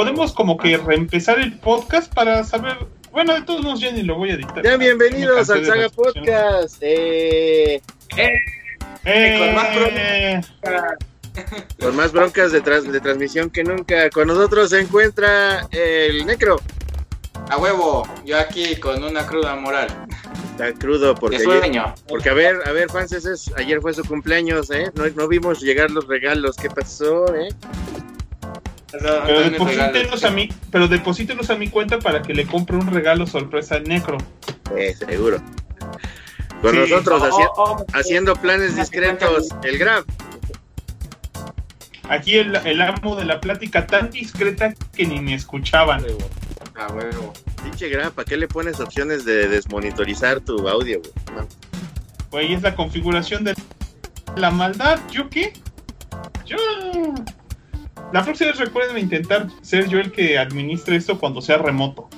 podemos como que reempezar el podcast para saber. Bueno, de todos modos ya ni lo voy a editar. Ya, bienvenidos al Saga las opciones. Podcast. Eh, con más Eh, con más broncas de, de transmisión que nunca. Con nosotros se encuentra el Necro. A huevo, yo aquí con una cruda moral. Está crudo porque de ayer, sueño. porque a ver, a ver, fans, es, ayer fue su cumpleaños, ¿eh? No, no vimos llegar los regalos. ¿Qué pasó, eh? Pero deposítenos regales. a mí, pero deposítenos a mi cuenta para que le compre un regalo sorpresa al Necro. Eh, seguro. Con Sí. nosotros Oh, haci- oh, oh, haciendo planes discretos. El Grab. Aquí el, el amo de la plática tan discreta que ni me escuchaban. A huevo. Pinche Grab, ¿para qué le pones opciones de desmonitorizar tu audio, güey? Güey, es la configuración de la maldad. ¿Yo qué? Yo. La próxima vez recuerden intentar ser yo el que administre esto cuando sea remoto.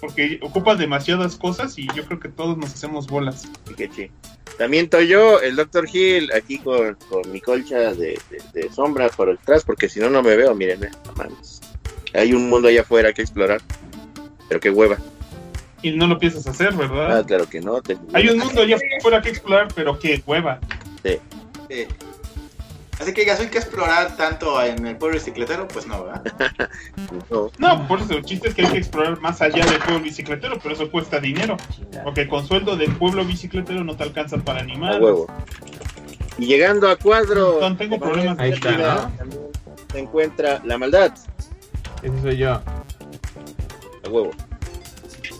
Porque ocupa demasiadas cosas y yo creo que todos nos hacemos bolas. También estoy yo, el Dr. Hill, aquí con, con mi colcha de, de- de sombra por detrás, porque si no, no me veo, miren, eh, no mames. Hay un mundo allá afuera que explorar, pero qué hueva. Y no lo piensas hacer, Ah, ¿verdad? claro que no. te- Hay un mundo allá afuera que explorar, pero qué hueva. Sí. Así que digas, hay que explorar tanto en el pueblo bicicletero, pues no, ¿verdad? No, No, por eso el chiste es que hay que explorar más allá del pueblo bicicletero, pero eso cuesta dinero. Porque con sueldo del pueblo bicicletero no te alcanza para a animar. huevo. Y llegando a cuadro, No tengo problemas. Ahí está, ¿no? también se encuentra la maldad, Ese soy yo. a huevo.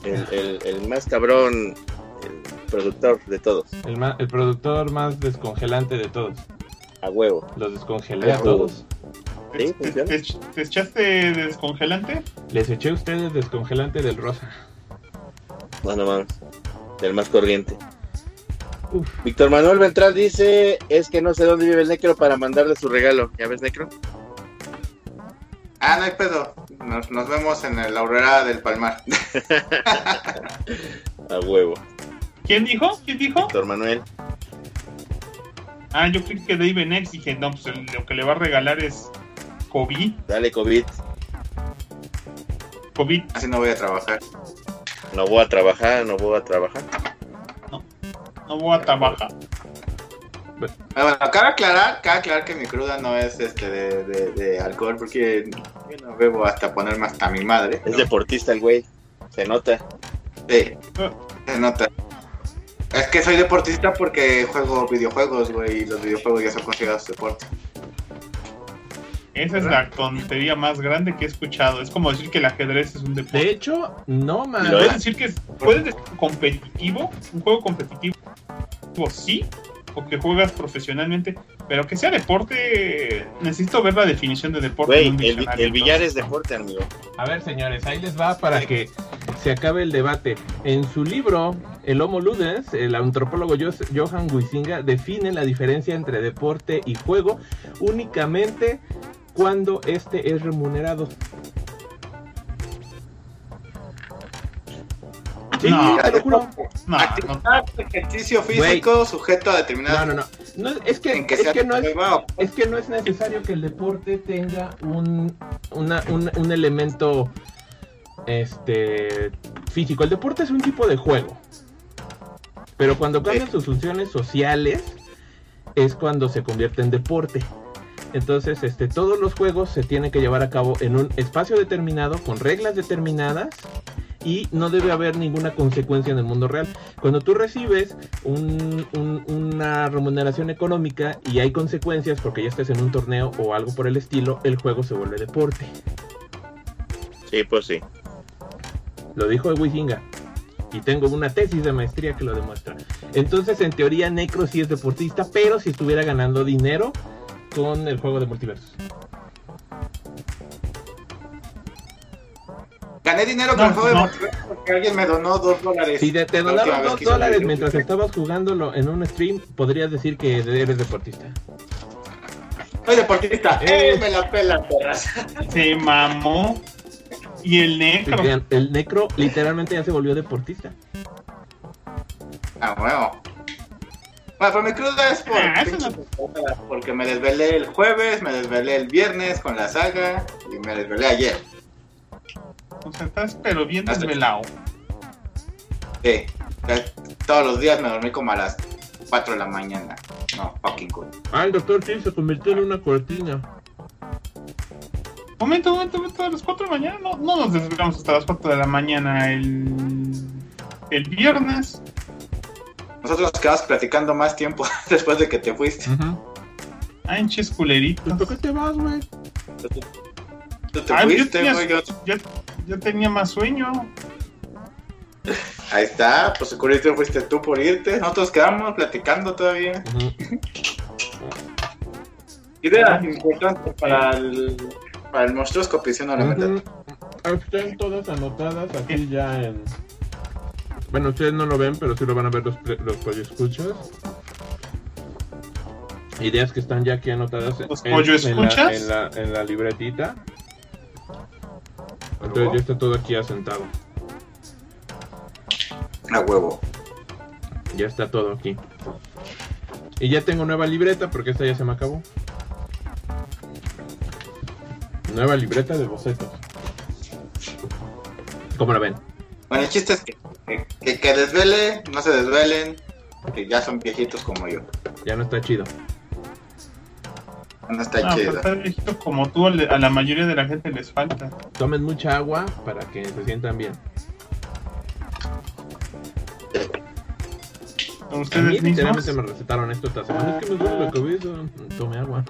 El, el- el más cabrón, el productor de todos, El, ma- el productor más descongelante de todos. A huevo. Los descongelé a todos. ¿Te, Sí, te- funciona. te- te echaste de descongelante? Les eché a ustedes descongelante del rosa. No, no mames. El más corriente. Uf. Víctor Manuel Ventral dice, es que no sé dónde vive el Necro para mandarle su regalo. ¿Ya ves, Necro? Ah, no hay pedo. Nos, nos vemos en la aurora del Palmar. A huevo. ¿Quién dijo? ¿Quién dijo? Víctor Manuel. Ah, yo creí que Dave Next. Dije, no, pues el- lo que le va a regalar es COVID. Dale COVID. COVID. Así no voy a trabajar. No voy a trabajar, no voy a trabajar. No voy a trabajar. Ah, Bueno, cabe aclarar, cabe aclarar que mi cruda no es este de, de- de alcohol, porque yo no bebo hasta ponerme hasta mi madre. Es ¿no? deportista el güey. Se nota. Sí, se nota. Es que soy deportista porque juego videojuegos, güey, y los videojuegos ya son considerados deporte. Esa es la tontería más grande que he escuchado. Es como decir que el ajedrez es un deporte. De hecho, no más. Puedes es. decir que es, puedes decir competitivo, un juego competitivo, sí, o que juegas profesionalmente, pero que sea deporte, necesito ver la definición de deporte. Güey, en un el, billar es deporte, amigo. A ver, señores, ahí les va para que se acabe el debate. En su libro, El Homo Ludens, el antropólogo Johan Huizinga define la diferencia entre deporte y juego únicamente cuando este es remunerado. Sí, No. te lo juro. No, no, ejercicio físico sujeto a determinadas... No, no, no. No, es que, es que no es, prueba o- es que no es necesario que el deporte tenga un, una- un, un elemento este físico. El deporte es un tipo de juego. Pero cuando cambian sus funciones sociales es cuando se convierte en deporte. Entonces, este, todos los juegos se tienen que llevar a cabo en un espacio determinado, con reglas determinadas, y no debe haber ninguna consecuencia en el mundo real. Cuando tú recibes un- un- una remuneración económica y hay consecuencias porque ya estés en un torneo o algo por el estilo, el juego se vuelve deporte. Sí, pues sí. Lo dijo Wisinga. Y tengo una tesis de maestría que lo demuestra. Entonces, en teoría, Necro sí es deportista, pero si estuviera ganando dinero con el juego de multiversos. Gané dinero con No, el juego de no. multiverso porque alguien me donó dos dólares. Si te, te donaron dos dólares mientras estabas jugándolo en un stream, podrías decir que eres deportista. Soy deportista. Eh. ¡Eh! Me la pelan, perras. Se mamó. Y el negro. Vean, El Necro literalmente ya se volvió deportista. Ah, bueno. Bueno, pero mi cruda es por Ah, porque me desvelé el jueves, me desvelé el viernes con la saga y me desvelé ayer. O sea, estás pero bien desvelado. Sí, todos los días me dormí como a las 4 de la mañana. No, fucking cool. Ah, el doctor Phil se convirtió en una cortina. Momento, momento, momento, a las 4 de la mañana. No, no nos desvelamos hasta las 4 de la mañana el, el viernes. Nosotros nos quedamos platicando más tiempo después de que te fuiste. Ah, hinches culeritos. ¿Por qué te vas, güey? Tú te Ah, yo, fuiste, tenía, yo- yo, yo tenía más sueño. Ahí está, pues seguramente fuiste tú por irte. Nosotros quedamos platicando todavía. Ujú. Ideas importantes para el, para el monstruoscopio, ¿sí o no, la verdad? Ujú. Están todas anotadas aquí ya en. Bueno, ustedes no lo ven, pero sí lo van a ver los, los escuchas. Ideas que están ya aquí anotadas en la, en la libretita. Entonces ya está todo aquí asentado. A huevo. Ya está todo aquí. Y ya tengo nueva libreta porque esta ya se me acabó. Nueva libreta de bocetos. ¿Cómo la ven? Bueno, el chiste es que, que, desvele, no se desvelen, que ya son viejitos como yo. Ya no está chido. No está Ah, pues chido. estar viejito como tú, a la mayoría de la gente les falta. Tomen mucha agua para que se sientan bien. A mí Ustedes mismos. literalmente me recetaron esto esta semana. Es que me duele la cabeza. Tome agua.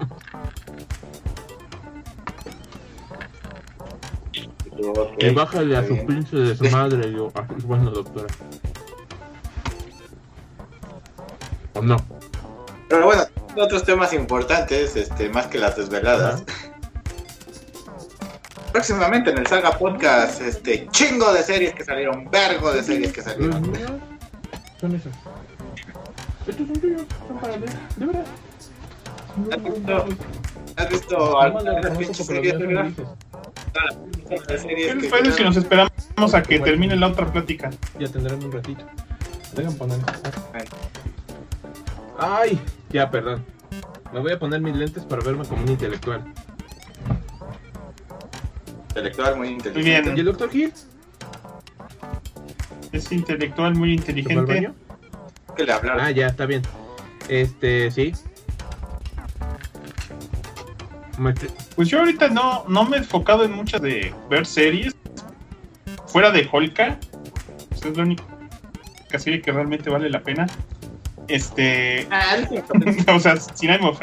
Ok, Y bájale a su bien. pinche desmadre. Yo, ah, bueno, doctora. ¿O no? Pero bueno, otros temas importantes, este, más que las desveladas. Próximamente en el Saga Podcast, este, chingo de series que salieron, vergo de series que salieron. míos son esos. Estos son tuyos. Son para. De verdad. ¿Has visto, ¿Has visto alguna de las Reconozco pinches porque los series, míos son ¿Qué parece si nos esperamos a que termine la otra plática? Ya tendrán un ratito. Dejan poner. Ay, ya, perdón. Me voy a poner mis lentes para verme como un intelectual. Intelectual, muy Muy inteligente. ¿Y el bien. doctor Gil? Es intelectual, muy ¿Se fue inteligente. que le hablaron. Ah, ya, está bien. Este, sí. Pues yo ahorita no, no me he enfocado en muchas de ver series. Fuera de Holka. Esa es la única serie que realmente vale la pena. Este. Ah, el, último, o sea, sin ánimo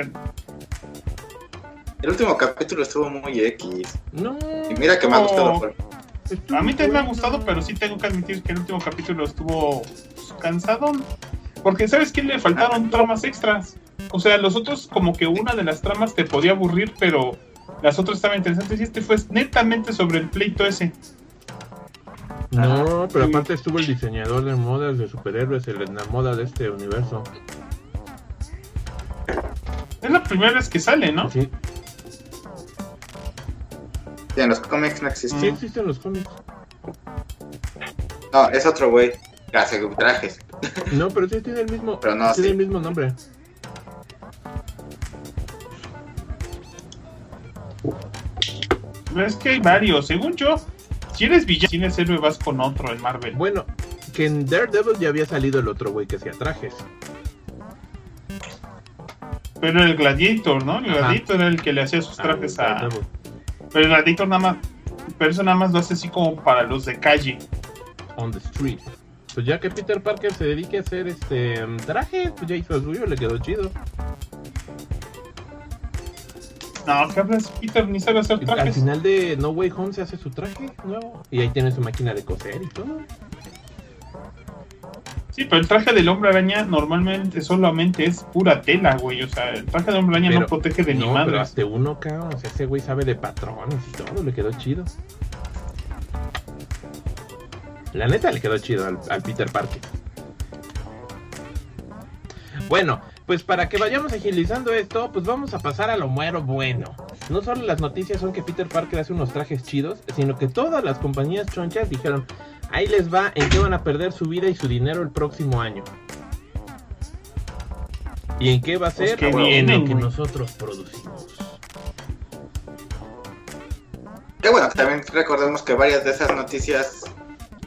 el último capítulo estuvo muy X. No. Y mira que me ha gustado. A mí también me ha gustado, pero sí tengo que admitir que el último capítulo estuvo pues, cansado. Porque, ¿sabes qué? Le faltaron tramas extras. O sea, los otros, como que una de las tramas te podía aburrir, pero las otras estaban interesantes. Y este fue netamente sobre el pleito ese. No, pero aparte estuvo el diseñador de modas de superhéroes, el en la moda de este universo. Es la primera vez que sale, ¿no? Sí, Sí, en los cómics no existe. sí existen los cómics. No, es otro güey. Que hace trajes. No, pero sí tiene el mismo, Pero no, tiene sí. el mismo nombre. Es que hay varios. Según yo, si eres villano, si eres héroe, vas con otro en Marvel. Bueno, que en Daredevil ya había salido el otro güey que hacía trajes. Pero el Gladiator, ¿no? El Ajá. Gladiator era el que le hacía sus trajes Ah, a. Daredevil. Pero el Gladiator nada más. Pero eso nada más lo hace así como para los de calle. On the street. Pues ya que Peter Parker se dedique a hacer este trajes, pues ya hizo el suyo, le quedó chido. No, ¿qué hablas? Peter ni sabe hacer Al trajes. final de No Way Home se hace su traje nuevo. Y ahí tiene su máquina de coser y todo. Sí, pero el traje del hombre araña normalmente solamente es pura tela, güey. O sea, el traje del hombre araña Pero- no protege de ni No, pero madre. hasta uno, cabrón. O sea, ese güey sabe de patrones y todo, le quedó chido. La neta le quedó chido al, al Peter Parker. Bueno, pues para que vayamos agilizando esto, pues vamos a pasar a lo muero bueno. No solo las noticias son que Peter Parker hace unos trajes chidos, sino que todas las compañías chonchas dijeron, ahí les va en qué van a perder su vida y su dinero el próximo año. ¿Y en qué va a Pues ser? que en lo que nosotros producimos. Que bueno, también recordemos que varias de esas noticias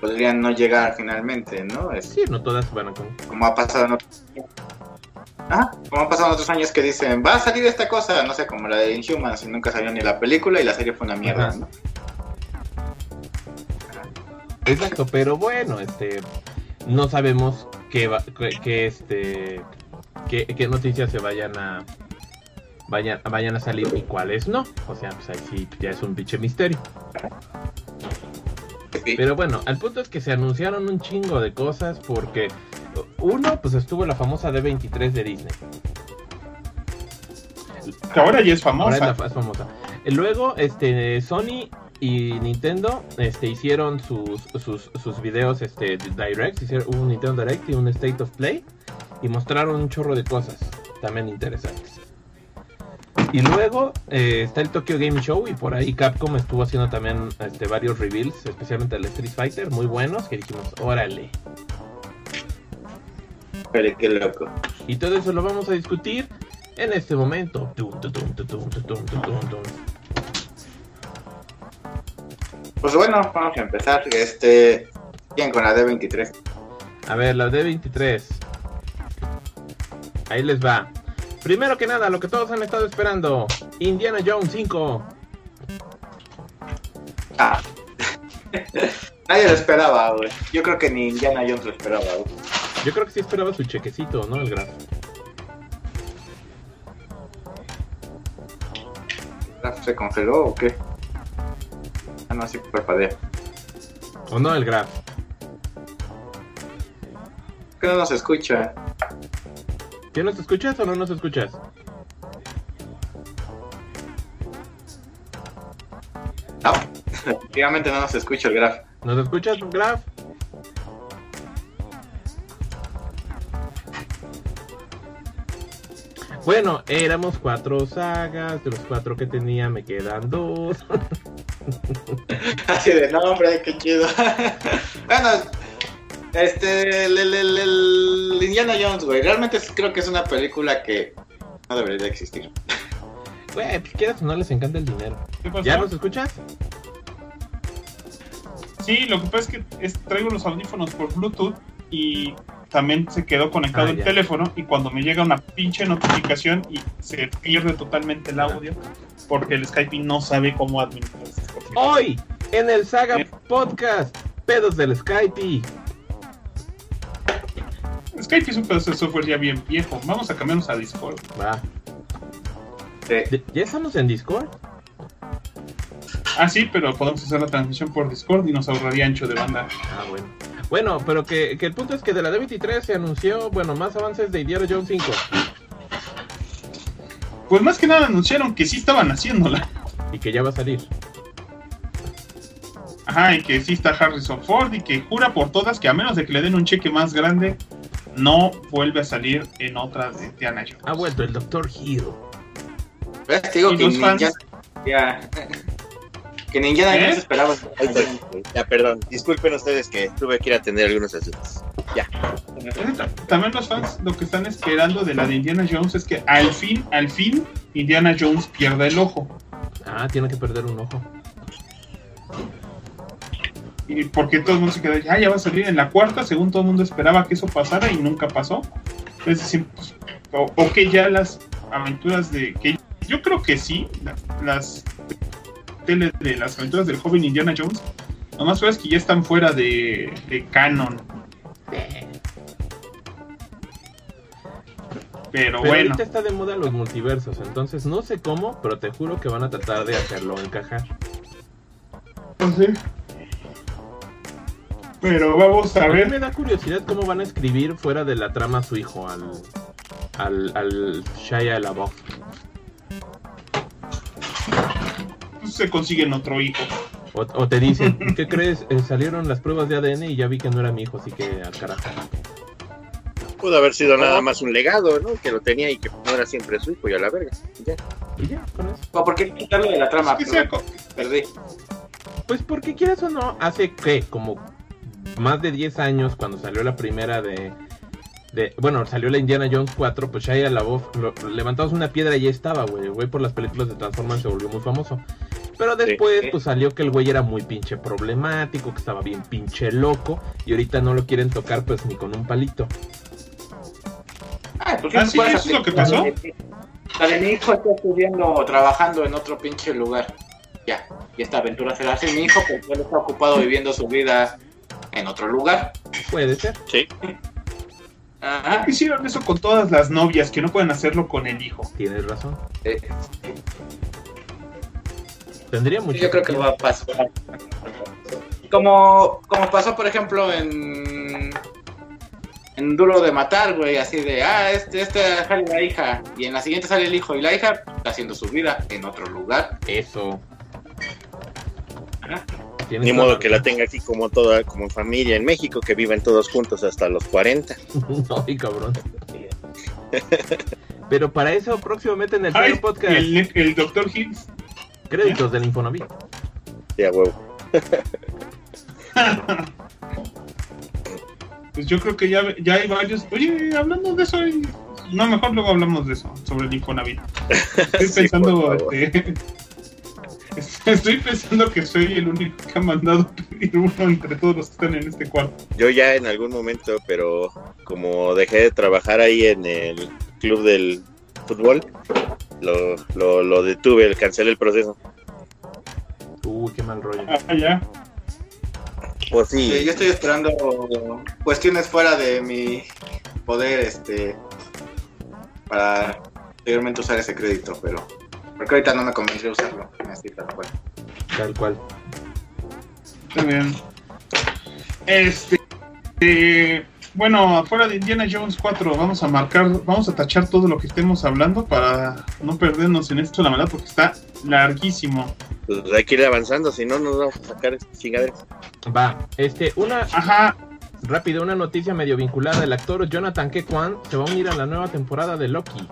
podrían no llegar finalmente, ¿no? Es, Sí, no todas van a como ha pasado en otros Ajá, como ha pasado en otros años que dicen, va a salir esta cosa, no sé, como la de Inhumans, y nunca salió ni la película y la serie fue una mierda. ¿no? Exacto, pero bueno, este no sabemos qué va, qué, qué, este qué, qué noticias se vayan a vayan, vayan a salir y cuáles no. O sea, pues ahí sí ya es un pinche misterio. Pero bueno, al punto es que se anunciaron un chingo de cosas porque uno, pues estuvo la famosa D23 de Disney. Que ahora ya es Ahora es la famosa. famosa. Luego, este, Sony y Nintendo este, hicieron sus, sus, sus videos este, direct, hicieron un Nintendo Direct y un State of Play y mostraron un chorro de cosas también interesantes. Y luego eh, está el Tokyo Game Show y por ahí Capcom estuvo haciendo también este, varios reveals, especialmente el Street Fighter, muy buenos, que dijimos, órale. Qué loco. Y todo eso lo vamos a discutir en este momento. Pues bueno, vamos a empezar. Este, bien con la D23. A ver, la D23. Ahí les va. Primero que nada, lo que todos han estado esperando. Indiana Jones 5. Ah. Nadie lo esperaba, güey. Yo creo que ni Indiana Jones lo esperaba, güey. Yo creo que sí esperaba su chequecito, ¿no? El graf. ¿Se congeló o qué? Ah, no, sí, parpadea. ¿O no el graf? ¿Por qué no nos escucha? ¿Sí nos escuchas o no nos escuchas? No, efectivamente no nos escucha el graf. ¿Nos escuchas, graf? Bueno, éramos cuatro sagas. De los cuatro que tenía, me quedan dos. Así de nombre, qué chido. bueno, este, el, el- el- el Indiana Jones, güey. Realmente creo que es una película que no debería de existir. Güey, pues quieras o no les encanta el dinero. ¿Ya nos escuchas? Sí, lo que pasa es que es- traigo los audífonos por Bluetooth y también se quedó conectado Ah, el ya. teléfono y cuando me llega una pinche notificación y se pierde totalmente el audio porque el Skype no sabe cómo administrar. Hoy, en el Saga ¿Eh? Podcast, pedos del Skype. Skype es un pedazo de software ya bien viejo. Vamos a cambiarnos a Discord. Va. Sí. ¿De- ¿Ya estamos en Discord? Ah, sí, pero podemos hacer la transmisión por Discord y nos ahorraría ancho de banda. Ah, bueno. Bueno, pero que, que el punto es que de la D23 se anunció, bueno, más avances de Indiana Jones 5. Pues más que nada anunciaron que sí estaban haciéndola. Y que ya va a salir. Ajá, y que sí está Harrison Ford y que jura por todas que a menos de que le den un cheque más grande, no vuelve a salir en otras de Indiana Jones. Ha vuelto el. Hill. ¿Ves? Te digo ¿Y que los fans? Ya, que ni Indiana ¿Eh? Jones esperaba. Ahí estoy. Ya, perdón. Disculpen ustedes que tuve que ir a atender algunos asuntos. Ya. También los fans lo que están esperando de la de Indiana Jones es que al fin, al fin, Indiana Jones pierda el ojo. Ah, tiene que perder un ojo. Y porque todo el mundo se quedó, ah, ya va a salir en la cuarta, según todo el mundo esperaba que eso pasara y nunca pasó. Es decir, pues, o, o que ya las aventuras de que yo creo que sí, la- las tele de las aventuras del joven Indiana Jones, nomás es que ya están fuera de, de canon. Pero, Pero bueno, ahorita está de moda los multiversos, entonces no sé cómo, pero te juro que van a tratar de hacerlo encajar. sí. Pero vamos a A mí ver. me da curiosidad cómo van a escribir fuera de la trama a su hijo, al, al, al Shia LaBeouf. Se consiguen otro hijo. O, o te dicen, ¿qué crees? Eh, salieron las pruebas de ADN y ya vi que no era mi hijo, así que al carajo. Pudo haber sido nada más un legado, ¿no? Que lo tenía y que no era siempre su hijo y a la verga. Ya. Y ya, con eso. ¿O ¿Por qué quitarlo de la trama? Que sea co- Perdí. Pues porque quieras o no, hace que como más de 10 años cuando salió la primera de, de bueno, salió la Indiana Jones 4, pues Shia LaBeouf lo- levantamos una piedra y ya estaba, güey. Güey por las películas de Transformers se volvió muy famoso. Pero después, Sí. pues salió que el güey era muy pinche problemático, que estaba bien pinche loco, y ahorita no lo quieren tocar pues ni con un palito. Ah, pues Ah, sí, eso es lo que pasó. La de mi hijo está estudiando o trabajando en otro pinche lugar. Ya, y esta aventura se la hace mi hijo porque él está ocupado viviendo su vida en otro lugar. Puede ser. Sí. Ajá. Hicieron eso con todas las novias que no pueden hacerlo con el hijo. Tienes razón. Eh, Tendría mucho yo creo que va a pasar. Como, como pasó, por ejemplo, en. En Duro de Matar, güey, así de, ah, este, este sale la hija, y en la siguiente sale el hijo, y la hija está haciendo su vida en otro lugar. Eso. Ajá. Ni modo que la tenga aquí como toda, como familia en México, que viven todos juntos hasta los 40. Ay, cabrón. Pero para eso, próximamente en el Ay, podcast, el, el Dr. Hills. Créditos del Infonavit. Ya, huevo. Pues yo creo que ya, ya hay varios. Oye, hablando de eso, hay- no, mejor luego hablamos de eso, sobre el Infonavit. Estoy Sí, pensando, este, estoy pensando que soy el único que ha mandado pedir uno entre todos los que están en este cuarto. Yo ya en algún momento, pero como dejé de trabajar ahí en el club del fútbol, lo, lo, lo detuve, cancelé el proceso. Uy, qué mal rollo. Ah, ya. Pues Sí, sí, yo estoy esperando cuestiones fuera de mi poder, este, para posteriormente usar ese crédito, pero porque ahorita no me convenció usarlo, así tal cual. Tal cual. Está bien. Este. eh, bueno, afuera de Indiana Jones 4, vamos a marcar, vamos a tachar todo lo que estemos hablando para no perdernos en esto, la verdad, porque está larguísimo. pues hay que ir avanzando, si no nos vamos a sacar estas chingaderas. Va, este, una Ajá, rápido, una noticia medio vinculada. El actor Jonathan Ke Kwan se va a unir a la nueva temporada de Loki.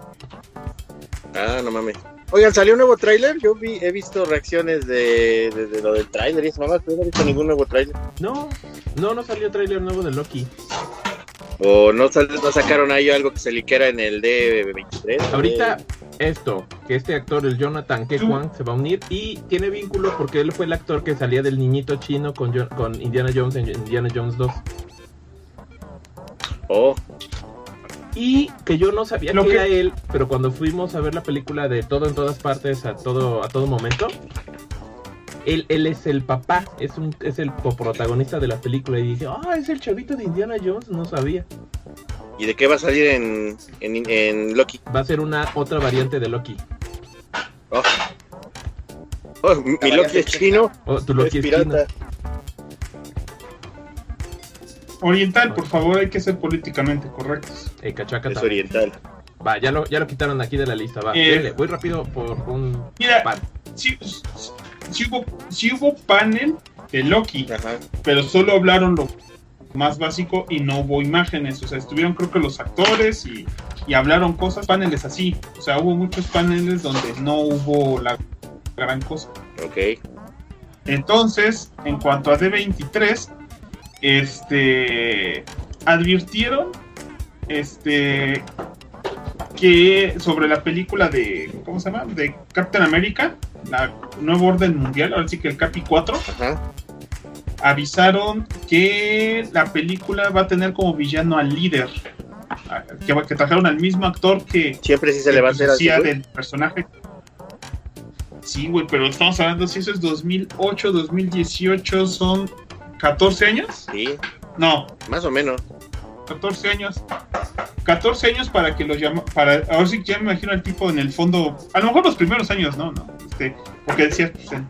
Ah, no mames. Oigan, ¿salió un nuevo tráiler? Yo vi, he visto reacciones de, de, de lo del tráiler y eso, mamá, pero no he visto ningún nuevo tráiler. No, no, no salió tráiler nuevo de Loki. O no, no sacaron ahí algo que se liquera en el D23. Ahorita esto, que este actor, el Jonathan Ke Kwan, se va a unir y tiene vínculo porque él fue el actor que salía del niñito chino con, con Indiana Jones en Indiana Jones 2. Oh, Y que yo no sabía Lo que que- era él, pero cuando fuimos a ver la película de Todo en todas partes, a todo, a todo momento, él, él es el papá, es, un, es el coprotagonista de la película. Y dije, ah, es el chavito de Indiana Jones, no sabía. ¿y de qué va a salir en, en, en Loki? Va a ser una otra variante de Loki. Oh. Oh, mi Loki es chino, Oh, tu Loki es pirata. oriental, por favor, hay que ser políticamente correctos. Eh, cachaca Es oriental. Va, ya lo, ya lo quitaron aquí de la lista. Va, Eh. voy rápido por un Mira, par. sí, sí hubo, sí hubo panel de Loki, Ajá. pero solo hablaron lo más básico y no hubo imágenes. O sea, estuvieron creo que los actores y, y hablaron cosas, paneles así. O sea, hubo muchos paneles donde no hubo la gran cosa. Ok. Entonces, en cuanto a D23, este advirtieron este que sobre la película de ¿cómo se llama? de Captain America, la nuevo orden mundial, ahora sí que el Capi 4, Ajá. avisaron que la película va a tener como villano al líder. Que, que trajeron al mismo actor que, Siempre sí se le va a hacer así. del personaje. Sí, güey, pero estamos hablando si eso es 2008, 2018, son 14 años? Sí, No, más o menos. 14 años. 14 años para que lo llama, para, ahora sí ya me imagino al tipo en el fondo, a lo mejor los primeros años, no, no, este, porque decías, pues, en-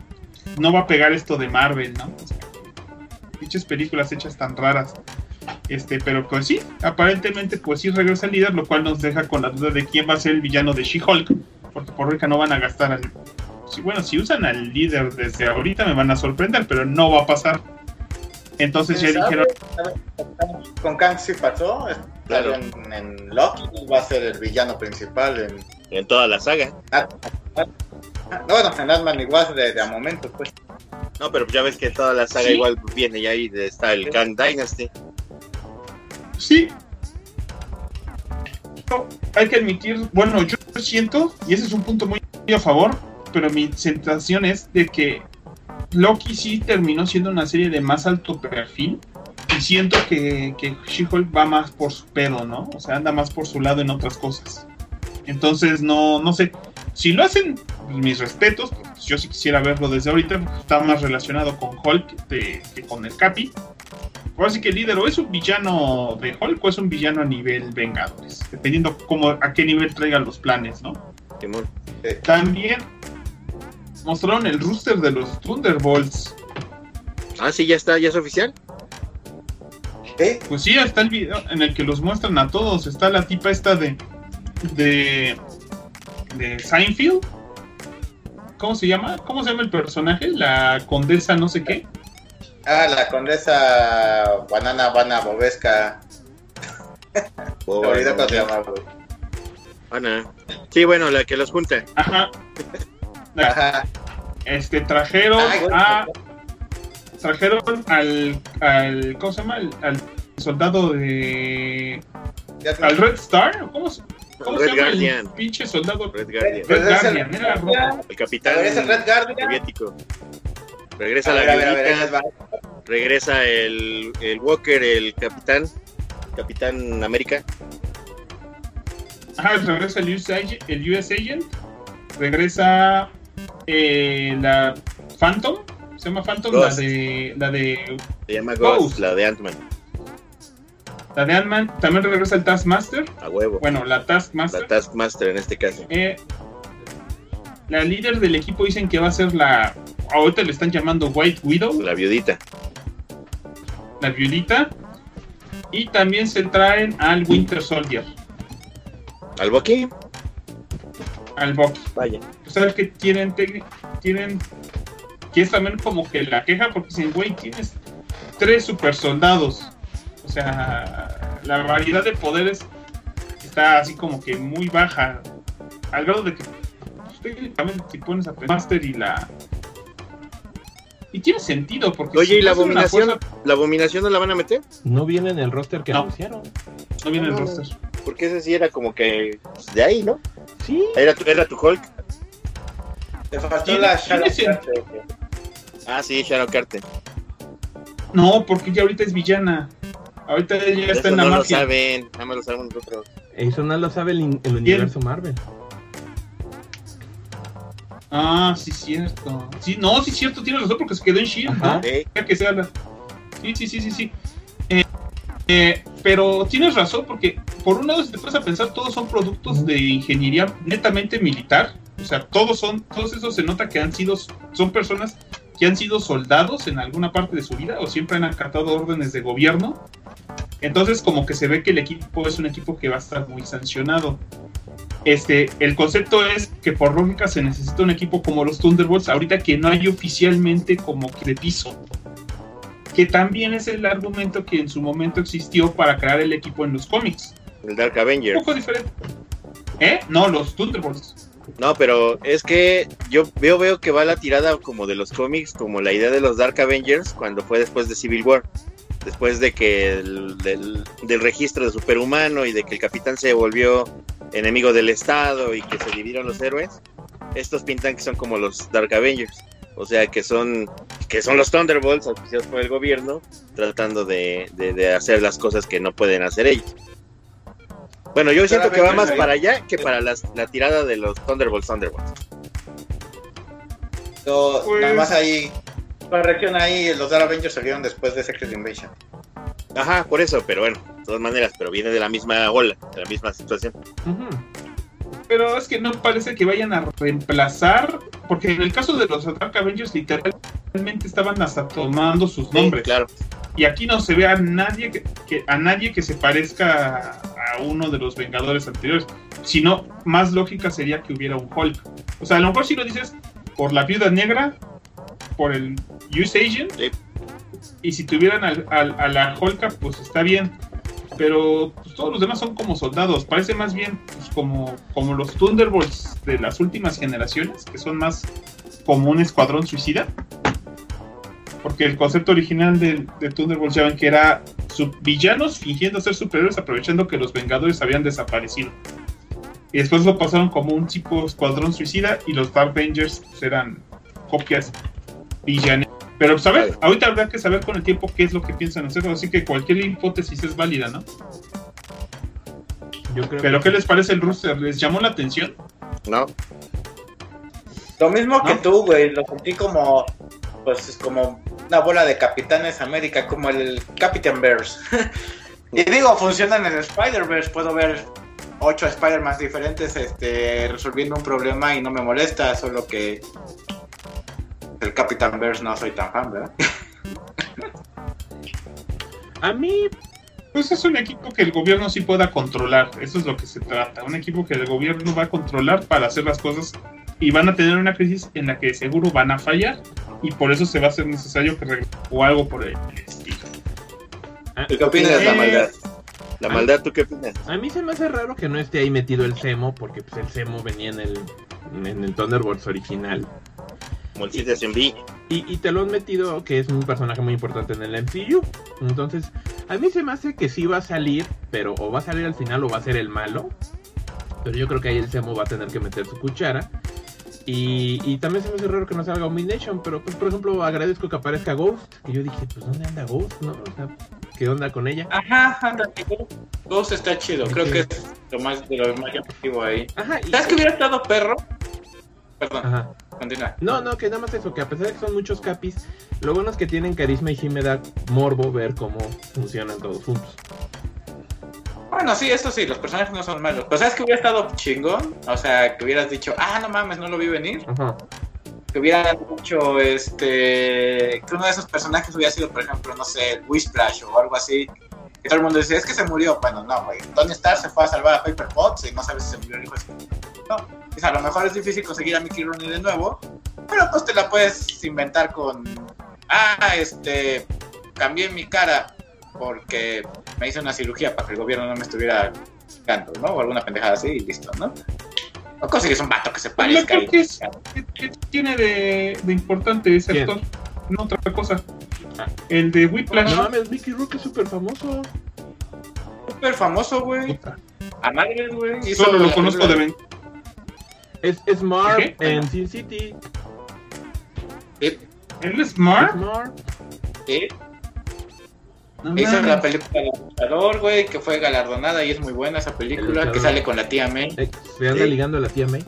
no va a pegar esto de Marvel, ¿no? O sea, pinches películas hechas tan raras. Este, pero pues sí, aparentemente pues sí regresa el líder, lo cual nos deja con la duda de quién va a ser el villano de She-Hulk, porque por rica no van a gastar al... Bueno, si usan al líder desde ahorita me van a sorprender, pero no va a pasar. Entonces ya dijeron, Con Kang sí pasó, Claro. en, en Loki va a ser el villano principal en En toda la saga. no, bueno, en Ant-Man igual de, de a momentos, pues. No, pero ya ves que toda la saga Sí. igual viene y ahí está el Kang Dynasty. Sí. No, hay que admitir, bueno, yo siento, y ese es un punto muy a favor, pero mi sensación es de que Loki sí terminó siendo una serie de más alto perfil. Y siento que, que She-Hulk va más por su pedo, ¿no? O sea, anda más por su lado en otras cosas. Entonces, no, no sé. Si lo hacen, mis respetos, pues yo sí quisiera verlo desde ahorita. Está más relacionado con Hulk de- que con el Capi. Ahora sí que el líder o es un villano de Hulk o es un villano a nivel Vengadores. Dependiendo cómo, a qué nivel traigan los planes, ¿no? También mostraron el rooster de los Thunderbolts. Ah, sí, ya está, ya es oficial. ¿Eh? Pues sí, está el video en el que los muestran a todos. Está la tipa esta de. de. de Seinfeld. ¿Cómo se llama? ¿Cómo se llama el personaje? La condesa no sé qué. Ah, la condesa Banana Bana Bobesca. Olvidé no, no. Ana. Sí, bueno, la que los junta. Ajá. Ajá. este trajeron Ay, a. trajeron al. al ¿Cómo se llama? Al, al soldado de. Al Red Star. ¿Cómo se, cómo se Red llama Guardian. el pinche soldado? Red Guardian. Red el- Guardian, era rojo. El capitán A ver, es el Red Guardian. soviético. Regresa A la ver, a ver, ver, regresa el, el Walker, el capitán, Capitán América. Ajá, regresa el US Agent, el US Agent regresa eh, la Phantom, se llama Phantom, la de la de Se llama Ghost, Ghost. la de Ant-Man. la de Ant-Man, también regresa el Taskmaster, A huevo. bueno, la Taskmaster, La Taskmaster en este caso. eh, la líder del equipo dicen que va a ser la, ahorita le están llamando White Widow, La viudita. la violita, y también se traen al Winter Soldier, ¿Al Bucky? al Bucky. Vaya. O sea, que tienen, tienen, que es también como que la queja, porque dicen, güey, tienes tres super soldados. O sea, la variedad de poderes está así como que muy baja, al grado de que pues, técnicamente si pones a Master y la... Y tiene sentido, porque... Oye, si ¿y la abominación? fuerza- ¿La abominación no la van a meter? No viene en el roster que No. anunciaron. no viene el No, no. roster. Porque ese sí era como que de ahí, ¿no? Sí. Era tu, era tu Hulk. Te faltó Tiene- la tiene Shadow sen- Carter. Ah, sí, Shadow Carter. No, porque ya ahorita es villana. Ahorita ya está Eso en la no lo magia. saben, nada más lo nosotros. Eso no lo sabe el, el universo Marvel. Ah, sí, cierto. Sí, no, sí, cierto, tienes razón porque se quedó en Shield, Ajá. ¿no? Que sea la- Sí, sí, sí, sí, sí. Eh, eh, pero tienes razón porque, por un lado, si te pones a pensar, todos son productos de ingeniería netamente militar. O sea, todos son, todos esos se nota que han sido, son personas que han sido soldados en alguna parte de su vida o siempre han acatado órdenes de gobierno. Entonces, como que se ve que el equipo es un equipo que va a estar muy sancionado. Este, el concepto es que por lógica se necesita un equipo como los Thunderbolts, ahorita que no hay oficialmente como que de piso. Que también es el argumento que en su momento existió para crear el equipo en los cómics. el Dark Un Avenger. poco diferente. ¿Eh? No, los Thunderbolts. No, pero es que yo veo, veo que va la tirada como de los cómics, como la idea de los Dark Avengers cuando fue después de Civil War. Después de que el- del, del registro de superhumano y de que el capitán se volvió enemigo del Estado y que se dividieron los héroes, estos pintan que son como los Dark Avengers. O sea, que son que son los Thunderbolts auspiciados por el gobierno, tratando de, de- de hacer las cosas que no pueden hacer ellos. Bueno, yo siento que va más para allá que para las- la tirada de los Thunderbolts Thunderbolts. No, Pues- Nada más ahí. Corrección ahí, los Dark Avengers salieron después de Secret Invasion. Ajá, por eso, pero bueno, de todas maneras, pero viene de la misma ola, de la misma situación. Pero es que no parece que vayan a reemplazar, porque en el caso de los Dark Avengers literalmente estaban hasta tomando sus Sí, nombres. claro. Y aquí no se ve a nadie que, que- a nadie que se parezca a, uno de los Vengadores anteriores. Sino, más lógica sería que hubiera un Hulk. O sea, a lo mejor si lo dices por la Viuda Negra, por el US Agent, Sí. y si tuvieran al- al- a la Hulka, pues está bien. Pero pues, todos los demás son como soldados. Parece más bien pues, como, como los Thunderbolts de las últimas generaciones, que son más como un escuadrón suicida. Porque el concepto original de, de Thunderbolts ya ven que era sub- villanos fingiendo ser superiores aprovechando que los Vengadores habían desaparecido. Y después lo pasaron como un tipo escuadrón suicida y los Dark Avengers pues, eran copias villanas. Pero, pues, a ver, ahorita habrá que saber con el tiempo qué es lo que piensan hacer, así que cualquier hipótesis es válida, ¿no? Yo creo Pero, que ¿qué les parece el rooster? ¿Les llamó la atención? No, Lo mismo que ¿No? tú, güey, lo sentí como, pues, es como una bola de Capitanes América, como el Captain Bears. y digo, funciona en Spider-Verse, puedo ver ocho Spider-Man diferentes este, resolviendo un problema y no me molesta, solo que el Captain Bears no soy tan fan, ¿verdad? a mí Pues es un equipo que el gobierno sí pueda controlar, eso es lo que se trata. Un equipo que el gobierno va a controlar para hacer las cosas y van a tener una crisis en la que seguro van a fallar y por eso se va a hacer necesario que regrese o algo por el estilo. a, ¿Y qué opinas de la Eh, maldad? la maldad, ¿tú qué opinas? a mí se me hace raro que no esté ahí metido el Semo, porque pues el Semo venía en el en el Thunderbolts original. Como el chiste en B. Y, y te lo han metido que es un personaje muy importante en el MCU. Entonces, a mí se me hace que sí va a salir, pero o va a salir al final o va a ser el malo. Pero yo creo que ahí el Semo va a tener que meter su cuchara. Y, y también se me hace raro que no salga Domination, pero pues por ejemplo agradezco que aparezca Ghost, que yo dije, pues ¿dónde anda Ghost? ¿No? O sea, ¿qué onda con ella? Ajá, anda, Ghost está chido, creo que es lo más, de lo más llamativo ahí. Ajá, y- ¿Sabes que hubiera estado perro? Perdón, Ajá. Continúa. No, no, que nada más eso, que a pesar de que son muchos capis, lo bueno es que tienen carisma y sí me da morbo ver cómo funcionan todos juntos. Bueno, sí, eso sí, los personajes no son malos. Pero ¿sabes que hubiera estado chingón? O sea, que hubieras dicho, ah, no mames, no lo vi venir. Ajá. Que hubieran dicho, este, que uno de esos personajes hubiera sido, por ejemplo, no sé, el Whisplash o algo así. Que todo el mundo dice, es que se murió. Bueno, no, güey. Tony Stark se fue a salvar a Paper Potts y no sabes si se murió el hijo No. Dice, a lo mejor es difícil conseguir a Mickey Rooney de nuevo, pero pues te la puedes inventar con, ah, este, cambié mi cara porque me hice una cirugía para que el gobierno no me estuviera buscando, ¿no? O alguna pendejada así y listo, ¿no? O consigues un vato que se parezca. creo y- ¿Qué, qué tiene de, de importante ese ¿Quién? actor? No, otra cosa. Ah. El de Whiplash. No mames, Mickey Rourke es súper famoso. Súper famoso, güey. A madre, güey. Solo lo conozco de ven. Es, es Marv ¿Qué? en Sin City. ¿Él es Es? Marv. sí. No Hizo mames. la película El Luchador, güey, que fue galardonada y es muy buena esa película, que sale con la tía May. Eh, se anda Sí. ligando a la tía May.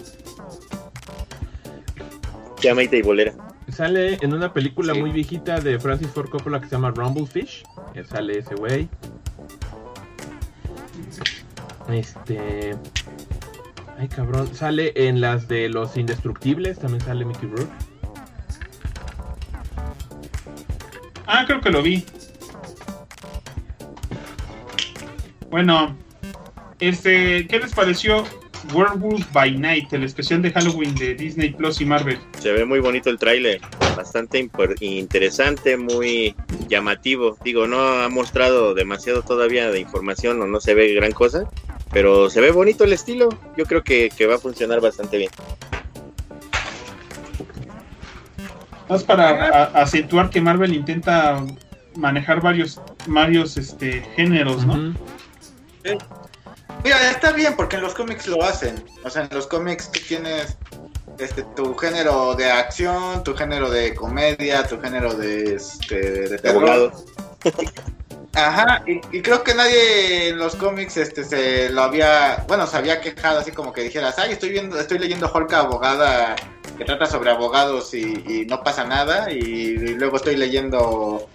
Chamaita y bolera. Sale en una película Sí. muy viejita de Francis Ford Coppola que se llama Rumblefish. Que sale ese güey. Este. Ay, cabrón. Sale en las de los indestructibles. También sale Mickey Rourke. Ah, creo que lo vi. Bueno, este, ¿qué les pareció Werewolf by Night, el especial de Halloween de Disney Plus y Marvel? Se ve muy bonito el tráiler, bastante interesante, muy llamativo. Digo, no ha mostrado demasiado todavía de información o no se ve gran cosa, pero se ve bonito el estilo. Yo creo que, que va a funcionar bastante bien. Más para acentuar que Marvel intenta manejar varios, varios este, géneros, ¿no? Mira, está bien porque en los cómics lo hacen. O sea, en los cómics tú tienes este tu género de acción, tu género de comedia, tu género de, este, de terror. Ajá, y, creo que nadie en los cómics este se lo había, bueno, se había quejado así como que dijeras, ay, estoy viendo, estoy leyendo Hulk abogada que trata sobre abogados y, no pasa nada, y, luego estoy leyendo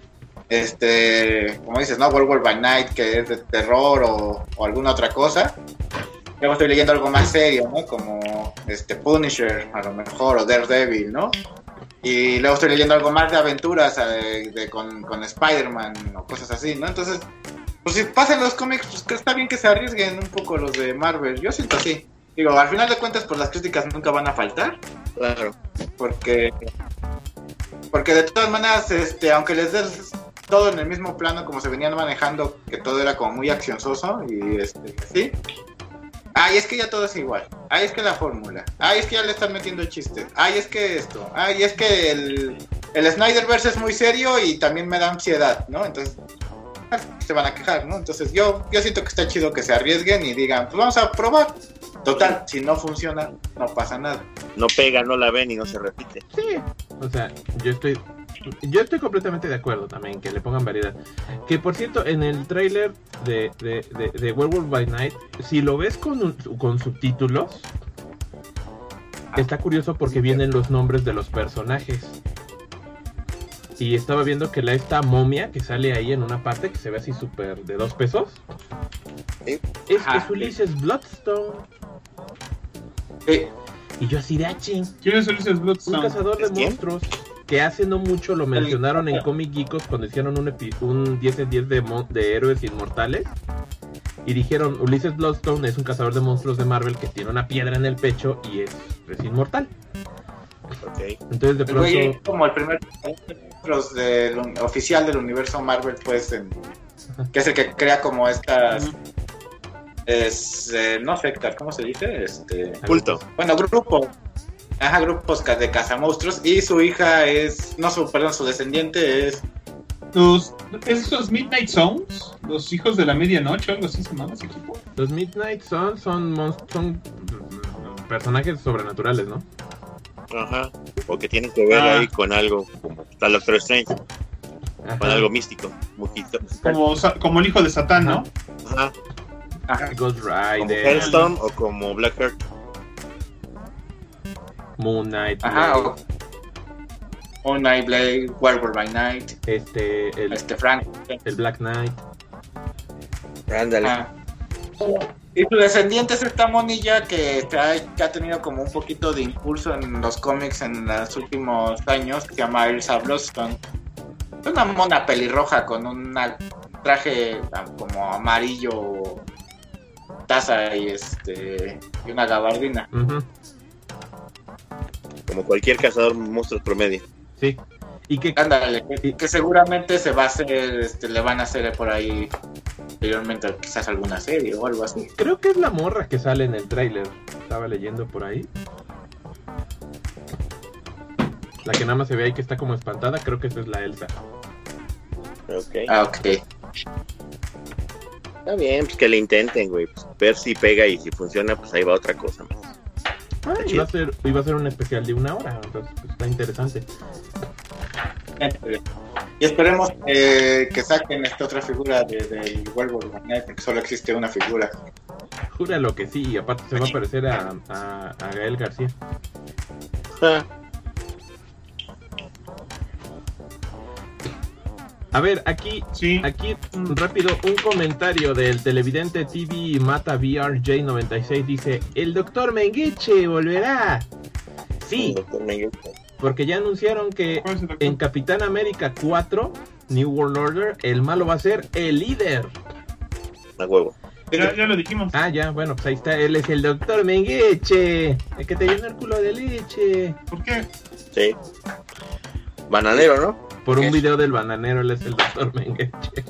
este, como dices, ¿no? Werewolf by Night, que es de terror o, o alguna otra cosa. Luego estoy leyendo algo más serio, ¿no? Como este Punisher, a lo mejor, o Daredevil, ¿no? Y luego estoy leyendo algo más de aventuras eh, de- con, con Spider-Man o cosas así, ¿no? Entonces, pues si pasan los cómics, pues que está bien que se arriesguen un poco los de Marvel. Yo siento así. Digo, al final de cuentas, pues las críticas nunca van a faltar, Claro. porque porque de todas maneras, este, aunque les des todo en el mismo plano como se venían manejando, que todo era como muy accionoso y este, sí. Ay, es que ya todo es igual. Ay, es que la fórmula. Ay, es que ya le están metiendo chistes. Ay, es que esto. Ay, es que el, el Snyderverse es muy serio y también me da ansiedad, ¿no? Entonces, se van a quejar, ¿no? Entonces yo, yo siento que está chido que se arriesguen y digan, pues vamos a probar. Total, si no funciona, no pasa nada. No pega, no la ven y no se repite. Sí, o sea, yo estoy yo estoy completamente de acuerdo también que le pongan variedad. Que por cierto, en el tráiler de, de, de, de Werewolf by Night, si lo ves con, un- con subtítulos, está curioso porque vienen los nombres de los personajes. Y estaba viendo que la esta momia que sale ahí en una parte que se ve así súper de dos pesos. Sí. Es, es Ulises Bloodstone. Y yo así de "Ah, ching, ¿Quién es Ulises Un Bloodstone? cazador de ¿Es quién? Que hace no mucho lo mencionaron en Comic Geekos cuando hicieron un, epi- un 10 en 10 de, de héroes inmortales. Y dijeron, Ulises Bloodstone es un cazador de monstruos de Marvel que tiene una piedra en el pecho y es, es inmortal. Ok. Entonces de güey pronto... como el primer los oficial del universo Marvel, pues, en- que es el que crea como estas. Es, eh, no secta, ¿cómo se dice? Este, Culto. bueno, grupo. Ajá, grupos de cazamonstruos. Y su hija es. No, su, perdón, su descendiente es. Los, esos Midnight Zones, los hijos de la medianoche, algo así se llama ese equipo. Los Midnight Sun son, son personajes sobrenaturales, ¿no? Ajá. O que tienen que ver Ah. ahí con algo como está Doctor Strange, Ajá. con algo místico. Como, como el hijo de Satán, ¿no? Ajá. Ajá. Ghost Como Rider, Hellstorm o como Blackheart. Moon Knight, Ajá. Blade, O, o Nightblade, Werewolf by Night, este, el, este Frank. el Black Knight. Ándale. Ajá. Y su descendiente es esta monilla que, ha, que ha tenido como un poquito de impulso en los cómics en los últimos años, que se llama Elsa Bloodstone. Es una mona pelirroja con un traje ah, como amarillo, taza y este y una gabardina. Ujú, Como cualquier cazador monstruos promedio. Sí. Y que Ándale, que, que seguramente se va a hacer, este, le van a hacer por ahí posteriormente quizás alguna serie o algo así. Creo que es la morra que sale en el tráiler. Estaba leyendo por ahí. La que nada más se ve ahí que está como espantada, creo que esa es la Elsa. Ok. Ah, ok. Está bien, pues que le intenten, güey. Pues, ver si pega y si funciona, pues ahí va otra cosa más. Ah, iba a ser, iba a ser un especial de una hora, entonces pues, está interesante. Y esperemos eh, que saquen esta otra figura de, de Werewolf porque solo existe una figura. Júralo que sí, y aparte se va a parecer a, a, a Gael García. Ah, A ver, aquí, Sí. aquí rápido un comentario del televidente TV Mata VRJ96 dice, el doctor Mengueche volverá. Sí, porque ya anunciaron que en Capitán América 4, New World Order, el malo va a ser el líder. A huevo. Ya, ya lo dijimos. Ah, ya, bueno, pues ahí está, él es el doctor Mengueche, el que te llena el culo de leche. ¿Por qué? Sí. Bananero, ¿no? Por un video del bananero, él es el doctor Mengueche.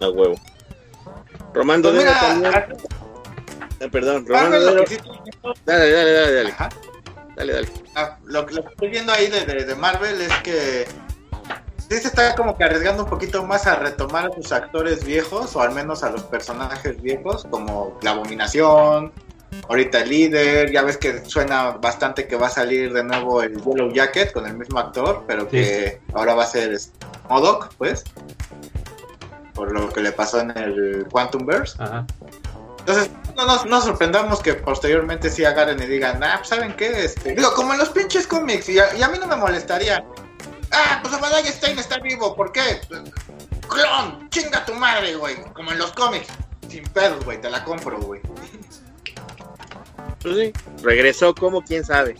A huevo. Romando Pues también. ah, Ah, perdón, sí viendo- Dale, dale, dale, dale. Ajá. Dale, dale. Ah, lo, lo que estoy viendo ahí de, de- de Marvel es que sí se está como que arriesgando un poquito más a retomar a sus actores viejos, o al menos a los personajes viejos, como la Abominación, ahorita el líder, ya ves que suena bastante que va a salir de nuevo el Yellow Jacket con el mismo actor, pero que ahora va a ser Modoc, pues, por lo que le pasó en el Quantum Verse. Ajá. Entonces, no nos no sorprendamos que posteriormente sí agarren y digan, ah, pues, ¿saben qué? Este, digo, como en los pinches cómics, y a, y a mí no me molestaría. Ah, pues Obadiah Stein está vivo, ¿por qué? Clon, chinga tu madre, güey, como en los cómics. Sin pedos, güey, te la compro, güey. Pues sí. Regresó como quién sabe.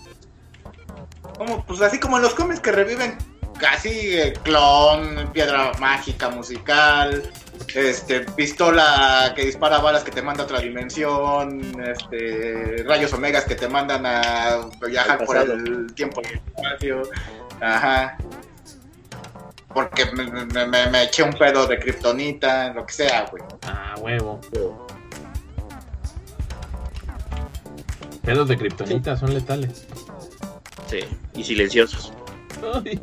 Como, pues así como en los cómics que reviven casi eh, clon, piedra mágica musical, este, pistola que dispara balas que te manda a otra dimensión, este, rayos omegas que te mandan a viajar Al por el tiempo y el espacio. Ajá. Porque me, me- me- me eché un pedo de kriptonita, lo que sea, güey. Ah, huevo. Pedos de kriptonita son letales. Sí. Y silenciosos. Ay,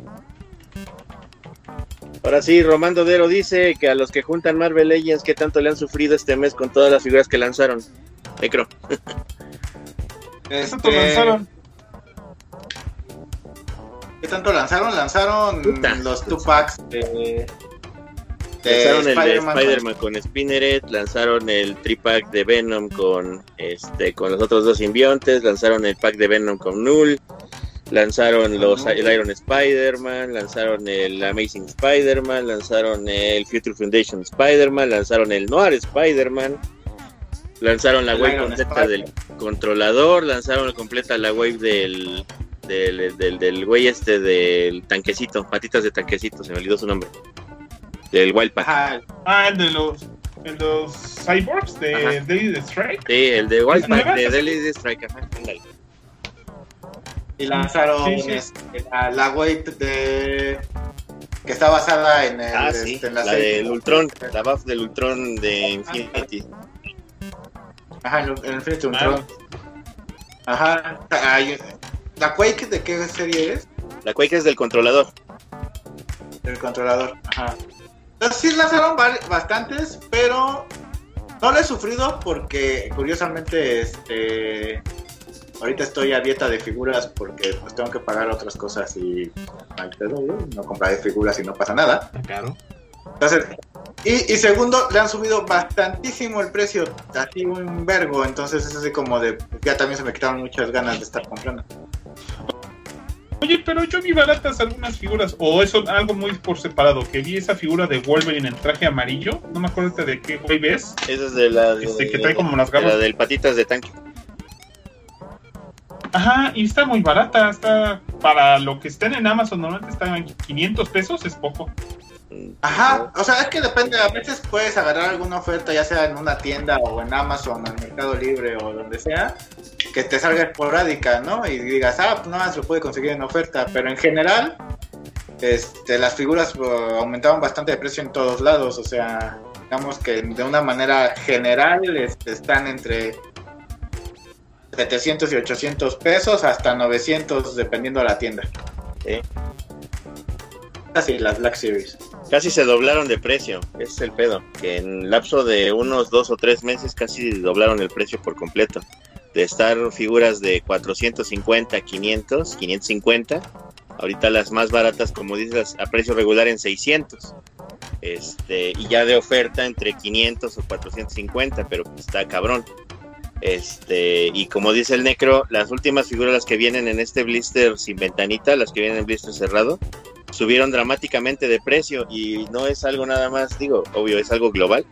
Ahora sí, Romando Dero dice que a los que juntan Marvel Legends, ¿qué tanto le han sufrido este mes con todas las figuras que lanzaron? Necro. ¿Qué tanto Este, lanzaron? ¿Qué tanto lanzaron? Lanzaron Puta. los two packs de, de Lanzaron el de Spider-Man. Con Spinneret, lanzaron el tripack de Venom con este con los otros dos simbiontes, lanzaron el pack de Venom con Null, lanzaron los el Iron Spider-Man, lanzaron el Amazing Spider-Man, lanzaron el Future Foundation Spider-Man, lanzaron el Noir Spider-Man, lanzaron la wave completa del controlador, lanzaron completa la wave del del, del, del güey este del tanquecito, patitas de tanquecito, se me olvidó su nombre. Del Wild Pack. Ajá, Ah, el de los, el de los cyborgs de Ajá. Daily the Strike. Sí, el de Wild ¿Es Pack de Deadly Strike, ajá, ándale. y lanzaron Sí, sí. este, la, la wave de que está basada en el Ah, sí, este, en la serie. del Ultron, la buff del Ultron de Infinity. Ajá, en, en Infinity Ah. Ultron. Ajá. Ay, ¿La Quake de qué serie es? La Quake es del controlador. Del controlador. Ajá. Entonces sí lanzaron bastantes, pero no lo he sufrido porque curiosamente este ahorita estoy a dieta de figuras porque pues tengo que pagar otras cosas y ¿no? compraré figuras y no pasa nada. Entonces, y, y segundo, le han subido bastantísimo el precio, así un vergo, entonces es así como de, ya también se me quitaron muchas ganas de estar comprando. Oye, pero yo vi baratas algunas figuras, o eso algo muy por separado, que vi esa figura de Wolverine en traje amarillo, no me acuerdo de qué güey ves. Esa es de la, de- Este, que trae como las de garras. la del patitas de tanque. Ajá, y está muy barata, está para lo que estén en Amazon, normalmente está en 500 pesos, es poco. Ajá, o sea, es que depende, a veces puedes agarrar alguna oferta, ya sea en una tienda o en Amazon en Mercado Libre o donde sea, que te salga esporádica, ¿no? Y digas, ah, pues nada más lo puede conseguir en oferta, pero en general, este, las figuras uh, aumentaban bastante de precio en todos lados, o sea, digamos que de una manera general este, están entre 700 y 800 pesos hasta 900 dependiendo de la tienda. Sí. Así, las Black Series. Casi se doblaron de precio, ese es el pedo. Que en lapso de unos dos o tres meses casi doblaron el precio por completo. De estar figuras de 450, 500, 550. Ahorita las más baratas, como dices, a precio regular en 600. Este, y ya de oferta entre 500 o 450, pero pues está cabrón. Este, y como dice el Necro, las últimas figuras las que vienen en este blister sin ventanita, las que vienen en blister cerrado, subieron dramáticamente de precio y no es algo nada más, digo, obvio, es algo global.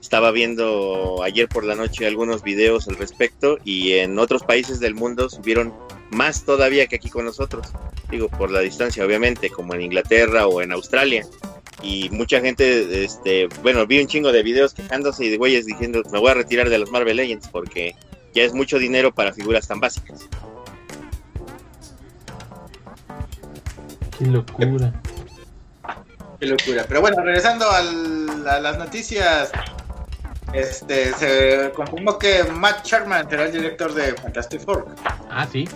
Estaba viendo ayer por la noche algunos videos al respecto y en otros países del mundo subieron más todavía que aquí con nosotros. Digo, por la distancia, obviamente, como en Inglaterra o en Australia. Y mucha gente, este, bueno, vi un chingo de videos quejándose y de güeyes diciendo, me voy a retirar de los Marvel Legends porque ya es mucho dinero para figuras tan básicas. Qué locura. Qué locura. Pero bueno, regresando al- a las noticias, este se confirmó que Matt Sharman será el director de Fantastic Four. Ah, sí.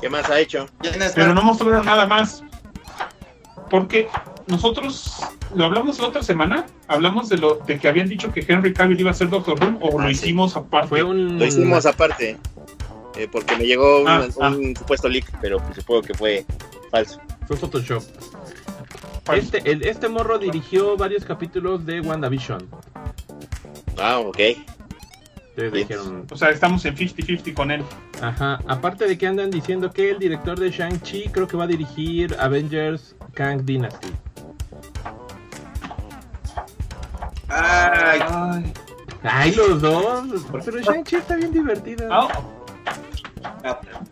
¿Qué más ha hecho? ¿Quién es Pero no mostraron nada más. Porque nosotros lo hablamos la otra semana, hablamos de lo de que habían dicho que Henry Cavill iba a ser Doctor Who o lo Ah, sí. hicimos aparte. Fue un. Lo hicimos aparte, eh, porque me llegó un, Ah, ah. supuesto leak, pero pues supongo que fue falso. Fue Photoshop. Este, el- este morro dirigió varios capítulos de WandaVision. Ah, ok. Entonces Sí. dijeron, O sea, estamos en 50-50 con él. ajá. Aparte de que andan diciendo que el director de Shang-Chi creo que va a dirigir Avengers Kang Dynasty. Ay, Ay. Ay, los dos. Pero Shang-Chi está bien divertido. Ah,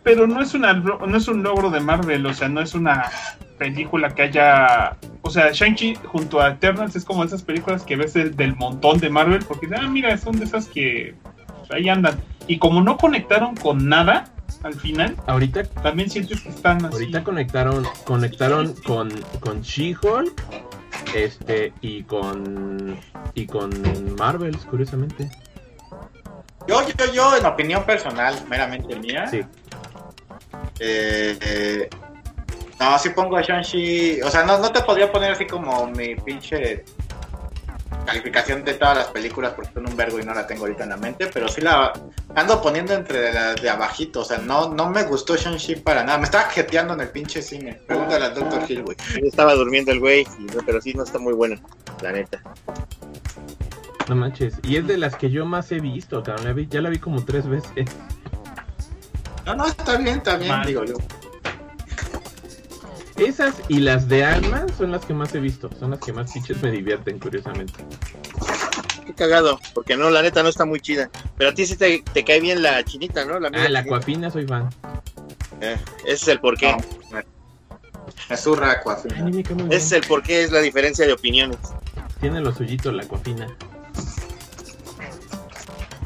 pero no es, una, no es un logro de Marvel, o sea, no es una película que haya... O sea, Shang-Chi junto a Eternals es como esas películas que ves del, del montón de Marvel, porque, ah, mira, son de esas que ahí andan. Y como no conectaron con nada al final, Ahorita, también sientes que están así. ahorita conectaron, conectaron con, con She-Hulk. Este, y con. Y con Marvels, curiosamente. Yo, yo, yo, en opinión personal, meramente mía, Sí. eh, eh, no, si pongo a Shang-Chi, o sea, no, no te podría poner así como mi pinche calificación de todas las películas porque son un vergo y no la tengo ahorita en la mente, pero sí la ando poniendo entre las de abajito, o sea, no, no me gustó Shang-Chi para nada, me estaba jeteando en el pinche cine, pregúntale al Dr. Hill, güey. Estaba durmiendo el güey, pero sí no está muy buena, la neta. No manches. Y es de las que yo más he visto, cabrón. La vi- ya la vi como tres veces. No, no, está bien, está bien, Mal. digo yo. Esas y las de Ant-Man son las que más he visto. Son las que más pinches me divierten, curiosamente. Qué cagado, porque no, la neta no está muy chida. Pero a ti sí te, te cae bien la chinita, ¿no? La Ah, la. Aquafina soy fan. Eh, ese es el porqué. No, me- me zurra Ay, Aquafina. ni me cae muy Ese es el porqué, es la diferencia de opiniones. Tiene lo suyito la Aquafina.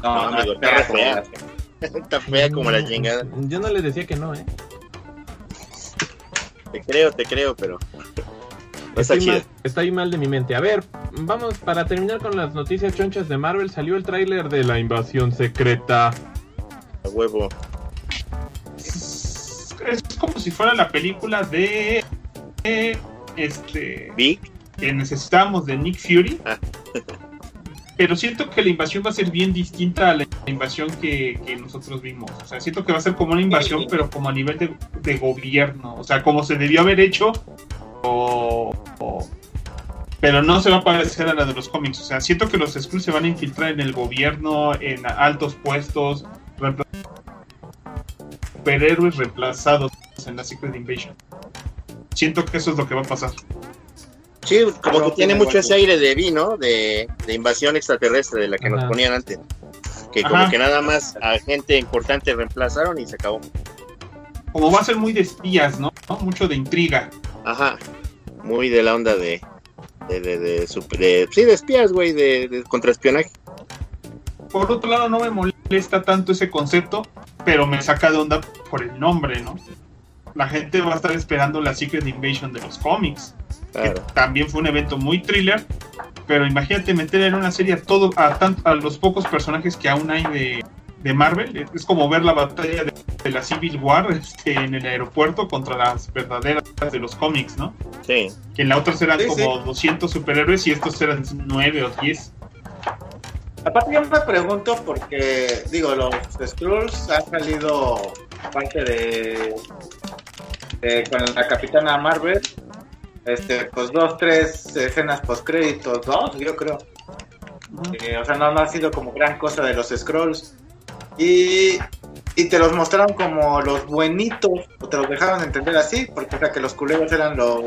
No, amigo, está como fea. está fea como la chingada. Yo no les decía que no, ¿eh? Te creo, te creo, pero. No está Estoy mal, estoy mal de mi mente. A ver, vamos para terminar con las noticias chonchas de Marvel. Salió el tráiler de la invasión secreta. A huevo. Es, es como si fuera la película de, de, este Big. que necesitamos de Nick Fury. Ah. Pero siento que la invasión va a ser bien distinta a la invasión que, que nosotros vimos. O sea, siento que va a ser como una invasión, pero como a nivel de, de gobierno. O sea, como se debió haber hecho. o- o- pero no se va a parecer a la de los cómics. O sea, siento que los Skrulls se van a infiltrar en el gobierno, en altos puestos, superhéroes reemplazados en la Secret Invasion. Siento que eso es lo que va a pasar. Sí, como No, que tiene mucho ese aire de Vi, ¿no? De, de invasión extraterrestre, de la que nos ponían antes. Que como que nada más a gente importante reemplazaron y se acabó. Como va a ser muy de espías, ¿no? ¿No? Mucho de intriga. Ajá. Muy de la onda de. De, de, de, sup- de- sí, de espías, güey, de, de contraespionaje. Por otro lado, no me molesta tanto ese concepto, pero me saca de onda por el nombre, ¿no? La gente va a estar esperando la Secret Invasion de los cómics, Claro. que también fue un evento muy thriller, pero imagínate meter en una serie a, todo, a, tan- a los pocos personajes que aún hay de, de Marvel. Es como ver la batalla de, de la Civil War este, en el aeropuerto contra las verdaderas de los cómics, ¿no? Sí. Que en la otra eran Sí, como 200 superhéroes y estos eran 9 o 10. Aparte yo me pregunto porque, digo, los Skrulls han salido parte de, de- con la Capitana Marvel, este, pues dos, tres escenas post créditos, dos, yo creo. Eh, o sea, no, no ha sido como gran cosa de los Scrolls. Y, y te los mostraron como los buenitos, o te los dejaron entender así, porque o sea, que los culeros eran los...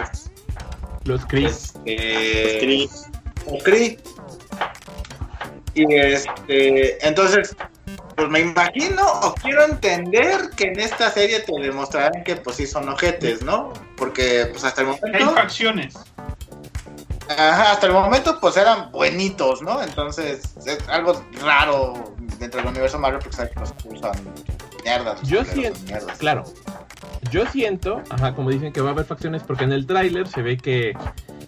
Los Chris. este, Chris. los Kree. Y este, entonces, pues me imagino o quiero entender que en esta serie te demostrarán que pues sí son ojetes, ¿no? Porque pues hasta el Hay momento, facciones. ajá, hasta el momento pues eran buenitos, ¿no? Entonces, es algo raro dentro del universo Marvel porque sabes que los son mierdas. Yo siento, mierdas. claro. Yo siento, ajá, como dicen que va a haber facciones, porque en el tráiler se ve que,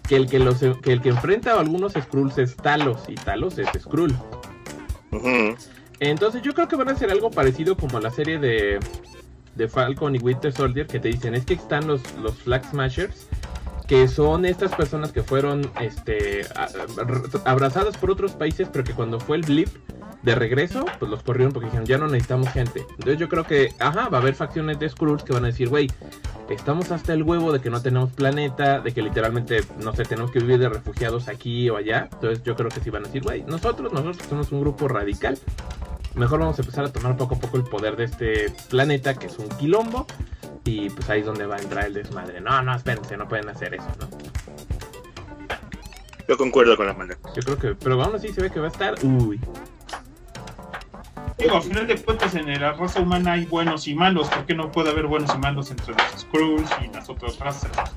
que el que los que el que enfrenta a algunos Skrulls es Talos y Talos es Skrull. Entonces yo creo que van a hacer algo parecido como la serie de, de Falcon y Winter Soldier que te dicen es que están los, los Flag Smashers que son estas personas que fueron este abrazadas por otros países pero que cuando fue el blip de regreso pues los corrieron porque dijeron ya no necesitamos gente entonces yo creo que ajá va a haber facciones de Skrulls que van a decir güey estamos hasta el huevo de que no tenemos planeta de que literalmente no sé tenemos que vivir de refugiados aquí o allá entonces yo creo que sí van a decir güey nosotros nosotros somos un grupo radical mejor vamos a empezar a tomar poco a poco el poder de este planeta que es un quilombo y pues ahí es donde va a entrar el desmadre. No, no, espérense, no pueden hacer eso, ¿no? Yo concuerdo con la manda. Yo creo que, pero aún así se ve que va a estar, uy, Digo, al final de cuentas en la raza humana hay buenos y malos. ¿Por qué no puede haber buenos y malos entre los Skrulls y las otras razas? A.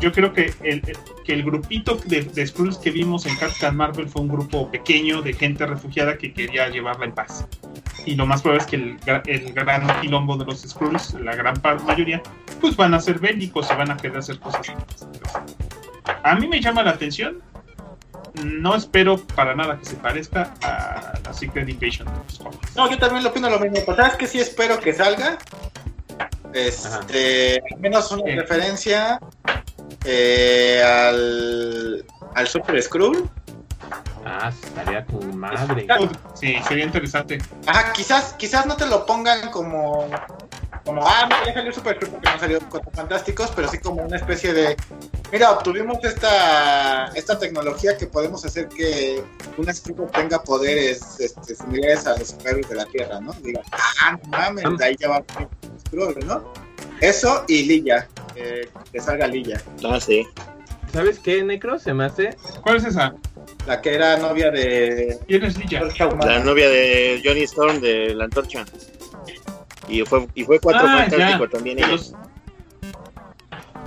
Yo creo que el, que el grupito de, de Skrulls que vimos en Captain Marvel fue un grupo pequeño de gente refugiada que quería llevarla en paz. Y lo más probable es que el, el gran quilombo de los Skrulls, la gran mayoría, pues van a ser bélicos y van a querer hacer cosas. A mí me llama la atención. No espero para nada que se parezca a la Secret Invasion de los cómics. No, yo también lo opino lo mismo. Pues, ¿Sabes que sí espero que salga? Este, al menos una referencia eh, al, al Super Skrull. Ah, estaría con madre. Sí, sería interesante. Ajá, quizás, quizás no te lo pongan como. Como, ah, mira, ya salió Super Screw porque no salió Cuatro Fantásticos, pero sí como una especie de. Mira, obtuvimos esta, esta tecnología que podemos hacer que un Screw tenga poderes este, similares a los superhéroes de la Tierra, ¿no? Diga, ah, no mames, de ahí ya va Screw, ¿no? Eso y Lilla, eh, que salga Lilla, Ah, sí. ¿Sabes qué, Necro? Se me hace. ¿Cuál es esa? la que era novia de. ¿Quién es Lilla? La novia de Johnny Storm de la antorcha. Y fue, y fue cuatro Ah, fantástico ya. también ¿De ella. los,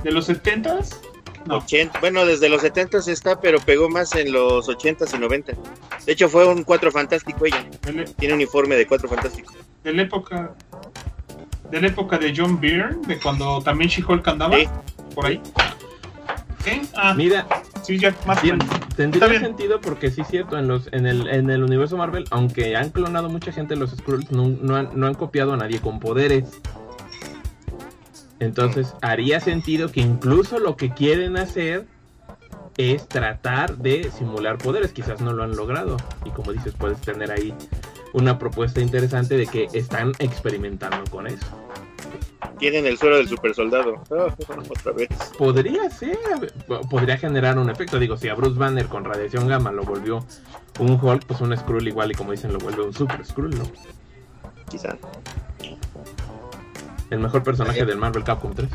¿De los 70s? No. 80, bueno, desde los 70 está, pero pegó más en los 80s y 90. De hecho, fue un cuatro fantástico ella. La- Tiene uniforme de cuatro fantástico. de la época. De la época de John Byrne, de cuando también She-Hulk andaba Sí. por ahí. Ah, Mira, sí, ya más menos. Tendría sentido porque sí es cierto, en, los, en, el, en el universo Marvel, aunque han clonado mucha gente los Skrulls, no, no han, no han copiado a nadie con poderes. Entonces, haría sentido que incluso lo que quieren hacer es tratar de simular poderes. Quizás no lo han logrado. Y como dices, puedes tener ahí una propuesta interesante de que están experimentando con eso. Tienen el suero del super soldado. otra vez. Podría ser, po- podría generar un efecto. Digo, si a Bruce Banner con radiación gamma lo volvió un Hulk, pues un Skrull igual y como dicen lo vuelve un Super Skrull, ¿no? Quizá. El mejor personaje del Marvel Capcom 3.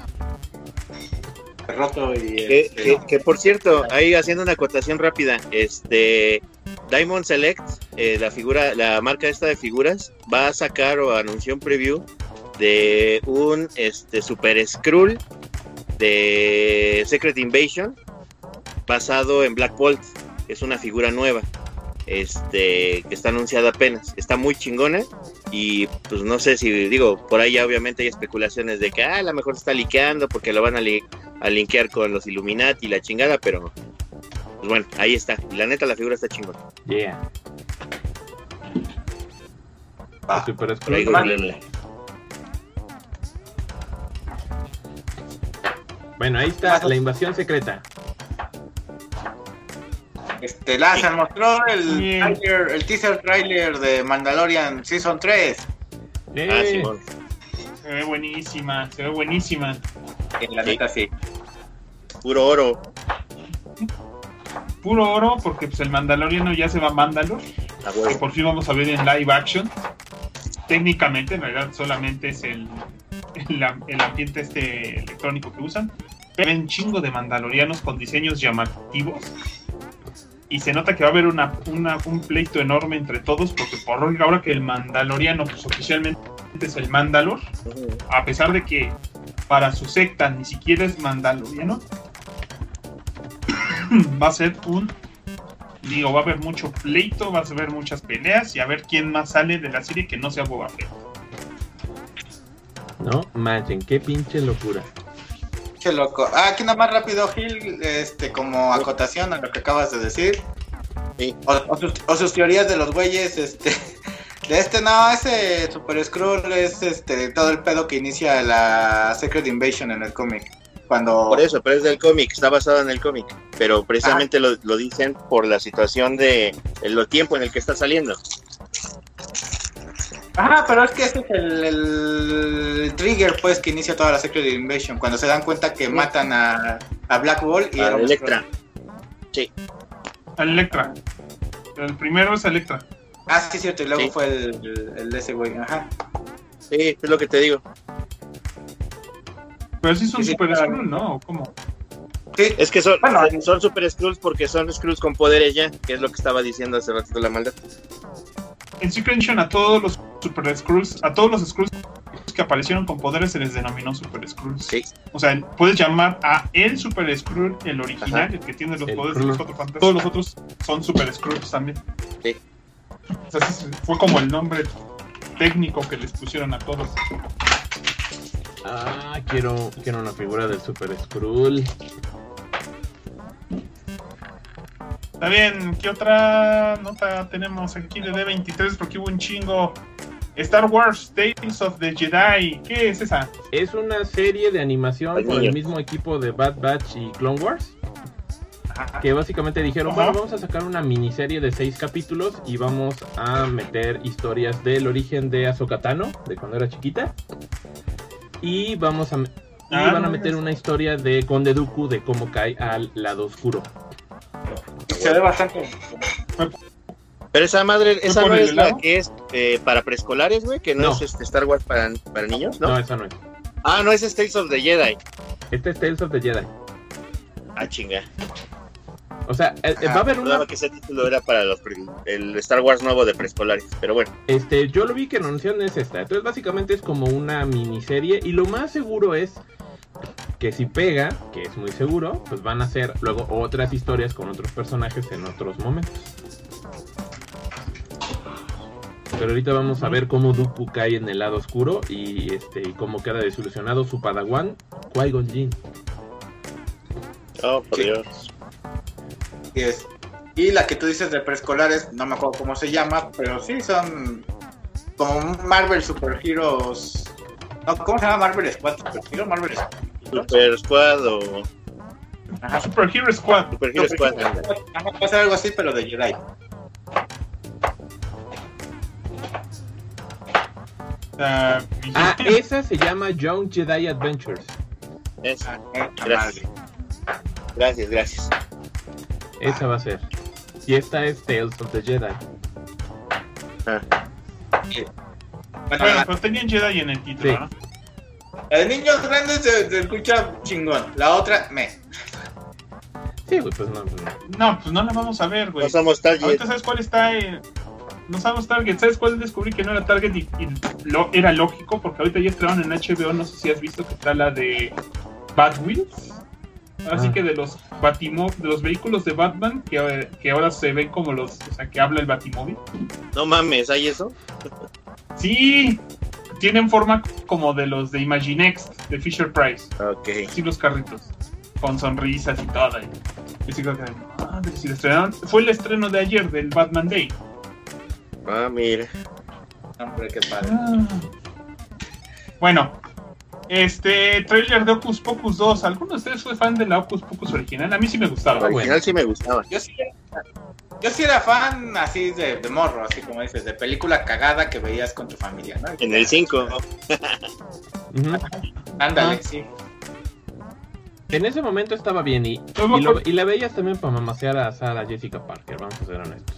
roto y Que, este, que- que, por cierto, ahí haciendo una acotación rápida, este Diamond Select, eh, la figura, la marca esta de figuras, va a sacar o anunció un preview de un este Super Skrull de Secret Invasion basado en Black Bolt. Es una figura nueva. Este, que está anunciada apenas. Está muy chingona. Y pues no sé si digo, por ahí ya obviamente hay especulaciones de que ah, a lo mejor se está liqueando porque lo van a, li- a linkear con los Illuminati y la chingada, pero pues bueno, ahí está. La neta la figura está chingona. Yeah. va. Super Bueno, ahí está la invasión secreta. Este, la se mostró el, trailer- el teaser trailer de Mandalorian Season 3. Ah, Simón. Se ve buenísima, se ve buenísima. En la Sí. neta sí. Puro oro. Puro oro, porque pues el Mandaloriano ya se va a Mandalor. A que huevo. por fin vamos a ver en live action. Técnicamente, en realidad, solamente es el, el, am- el ambiente este electrónico que usan. Pero hay un chingo de mandalorianos con diseños llamativos. Y se nota que va a haber una- un pleito enorme entre todos, porque por ahora que el mandaloriano, pues oficialmente es el Mandalor, a pesar de que para su secta ni siquiera es mandaloriano, va a ser un Digo, va a haber mucho pleito, va a haber muchas peleas y a ver quién más sale de la serie que no sea Boba Fett. No manchen, qué pinche locura. Qué loco. Ah, aquí nada más rápido, Gil, este, como acotación a lo que acabas de decir. Sí. O, o sus, o sus teorías de los güeyes, este. De este, no, ese Super Skrull es este todo el pedo que inicia la Secret Invasion en el cómic. Cuando. Por eso, pero es del cómic, está basado en el cómic. Pero precisamente lo, lo dicen por la situación de el tiempo en el que está saliendo. Ajá, pero es que ese es el, el trigger, pues, que inicia toda la Secret Invasion. Cuando se dan cuenta que matan a, a Black Ball y A Electra. Skrull. A Electra. El primero es Electra. Ah, sí, cierto, y luego Sí. fue el, el, el de ese güey. Ajá. Sí, es lo que te digo. Pero sí son Sí, sí, Super claro. Skrull, ¿no? ¿O ¿Cómo? Sí, Es que son, Bueno, son super Skrulls porque son Skrulls con poderes ya, que es lo que estaba diciendo hace ratito la maldad. En Secret Invasion a todos los Super Skrulls, a todos los Skrulls que aparecieron con poderes se les denominó Super Skrulls. Sí. O sea, puedes llamar a el Super Skrull, el original, Ajá. el que tiene los El poderes de los cuatro fantásticos. Todos los otros son Super Skrulls también. Sí. O sea, fue como el nombre técnico que les pusieron a todos. Ah, quiero, quiero una figura del Super Skrull. Está bien, ¿qué otra nota tenemos aquí de D23? Porque hubo un chingo. Star Wars Tales of the Jedi. ¿Qué es esa? Es una serie de animación Ay, por el mismo equipo de Bad Batch y Clone Wars. Ajá. que básicamente dijeron, bueno, vamos a sacar una miniserie de seis capítulos y vamos a meter historias del origen de Ahsoka Tano, de cuando era chiquita. Y vamos a y Ah, van a meter una historia de Conde Dooku de cómo cae al lado oscuro. Se ve bastante. Pero esa madre, esa no es la que es eh, para preescolares, güey, que no, No. es este Star Wars para, para niños, No, ¿no? esa no es. Ah, no, ese es Tales of the Jedi. Este es Tales of the Jedi. Ah, chinga. O sea, eh, eh, va a haber una Dudaba que ese título era para los pre- el Star Wars nuevo de preescolares, pero bueno. Este, yo lo vi que la anunciaron es esta. Entonces, básicamente es como una miniserie. Y lo más seguro es que si pega, que es muy seguro, pues van a hacer luego otras historias con otros personajes en otros momentos. Pero ahorita vamos a ver cómo Dooku cae en el lado oscuro y este y cómo queda desilusionado su padawan, Qui-Gon Jinn. Oh, por. Dios. Y, es- y la que tú dices de preescolares, no me acuerdo cómo se llama, pero sí son como un Marvel Super Heroes. No, ¿Cómo se llama Marvel Squad Super Hero? Marvel Squad. Super Squad o Ajá. Super Hero Squad. Super Hero Squad. Ajá, Va a ser algo así, pero de Jedi. Ah, Ah, esa se llama Young Jedi Adventures. Es- Ah, eh, Gracias. Gracias, gracias. Esa va a ser. Y esta es Tales of the Jedi. Bueno, Bueno, pero tenían Jedi en el título, Sí. ¿no? la de niños grandes se, se escucha chingón. La otra, me. Sí, güey, pues no, pues no. No, pues no la vamos a ver, güey. No somos Target. Ahorita sabes cuál está en... No sabemos Target. ¿Sabes cuál descubrí que no era Target y, y lo, era lógico? Porque ahorita ya estrenaron en HBO, no sé si has visto que está la de Bad Wheels. Así Ah. que de los Batimo de los vehículos de Batman que, eh, que ahora se ven como los, o sea, que habla el Batimóvil. No mames, ¿hay eso? Sí, tienen forma como de los de Imaginext, de Fisher Price. Ok. Sí, los carritos. Con sonrisas y todo. Y así que, madre, si lo estrenaron- Fue el estreno de ayer del Batman Day. Ah, mira. Hombre, qué padre. Ah. Bueno, este trailer de Ocus Pocus 2. ¿Alguno de ustedes fue fan de la Ocus Pocus original? A mí sí me gustaba. Bueno. original sí me gustaba. Yo sí, yo sí era fan así de, de morro, así como dices, de película cagada que veías con tu familia, ¿no? En el 5. Ujú. Ándale, Ah. sí. En ese momento estaba bien y, y, lo- y la veías también para mamasear a Sarah Jessica Parker, vamos a ser honestos.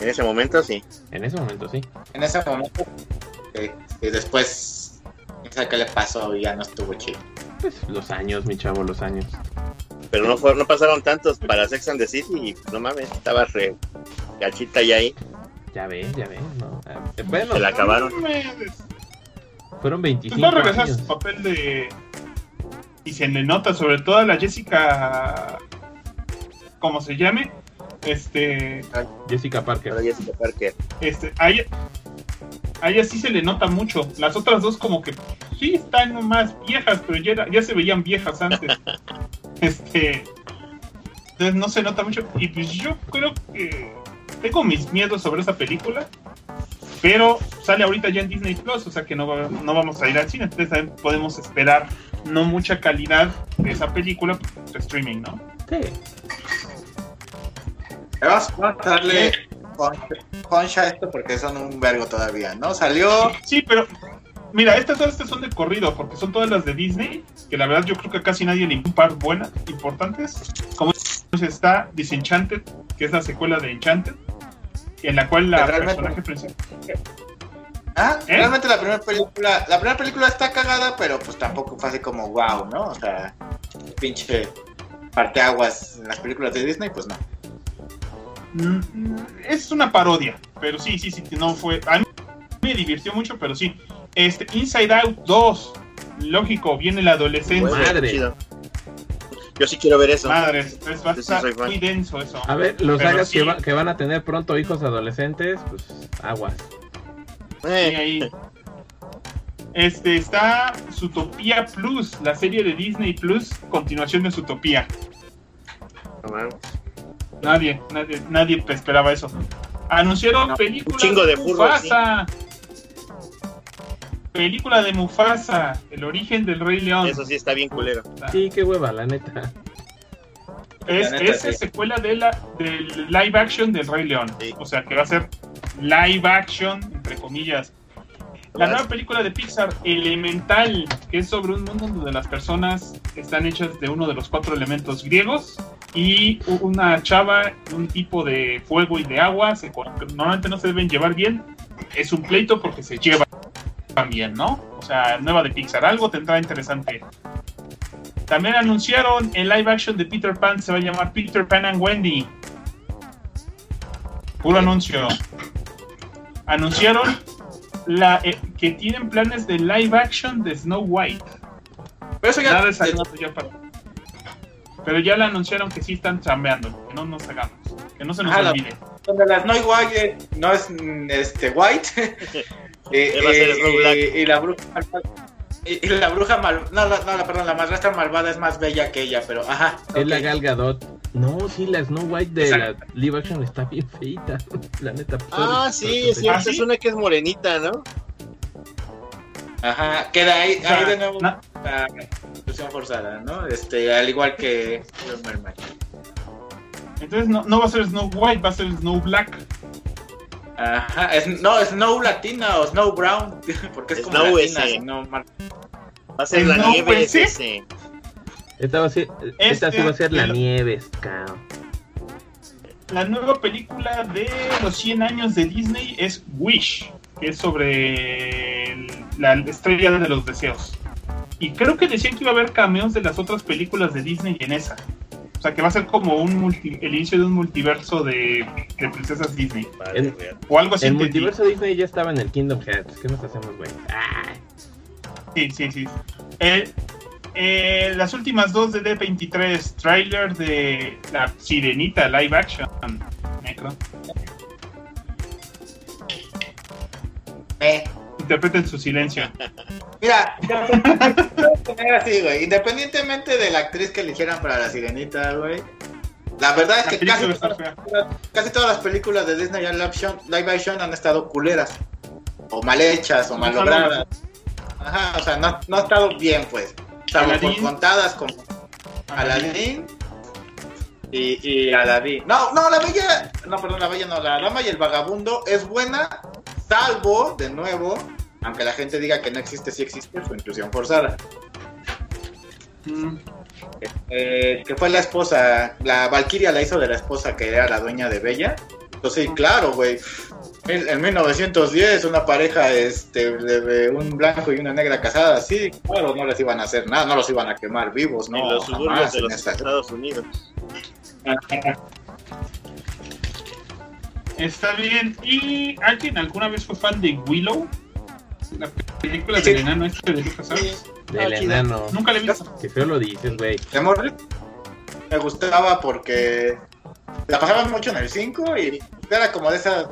En ese momento sí. En ese momento sí. En ese momento, y después, no sé qué le pasó y ya no estuvo chido. Pues los años, mi chavo, los años. Pero no, fue- no pasaron tantos para Sex and the City y no mames, estaba re gachita ya ahí. Ya ves, ya ves, ¿no? Eh, Bueno, Se la acabaron. No fueron Pues 25 va a regresar años. su papel de. Y se le nota, sobre todo a la Jessica. como se llame. Este. Jessica Parker. Jessica Parker. este a, ella, a ella sí se le nota mucho. Las otras dos, como que. Sí, están más viejas, pero ya, era- ya se veían viejas antes. este. Entonces no se nota mucho. Y pues yo creo que. Tengo mis miedos sobre esa película. Pero sale ahorita ya en Disney Plus, o sea que no, va- no vamos a ir al cine. Entonces también podemos esperar no mucha calidad de esa película por streaming, ¿no? Sí. Vamos a darle concha, esto porque son un vergo todavía, ¿no? Salió. Sí, pero mira, estas todas estas son de corrido, porque son todas las de Disney, que la verdad yo creo que casi nadie le un par buenas, importantes. Como está Disenchanted, que es la secuela de Enchanted, en la cual la personaje principal. Ah, ¿Eh? realmente la primera película, la primera película está cagada, pero pues tampoco fue así como wow, ¿no? O sea, pinche parteaguas en las películas de Disney, pues no. Es una parodia, pero sí, sí, sí, que no fue. A mí me divirtió mucho, pero sí. Este, Inside Out 2, lógico, viene la adolescencia. Madre. Yo sí quiero ver eso. Madre, es, es va a Yo sí muy denso eso. A ver, los sagas sí. que, va- que van a tener pronto hijos adolescentes, pues aguas. Sí, Eh, ahí. Este está Zootopia Plus, la serie de Disney Plus, continuación de Zootopia. no. Nadie, nadie, nadie esperaba eso. Anunciaron No, película un chingo de Mufasa. Película de Mufasa, el origen del Rey León. Eso sí está bien culero. Sí, qué hueva, la neta. Es, La neta, es sí. secuela de la, del live action del Rey León. Sí. O sea que va a ser live action, entre comillas. La nueva película de Pixar, Elemental, que es sobre un mundo donde las personas están hechas de uno de los cuatro elementos griegos y una chava, un tipo de fuego y de agua, se, normalmente no se deben llevar bien. Es un pleito porque se llevan bien, ¿no? O sea, nueva de Pixar, algo tendrá interesante. También anunciaron el live action de Peter Pan, se va a llamar Peter Pan and Wendy. Puro anuncio. Anunciaron la, eh, que tienen planes de live action de Snow White. Pero eso ya. Nada de sagrado ya para- Pero ya le anunciaron que sí están chambeando, que no nos hagamos, que no se nos olvide. donde la Snow White no es mm, este White eh, Va a ser eh, eh, y la bruja malvada- y, la bruja mal no, la- no, la- perdón la madrastra malvada es más bella que ella pero ajá Es la. Gal Gadot. No, sí, la Snow White de Exacto. la live action está bien feita. La neta. pues, Ah, sorry, sí, es cierto. ¿Ah, sí? Es una que es morenita, ¿no? ajá queda ahí, O sea, ahí de nuevo na- la inclusión forzada no este al igual que Little Mermaid. Entonces no, no va a ser Snow White, va a ser Snow Black. ajá es, no Snow Latina o Snow Brown porque es como Snow latina ese. no mar- Va a ser la nieve sí. ese. Esta va a ser, esta sí Este, va a ser la el- nieve, cao. La nueva película de los 100 años de Disney es Wish, que es sobre el- la estrella de los deseos. Y creo que decían que iba a haber cameos de las otras películas de Disney en esa. O sea, que va a ser como un multi- el inicio de un multiverso de, de princesas Disney. O algo así. El multiverso Disney ya estaba en el Kingdom Hearts. ¿Qué nos hacemos, güey? Ay, Sí, sí, sí. Eh, eh, las últimas dos de D23, trailer de la Sirenita live action. Necro. eh. Interpreten su silencio. Mira, así, güey. Independientemente de la actriz que eligieran para la sirenita, güey. La verdad es que casi, todas las películas de Disney live action, live action han estado culeras. O mal hechas, o mal logradas. Ajá, o sea, no, no ha estado bien, pues. Salvo por contadas como Aladdin y, y Aladdin. No, no, la bella. No, perdón, la bella no. La dama y el vagabundo es buena, salvo, de nuevo, aunque la gente diga que no existe, sí existe, su inclusión forzada. Mm. Eh, que fue la esposa, la Valkyria la hizo de la esposa que era la dueña de Bella. Entonces, sí, claro, güey. En en 1910, una pareja este, de, de un blanco y una negra casada, sí, claro, no les iban a hacer nada, no los iban a quemar vivos, no, en los suburbios jamás de en los esa- Estados Unidos. Está bien. ¿Y alguien alguna vez fue fan de Willow? La película del enano este de Lucas Arts. del enano. Nunca la he visto. Que feo lo dices, güey. Me gustaba porque la pasaban mucho en el 5 y era como de esas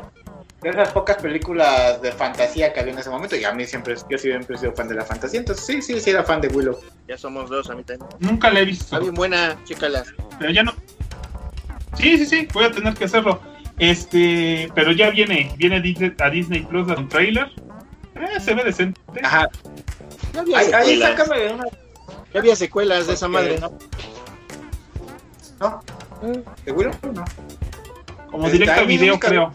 de esas pocas películas de fantasía que había en ese momento y a mí siempre yo siempre he sido fan de la fantasía entonces sí sí sí era fan de Willow Ya somos dos, a mí también. Nunca la he Está visto. bien buena, chécala. Pero ya no. Sí, sí, sí. Voy a tener que hacerlo. Este, pero ya viene, viene Disney- a Disney Plus un trailer. Eh, se ve decente. ajá Ya había ahí, sácame de una Ya había secuelas de esa madre. no no Willow no Como directo a video, creo.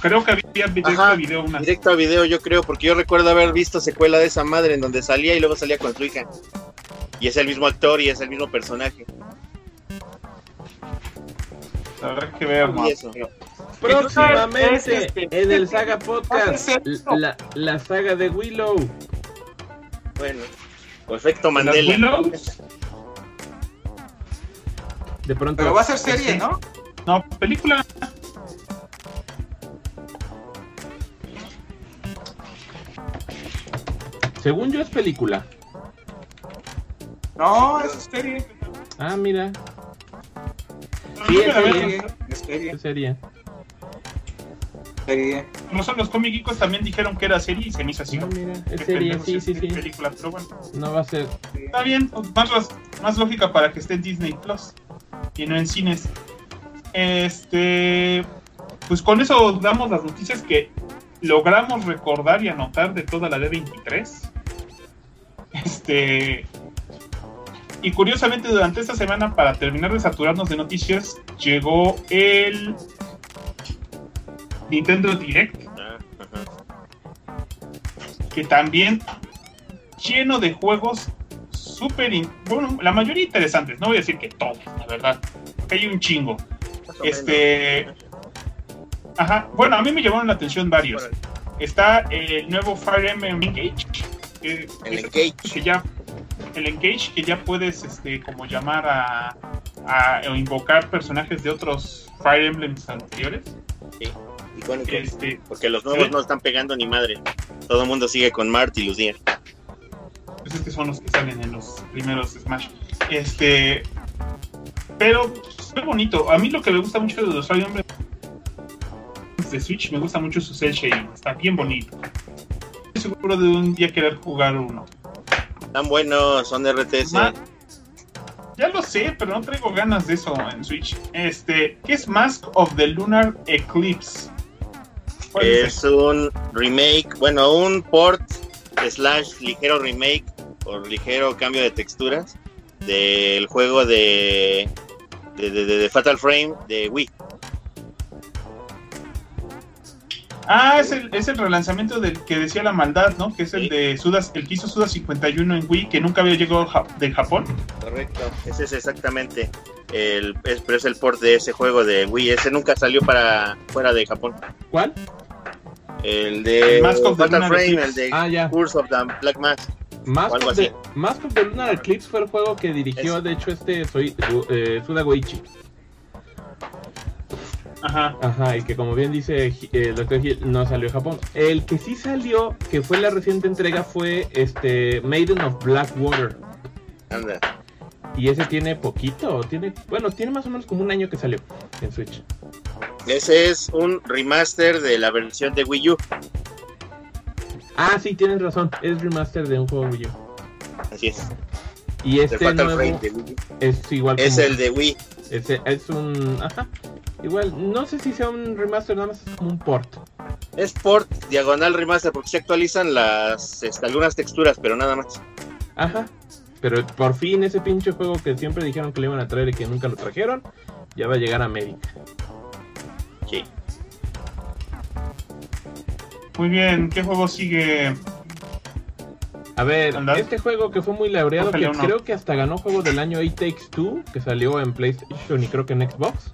Creo que había directo Ajá, a video una. Directo a video, yo creo, porque yo recuerdo haber visto secuela de esa madre en donde salía y luego salía con su hija. Y es el mismo actor y es el mismo personaje. Habrá que ver. Y eso. Próximamente Es este- en el Saga a Podcast, la, la saga de Willow. Bueno, efecto ¿Las Mandela. De pronto. pero va a ser serie no No, película. Según yo es película. no es serie Ah, mira, Sí, es serie es serie no son los cómics geekos también dijeron que era serie y se me hizo así. Ah, mira, es serie, pendejos, sí, es sí, sí. película, pero bueno. No va a ser. Está bien, pues, más, más lógica para que esté en Disney Plus y no en cines. Este, pues con eso damos las noticias que logramos recordar y anotar de toda la D23. Este, Y curiosamente, durante esta semana, para terminar de saturarnos de noticias, llegó el Nintendo Direct, Ah, que también lleno de juegos súper, bueno, la mayoría interesantes, no voy a decir que todos, la verdad, hay un chingo. Este, ajá, bueno, a mí me llamaron la atención varios. Está el nuevo Fire Emblem Engage, que, El Engage. que ya el Engage que ya puedes este como llamar a, a- o invocar personajes de otros Fire Emblems anteriores. Icónico. Este, Porque los nuevos ¿Sí? no están pegando ni madre. Todo el mundo sigue con Marty y Lucier. pues es que son los que salen en los primeros Smash. Este, pero es muy bonito. A mí lo que me gusta mucho de los Fire Emblem de Switch, me gusta mucho su cel shading. Está bien bonito. Estoy seguro de un día querer jugar uno. Tan buenos, son RTS. Ma- ya lo sé, pero no traigo ganas de eso en Switch. Este, ¿qué es Mask of the Lunar Eclipse? ¿Cuál es Es un remake, bueno, un port slash ligero remake o ligero cambio de texturas del juego de, de, de- de- de Fatal Frame de Wii. Ah, es el, es el relanzamiento del que decía la maldad, ¿no? Que es el Sí. de Sudas, el que hizo Suda 51 en Wii, que nunca había llegado ja- de Japón. Correcto. Ese es exactamente el, es, pero es el port de ese juego de Wii. Ese nunca salió para fuera de Japón. ¿Cuál? El de El Mask of the Fatal Lunar Frame, Eclipse. el de Ah, ya. Curse of the Black Mask. Mask o algo of, the, así. Mask of the Lunar Eclipse fue el juego que dirigió, Es- de hecho, este soy, eh, Suda Goichi. Ajá. Ajá, y que como bien dice eh, el Dr. Hill, no salió a Japón. El que sí salió, que fue la reciente entrega, fue este Maiden of Blackwater. Anda. Y ese tiene poquito, tiene, bueno, tiene más o menos como un año que salió en Switch. Ese es un remaster de la versión de Wii U. Ah, sí, tienes razón, es remaster de un juego Wii U. Así es. Y De este nuevo Frame de Wii U. es igual Es como- el de Wii. ese- es un, ajá, igual, no sé si sea un remaster, nada más es como un port. Es port diagonal remaster porque se actualizan las este, algunas texturas, pero nada más. Ajá. Pero por fin ese pinche juego que siempre dijeron que le iban a traer y que nunca lo trajeron, ya va a llegar a América. Sí. Muy bien, ¿qué juego sigue? A ver, este juego que fue muy laureado, que uno. creo que hasta ganó juego del año It Takes Two, que salió en PlayStation y creo que en Xbox,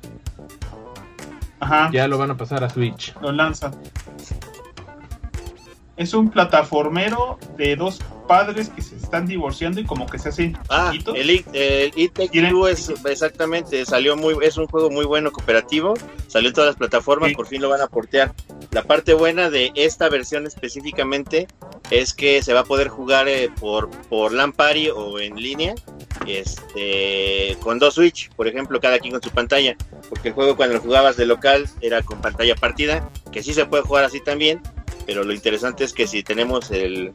Ajá. ya lo van a pasar a Switch. lo lanza. Es un plataformero de dos padres que se están divorciando y como que se hacen Ah, chiquitos. el It, el It Takes Two es exactamente, salió muy, es un juego muy bueno cooperativo, salió en todas las plataformas, Sí. por fin lo van a portear. La parte buena de esta versión específicamente es que se va a poder jugar eh, por, por LAN Party o en línea, este, con dos Switch, por ejemplo, cada quien con su pantalla, porque el juego cuando lo jugabas de local era con pantalla partida, que sí se puede jugar así también, pero lo interesante es que si tenemos el,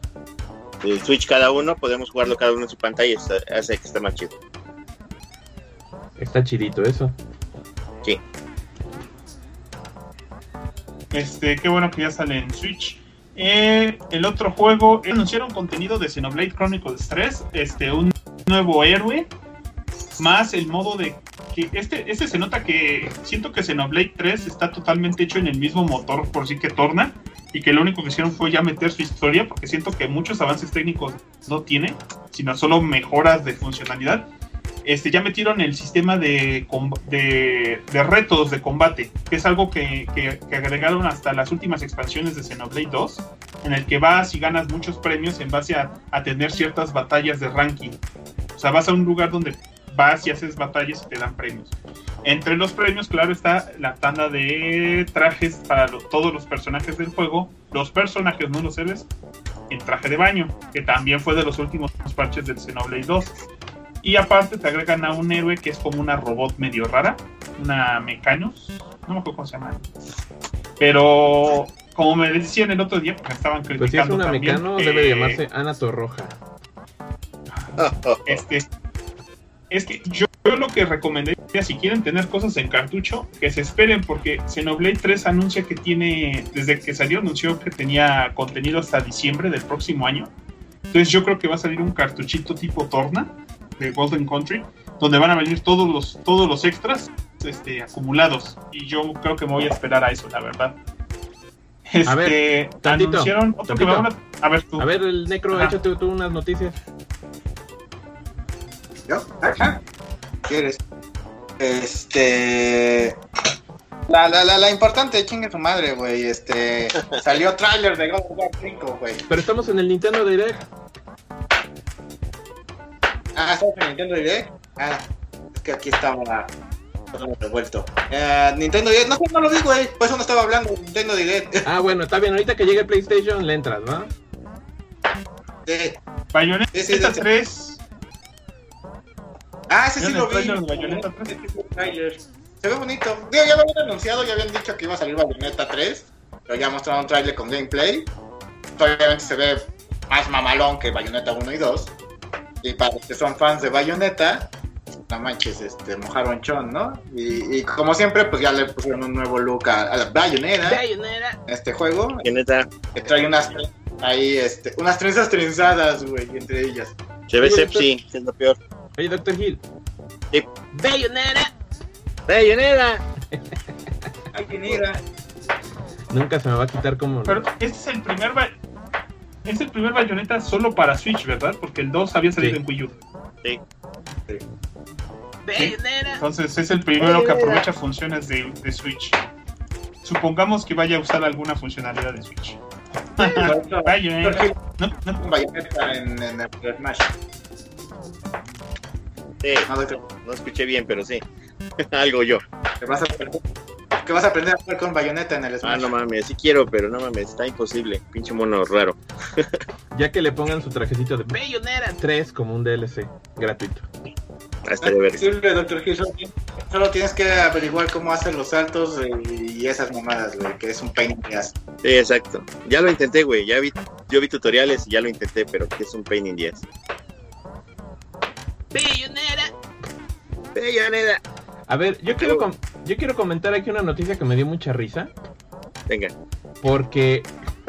el Switch cada uno, podemos jugarlo cada uno en su pantalla hace que esté más chido. Está chidito eso. Este, qué bueno que ya sale en Switch. Eh, el otro juego, anunciaron contenido de Xenoblade Chronicles 3, este, un nuevo héroe, más el modo de este, este se nota que siento que Xenoblade 3 está totalmente hecho en el mismo motor por sí que torna y que lo único que hicieron fue ya meter su historia porque siento que muchos avances técnicos no tiene, sino solo mejoras de funcionalidad. Este, ya metieron el sistema de, de, retos de combate, que es algo que, que- agregaron hasta las últimas expansiones de Xenoblade 2, en el que vas y ganas muchos premios en base a, a tener ciertas batallas de ranking. O sea, vas a un lugar donde vas y haces batallas y te dan premios. Entre los premios, claro, está la tanda de trajes para lo- todos los personajes del juego, los personajes, no los héroes, en traje de baño, que también fue de los últimos parches del Xenoblade 2. Y aparte te agregan a un héroe que es como una robot medio rara, una Mecanos, no me acuerdo cómo se llama. Pero como me decían el otro día, porque estaban criticando Pues si es una también, mecano, eh, debe llamarse Ana Torroja. Este, es que yo, yo lo que recomendaría, si quieren tener cosas en cartucho, que se esperen, porque Xenoblade 3 anuncia que tiene, desde que salió, anunció que tenía contenido hasta diciembre del próximo año. Entonces yo creo que va a salir un cartuchito tipo Torna, de Golden Country, donde van a venir todos los, todos los extras este, acumulados. Y yo creo que me voy a esperar a eso, la verdad. Este, A ver, tantito, anunciaron otro que tantito. me van a... a ver tú. A ver, el Necro, Ajá. échate tú unas noticias. ¿Yo? Ajá. ¿Quieres? Este. La, la, la, la importante, chingue su madre, güey. Este. Salió tráiler de God of War 5, güey. Pero estamos en el Nintendo Direct. Ah, ¿estás en Nintendo Direct? Ah, es que aquí estaba todo revuelto. Eh, Nintendo Direct, no, no lo vi, güey. Por eso no estaba hablando de Nintendo Direct. Ah, bueno, está bien. Ahorita que llegue el PlayStation, le entras, ¿no? Sí. Bayonetta Sí, sí, sí. 3. Ah, ese sí ¿Vieron lo vi. tráiler de Bayonetta 3? Ese sí fue el tráiler. Se ve bonito. Digo, ya lo habían anunciado, ya habían dicho que iba a salir Bayonetta 3. Pero ya mostraron un tráiler con gameplay. Obviamente se ve más mamalón que Bayonetta 1 y 2. Y para los que son fans de Bayonetta, no manches, este, mojaron chon, ¿no? Y, y como siempre, pues ya le pusieron un nuevo look a, a la Bayonetta, Bayonetta. este juego. Neta, Que trae unas ahí, este, unas trenzas trenzadas, güey, entre ellas. se ve sepsi, es lo peor. Oye, Doctor Hill. Sí. Bayonetta. ¡Bayonetta! Ay, mira. Nunca se me va a quitar como. Pero este es el primer Ba- es el primer Bayonetta solo para Switch, ¿verdad? Porque el 2 había salido Sí. en Wii U. Sí. Bayonetta. Entonces es el primero que aprovecha funciones de, de Switch. Supongamos que vaya a usar alguna funcionalidad de Switch. Bayonetta. No, no, Bayonetta en, en el Smash. Sí, No, no escuché bien, pero sí. Algo yo. que vas a aprender, que vas a aprender a jugar con Bayonetta en el Ah, Smash. no mames, sí quiero, pero no mames, está imposible. Pinche mono raro. Ya que le pongan su trajecito de Bayonetta 3 como un DLC gratuito. Ah. Sirve, Doctor Hill, solo, tienes que averiguar cómo hacen los saltos y esas mamadas, güey, que es un pain in the ass. Sí, exacto. Ya lo intenté, güey. Ya vi, yo vi tutoriales y ya lo intenté, pero que es un pain in the ass. Bayonetta. Bayonetta. A ver, yo quiero, com- yo quiero comentar aquí una noticia que me dio mucha risa. Venga. Porque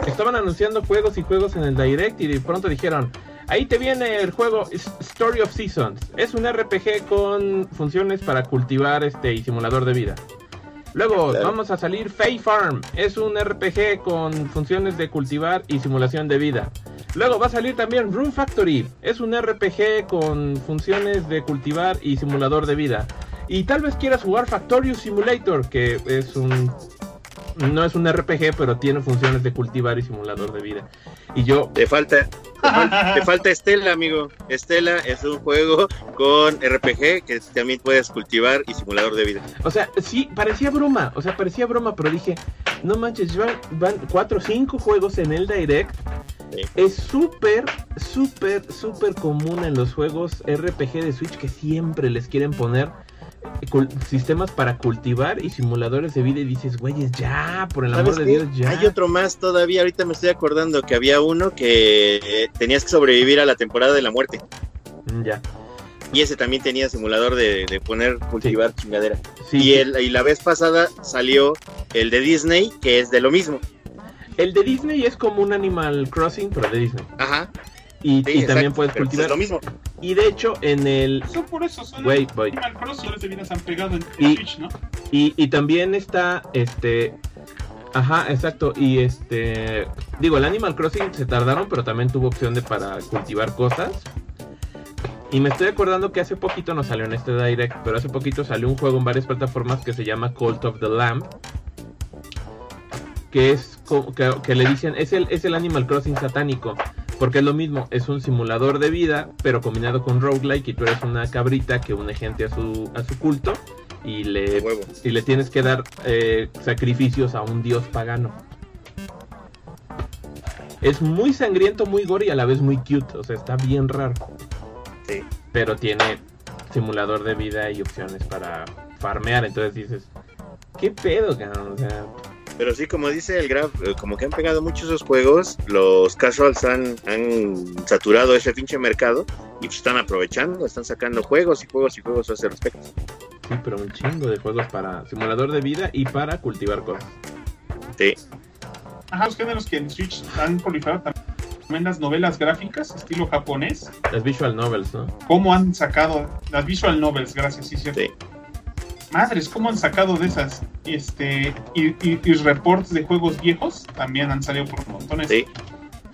estaban anunciando juegos y juegos en el Direct y de pronto dijeron, ahí te viene el juego Story of Seasons. Es un RPG con funciones para cultivar este y simulador de vida. Luego Claro. vamos a salir Fay Farm. Es un RPG con funciones de cultivar y simulación de vida. Luego va a salir también Room Factory. Es un RPG con funciones de cultivar y simulador de vida. Y tal vez quieras jugar Factorious Simulator, que es un no es un RPG, pero tiene funciones de cultivar y simulador de vida. Y yo, Te falta, te fal- te falta Estela, amigo. Estela es un juego con RPG que también puedes cultivar y simulador de vida. o sea, sí, parecía broma, o sea, parecía broma, pero dije, no manches, van, van cuatro o cinco juegos en el Direct. Sí. Es súper, súper, súper común en los juegos RPG de Switch que siempre les quieren poner sistemas para cultivar y simuladores de vida y dices, güeyes, ya, por el amor ¿Sabes de? Dios, ya. Hay otro más todavía. Ahorita me estoy acordando que había uno que eh, tenías que sobrevivir a la temporada de la muerte. Mm, Ya. Y ese también tenía simulador de, de poner cultivar chingadera. Sí, y, el, y la vez pasada salió el de Disney, que es de lo mismo. El de Disney es como un Animal Crossing, pero de Disney. Ajá. Y, sí, y también puedes pues cultivar. es lo mismo. Y de hecho, en el. Son por eso, son Wait, de vida se han pegado en, Y- Switch, ¿no? Y, y también está este. Ajá, exacto. Y este. Digo, el Animal Crossing se tardaron, pero también tuvo opción de para cultivar cosas. Y me estoy acordando que hace poquito no salió en este direct, pero hace poquito salió un juego en varias plataformas que se llama Cult of the Lamb. Que es co- que, que le dicen, es el, es el Animal Crossing satánico. Porque es lo mismo, es un simulador de vida, pero combinado con roguelike y tú eres una cabrita que une gente a su, a su culto y le y le tienes que dar eh, sacrificios a un dios pagano. Es muy sangriento, muy gore y a la vez muy cute, o sea, está bien raro. Sí. Pero tiene simulador de vida y opciones para farmear, entonces dices, ¿qué pedo, cabrón? O sea, Pero sí, como dice el Graf, eh, como que han pegado muchos esos juegos, los casuals han, han saturado ese pinche mercado y pues están aprovechando, están sacando juegos y juegos y juegos a ese respecto. sí, pero un chingo de juegos para simulador de vida y para cultivar cosas. Sí, Ajá, los géneros que en Switch han proliferado también. tremendas novelas gráficas, estilo japonés. Las visual novels, ¿no? ¿Cómo han sacado las visual novels? Gracias, sí, cierto. Sí. Madres, ¿cómo han sacado de esas? Este, y, y, y reports de juegos viejos también han salido por montones. Sí.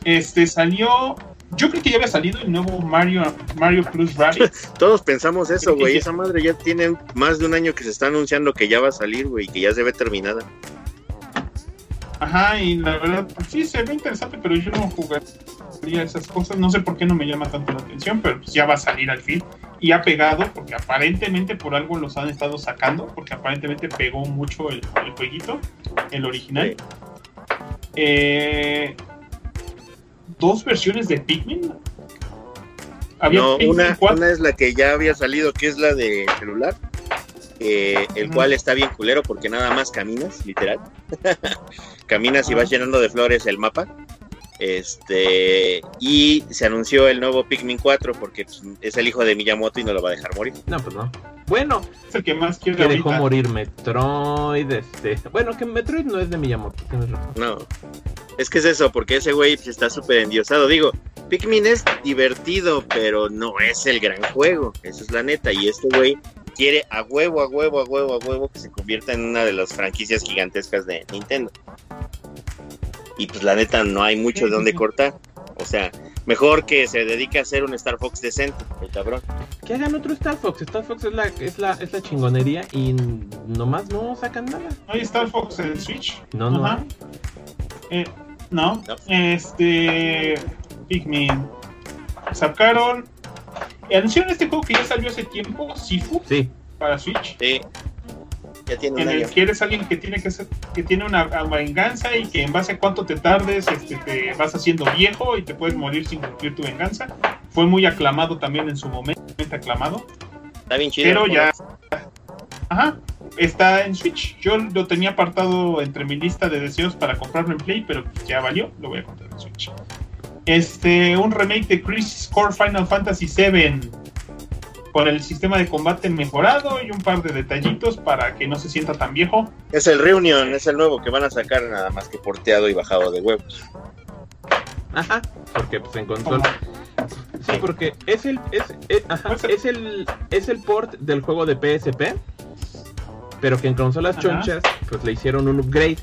Este, salió. Yo creo que ya había salido el nuevo Mario, Mario Plus Rabbids. Todos pensamos eso, güey. Esa madre ya tiene más de un año que se está anunciando que ya va a salir, güey, que ya se ve terminada. Ajá, y la verdad, pues sí, se ve interesante, pero yo no esas cosas. No sé por qué no me llama tanto la atención, pero pues ya va a salir al fin. Y ha pegado, porque aparentemente por algo los han estado sacando, porque aparentemente pegó mucho el, el jueguito, el original. Eh, dos versiones de Pikmin. Había No, Pikmin una, 4. una es la que ya había salido, que es la de celular, eh, el cual está bien culero porque nada más caminas, literal. caminas y vas llenando de flores el mapa. Este, y se anunció el nuevo Pikmin 4 porque es el hijo de Miyamoto y no lo va a dejar morir. No, pues no. Bueno, Es el que más quiere que dejó morir Metroid, este... Bueno, que Metroid no es de Miyamoto, tienes razón. No, es que es eso, porque ese güey está súper endiosado. Digo, Pikmin es divertido, pero no es el gran juego, esa es la neta. Y este güey quiere a huevo, a huevo, a huevo, a huevo que se convierta en una de las franquicias gigantescas de Nintendo. Y pues la neta no hay mucho de dónde cortar. O sea, mejor que se dedique a hacer un Star Fox decente, el cabrón. Que hagan otro Star Fox. Star Fox es la, es la, es la chingonería y nomás no sacan nada. ¿No hay Star Fox en Switch? No, no Ajá. hay. Eh, no. No. Este. Pikmin. Sacaron. Anunciaron este juego que ya salió hace tiempo, Sifu, Sí, para Switch. Sí, ya tiene En el año. que eres alguien que tiene que ser, que tiene una a- venganza y que en base a cuánto te tardes, este, te vas haciendo viejo y te puedes morir sin cumplir tu venganza. Fue muy aclamado también en su momento, aclamado. Está bien chido. Pero ya. Ajá. Está en Switch. Yo lo tenía apartado entre mi lista de deseos para comprarlo en Play, pero ya valió. Lo voy a comprar en Switch. Este, un remake de Crisis Core Final Fantasy VII. Con el sistema de combate mejorado y un par de detallitos para que no se sienta tan viejo. Es el Reunion, es el nuevo que van a sacar nada más que porteado y bajado de huevos. ajá. Porque pues en control. Sí, porque es el es, es- ajá, Pues, es el es el port del juego de PSP, pero que en consolas Ajá. chonchas pues le hicieron un upgrade,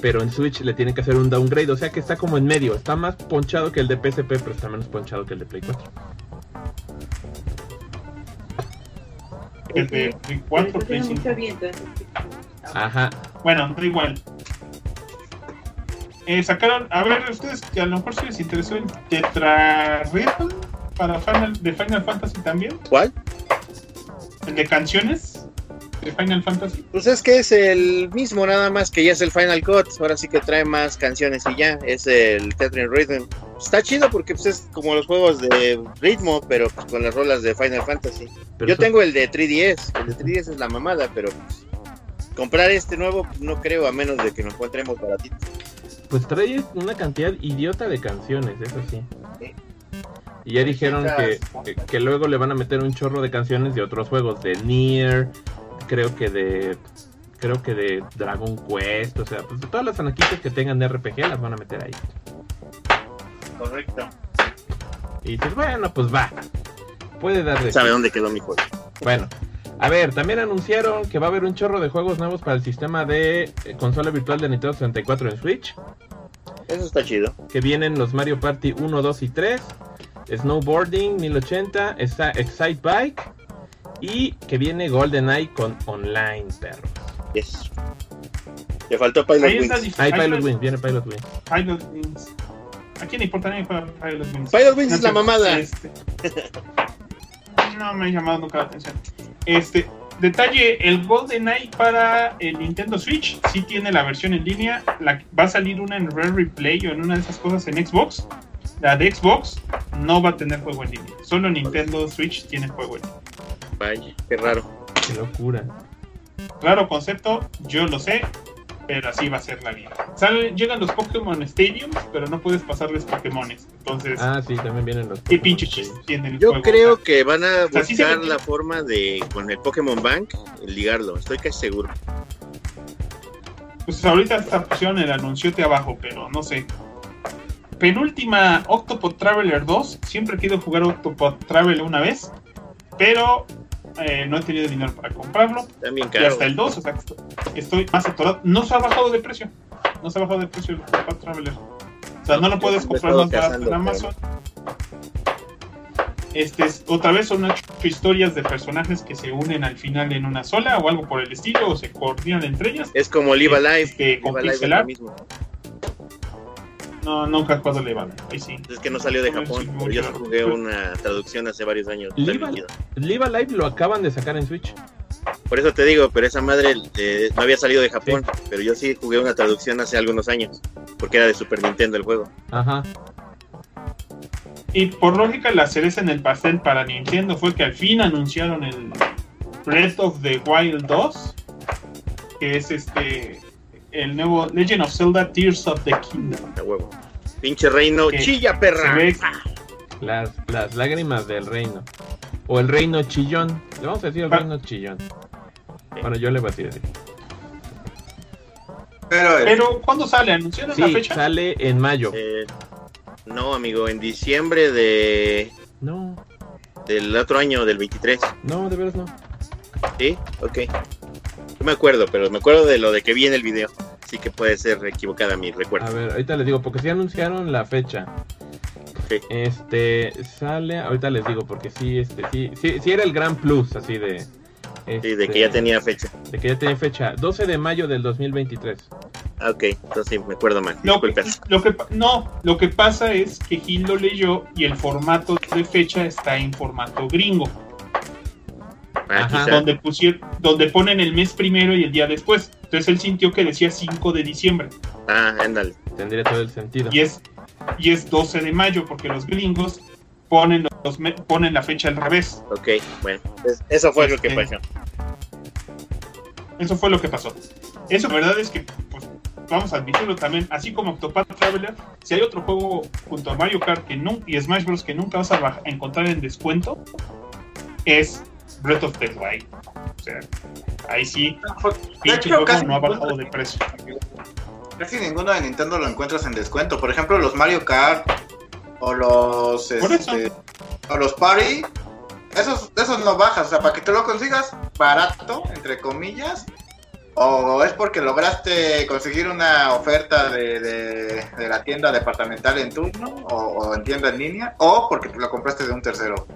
pero en Switch le tienen que hacer un downgrade, o sea que está como en medio, está más ponchado que el de PSP, pero está menos ponchado que el de Play 4. El de Play 4, Por eso Play tiene 5. mucho viento. entonces, Ajá. Bueno, da igual. Eh, sacaron, a ver, ustedes que a lo mejor si les interesó el Tetra Rhythm para Final, de Final Fantasy también, ¿Cuál? el de canciones de Final Fantasy. Pues es que es el mismo, nada más que ya es el Final Cut. Ahora sí que trae más canciones y ya. Es el Tetris Rhythm. Está chido porque pues, es como los juegos de ritmo, pero pues, con las rolas de Final Fantasy. Pero Yo eso- tengo el de 3DS. El de 3DS es la mamada, pero pues, comprar este nuevo no creo, a menos de que lo encontremos baratito. Pues trae una cantidad idiota de canciones, eso sí. Sí. Y ya dijeron que, que, que luego le van a meter un chorro de canciones de otros juegos, de Nier, creo que de creo que de Dragon Quest, o sea, pues de todas las franquicias que tengan de RPG las van a meter ahí. Correcto. Y dices, bueno, pues va. Puede darle. ¿Sabe dónde quedó mi juego? Bueno, a ver, también anunciaron que va a haber un chorro de juegos nuevos para el sistema de eh, consola virtual de Nintendo 64 en Switch. Eso está chido. que vienen los Mario Party 1, 2 y 3, Snowboarding 1080, está Excite Bike y que viene GoldenEye con online, perros. Yes. Le faltó Pilot Ahí está Wings. Hay ahí Pilot está- Wings, viene Pilot Wings. Pilot Wings. ¿A quién le importa ni juega Pilot Wings? Pilot Wings No es la mamada. este, no me ha llamado nunca la atención. Este, detalle, el GoldenEye para el Nintendo Switch sí tiene la versión en línea. La, va a salir una en Rare Replay o en una de esas cosas en Xbox. La de Xbox no va a tener juego en línea. Solo Nintendo Switch tiene juego en línea. Vaya, qué raro. Qué locura. Raro concepto, yo lo sé, pero así va a ser la vida. Salen, llegan los Pokémon Stadiums, pero no puedes pasarles Pokémones. Entonces, Ah, sí, también vienen los. ¿qué pinche chiste tiene el Yo juego? creo que van a sea, sí se buscar la forma de, con el Pokémon Bank, ligarlo. Estoy casi seguro. Pues ahorita esta opción el anunciote abajo, pero no sé. penúltima Octopath Traveler 2. Siempre he querido jugar Octopath Traveler una vez, pero eh, no he tenido dinero para comprarlo. También Y caro. hasta el 2, o sea, estoy- más atorado. No se ha bajado de precio. No se ha bajado de precio el Traveler. O sea, no lo puedes comprar más barato en Amazon. Este es, otra vez son ocho historias de personajes que se unen al final en una sola o algo por el estilo o se coordinan entre ellas. Es como Live Alive. Este, con Live pixel art. mismo. No, nunca he jugado Levan. Ahí sí. Es que no salió de Japón. sí, pero yo jugué una traducción hace varios años. Live permitida. Live lo acaban de sacar en Switch. Por eso te digo, pero esa madre eh, no había salido de Japón. Pero yo sí jugué una traducción hace algunos años. Porque era de Super Nintendo el juego. Ajá. Y por lógica, la cereza en el pastel para Nintendo fue que al fin anunciaron el Breath of the Wild 2, que es este el nuevo Legend of Zelda Tears of the Kingdom. A huevo. Pinche reino, Que chilla Se perra. ve Las, las lágrimas del reino. O el reino chillón. Le vamos a decir el Ah. reino chillón. Bueno, yo le voy a decir así. Pero, el- Pero ¿cuándo sale? ¿Anunciaron la Sí, fecha? sale en mayo. Eh, no, amigo, en diciembre de No, del otro año, del 23. no, de veras no. ¿Sí? Ok. No me acuerdo, pero me acuerdo de lo de que vi en el video. Sí que puede ser equivocada mi A recuerdo. ver, ahorita les digo, porque sí anunciaron la fecha. Sí. Este, sale, ahorita les digo, porque sí, este, sí, sí, sí era el gran plus, así de... Sí, de este, que ya tenía fecha. De que ya tenía fecha, 12 de mayo del 2023. Ah, ok, entonces sí, me acuerdo mal. Lo que, lo que no, lo que pasa es que Gil lo leyó y el formato de fecha está en formato gringo, Ajá. donde pusieron, donde ponen el mes primero y el día después. Entonces él sintió que decía 5 de diciembre Ah, ándale. Tendría todo el sentido. y es y es 12 de mayo porque los gringos ponen los ponen la fecha al revés. Ok, bueno. es- eso fue lo que Este, pasó. Eso fue lo que pasó. Eso la verdad es que pues, vamos a admitirlo también, así como Octopath Traveler, si hay otro juego junto a Mario Kart que nun- y Smash Bros que nunca vas a encontrar en descuento es Breath of the Wild. O sea, ahí sí, pinche juego casi no ha bajado de precio. Casi ninguno de Nintendo lo encuentras en descuento. Por ejemplo, los Mario Kart o los este, o los Party, esos esos no bajas, o sea, para que tú lo consigas barato, entre comillas, o es porque lograste conseguir una oferta de, de- de la tienda departamental en turno o, o en tienda en línea, o porque lo compraste de un tercero.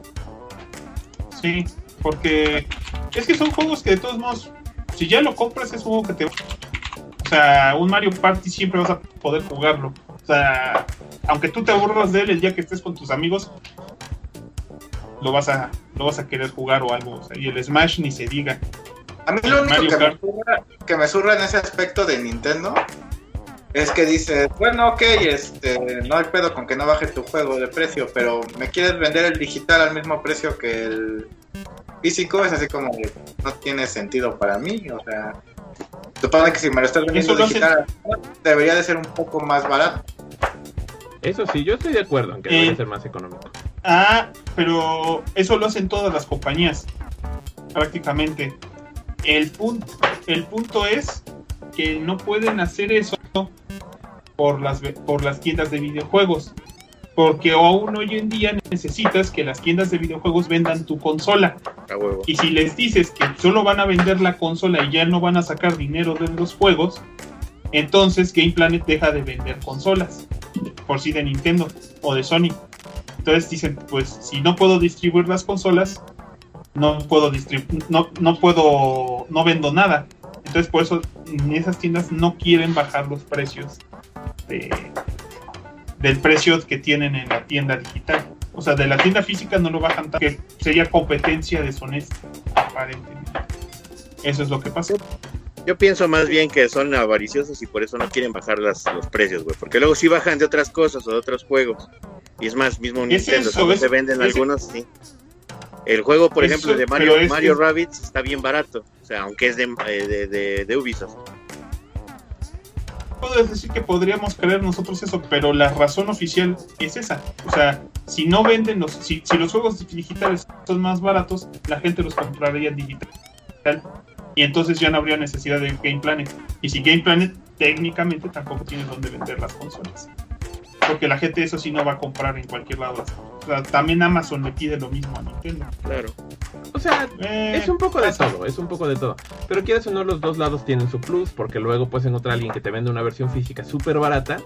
Sí, porque es que son juegos que de todos modos, si ya lo compras es un juego que te... O sea, un Mario Party siempre vas a poder jugarlo. O sea, aunque tú te aburras de él el día que estés con tus amigos, lo vas a, lo vas a querer jugar o algo. O sea, y el Smash ni se diga. A mí lo único que me, surra, que me surra en ese aspecto de Nintendo es que dice, bueno, ok, este, no hay pedo con que no baje tu juego de precio, pero me quieres vender el digital al mismo precio que el físico, es así como de, no tiene sentido para mí, o sea, supone que si me lo estás vendiendo digital, debería de ser un poco más barato. Eso sí, yo estoy de acuerdo en que Eh, debería ser más económico. Ah, pero eso lo hacen todas las compañías, prácticamente. El punto, el punto es que no pueden hacer eso por las, ve- por las tiendas de videojuegos. Porque aún hoy en día necesitas que las tiendas de videojuegos vendan tu consola. Huevo. Y si les dices que solo van a vender la consola y ya no van a sacar dinero de los juegos, entonces Game Planet deja de vender consolas. Por si de Nintendo o de Sony. Entonces dicen, pues si no puedo distribuir las consolas, no puedo distribuir, no, no puedo, no vendo nada. Entonces por eso en esas tiendas no quieren bajar los precios de- del precio que tienen en la tienda digital. O sea, de la tienda física no lo bajan tanto, que sería competencia deshonesta, aparentemente. Eso es lo que pasa. Yo pienso más bien que son avariciosos y por eso no quieren bajar las, los precios, güey. Porque luego sí bajan de otras cosas o de otros juegos. Y es más, mismo Es Nintendo, eso, es- se venden es- algunos, sí. El juego, por Eso, ejemplo, de Mario, Mario Rabbids está bien barato. O sea, aunque es de, eh, de, de- de Ubisoft. Puedo decir que podríamos creer nosotros eso, pero la razón oficial es esa. O sea, si no venden los, si, si los juegos digitales son más baratos, la gente los compraría digital. Y entonces ya no habría necesidad de Game Planet. Y si Game Planet técnicamente tampoco tiene dónde vender las consolas. Porque la gente eso sí no va a comprar en cualquier lado. O sea, también Amazon le pide lo mismo a Nintendo. Claro. O sea, Eh, es un poco de pasa. todo, es un poco de todo. Pero quieres o no, los dos lados tienen su plus, porque luego puedes encontrar a alguien que te vende una versión física súper barata.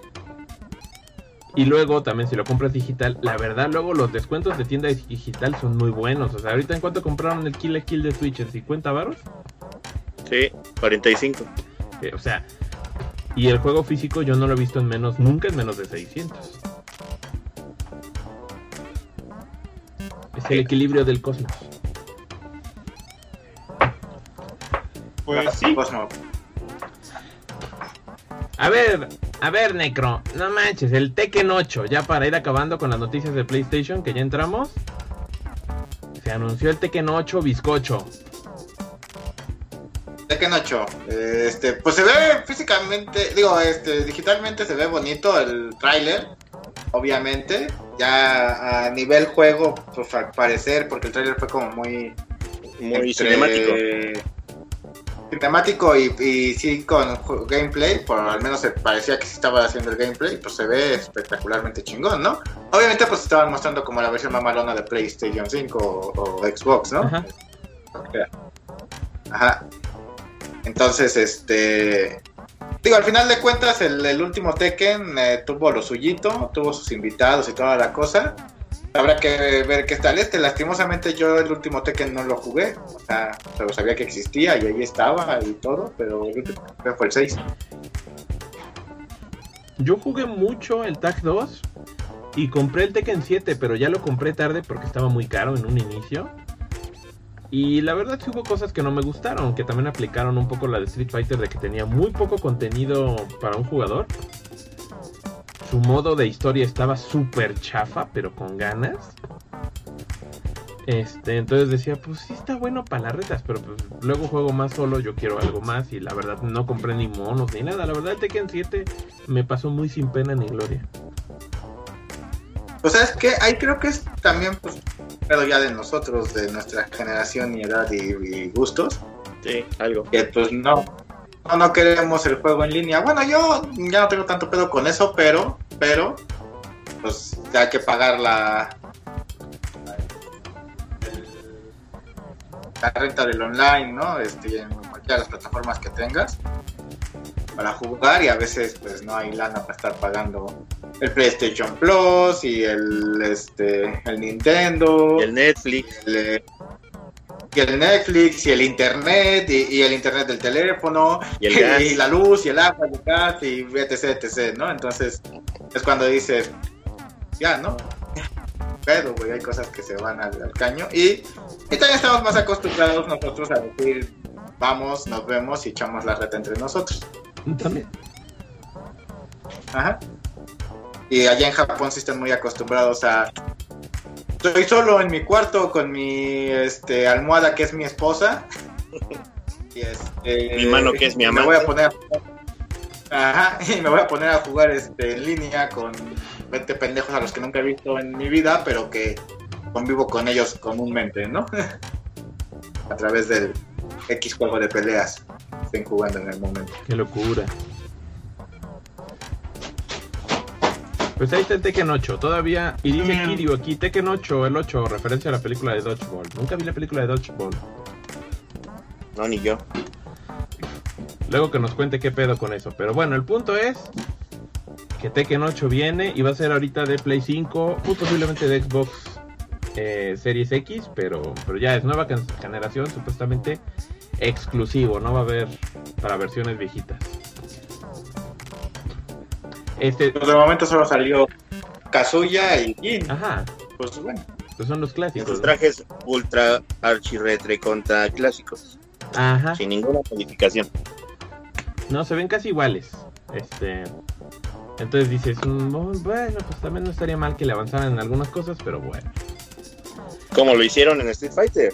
Y luego también si lo compras digital, la verdad luego los descuentos de tienda digital son muy buenos. O sea, ahorita en cuánto compraron el Kill la Kill de Switch, en 50 baros. Sí, 45. Eh, o sea, y el juego físico yo no lo he visto en menos, nunca en menos de 600. Es el equilibrio del cosmos. Pues sí. A ver, a ver, Necro, no manches, el Tekken 8, ya para ir acabando con las noticias de PlayStation, que ya entramos. Se anunció el Tekken 8 bizcocho. Tekken 8. eh, Este, pues se ve físicamente, digo, este, digitalmente se ve bonito el tráiler, obviamente. Ya a nivel juego, pues al parecer, porque el tráiler fue como muy Muy entre- cinemático. Cinemático y, y sí con gameplay, por al menos se parecía que sí estaba haciendo el gameplay, pues se ve espectacularmente chingón, ¿no? Obviamente pues estaban mostrando como la versión mamalona de PlayStation 5 o, o Xbox, ¿no? Ajá. Ajá. Entonces, este... Digo, al final de cuentas, el, último Tekken eh, tuvo lo suyito, tuvo sus invitados y toda la cosa. Habrá que ver qué tal este. Lastimosamente yo el último Tekken no lo jugué. O sea, pero sabía que existía y ahí estaba y todo, pero el último fue el 6. Yo jugué mucho el Tag 2 y compré el Tekken 7, pero ya lo compré tarde porque estaba muy caro en un inicio. Y la verdad sí hubo cosas que no me gustaron, que también aplicaron un poco la de Street Fighter de que tenía muy poco contenido para un jugador. Su modo de historia estaba súper chafa, pero con ganas. Este, entonces decía, pues sí está bueno para las retas, pero pues luego juego más solo, yo quiero algo más y la verdad no compré ni monos ni nada. La verdad Tekken 7 me pasó muy sin pena ni gloria. O sea, es que ahí creo que es también, pues, pero ya de nosotros, de nuestra generación y edad y, y gustos, Sí, algo. que pues no, no, no queremos el juego en línea. Bueno, yo ya no tengo tanto pedo con eso, pero, pero, pues ya hay que pagar la, la renta del online, ¿no? Este, en cualquiera de las plataformas que tengas para jugar y a veces pues no hay lana para estar pagando el PlayStation Plus y el este el Nintendo El Netflix. el, y el Netflix y el internet y, y el internet del teléfono Y el gas. y la luz y el agua y el gas y etc etc no entonces es cuando dices ya no pero güey hay cosas que se van al, al caño y, y también estamos más acostumbrados nosotros a decir vamos nos vemos y echamos la reta entre nosotros También. Ajá. Y allá en Japón sí están muy acostumbrados a. Estoy solo en mi cuarto con mi este, almohada que es mi esposa. Y este, Mi mano que es mi y Me amante. voy a poner. Ajá, y me voy a poner a jugar este, en línea con 20 pendejos a los que nunca he visto en mi vida, pero que convivo con ellos comúnmente, ¿no? a través del X juego de peleas que estén jugando en el momento. Qué locura. Pues ahí está el Tekken 8, todavía. Y dice Bien. Kiryu aquí, Tekken 8, el 8, referencia a la película de Dodgeball. Nunca vi la película de Dodgeball. No, ni yo. Luego que nos cuente qué pedo con eso. Pero bueno, el punto es que Tekken 8 viene y va a ser ahorita de Play 5, muy posiblemente de Xbox eh, Series X, pero, pero ya es nueva generación, supuestamente exclusivo, no va a haber para versiones viejitas. Este, Pero de momento solo salió Kazuya y Jin. ajá, Pues bueno. pues son los clásicos. sus ¿no? trajes ultra archirretre contra clásicos. Ajá. Sin ninguna modificación. No, se ven casi iguales. Este. Entonces dices, mm, bueno, pues también no estaría mal que le avanzaran en algunas cosas, pero bueno. Como lo hicieron en Street Fighter.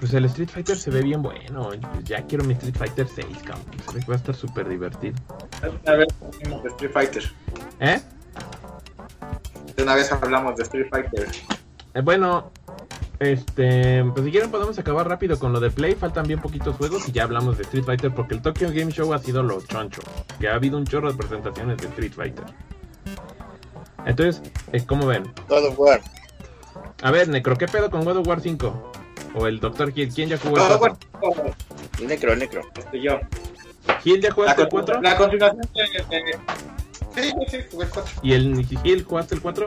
Pues el Street Fighter se ve bien bueno. Pues ya quiero mi Street Fighter 6, cabrón. Se ve que va a estar súper divertido. Una vez hablamos de Street Fighter. ¿Eh? De una vez hablamos de Street Fighter. Eh, bueno, este. Pues si quieren, podemos acabar rápido con lo de Play. Faltan bien poquitos juegos y ya hablamos de Street Fighter porque el Tokyo Game Show ha sido lo choncho. Que ha habido un chorro de presentaciones de Street Fighter. Entonces, eh, ¿cómo ven? God of War. A ver, Necro, ¿qué pedo con God of War 5? O el Dr. Hill, ¿quién ya jugó el No, 4? bueno, Necro, necro. este, yo. ¿Hill ya jugaste el con- 4? la continuación de, de- Sí, sí, sí, jugué el 4. ¿Y el Hill jugaste el 4?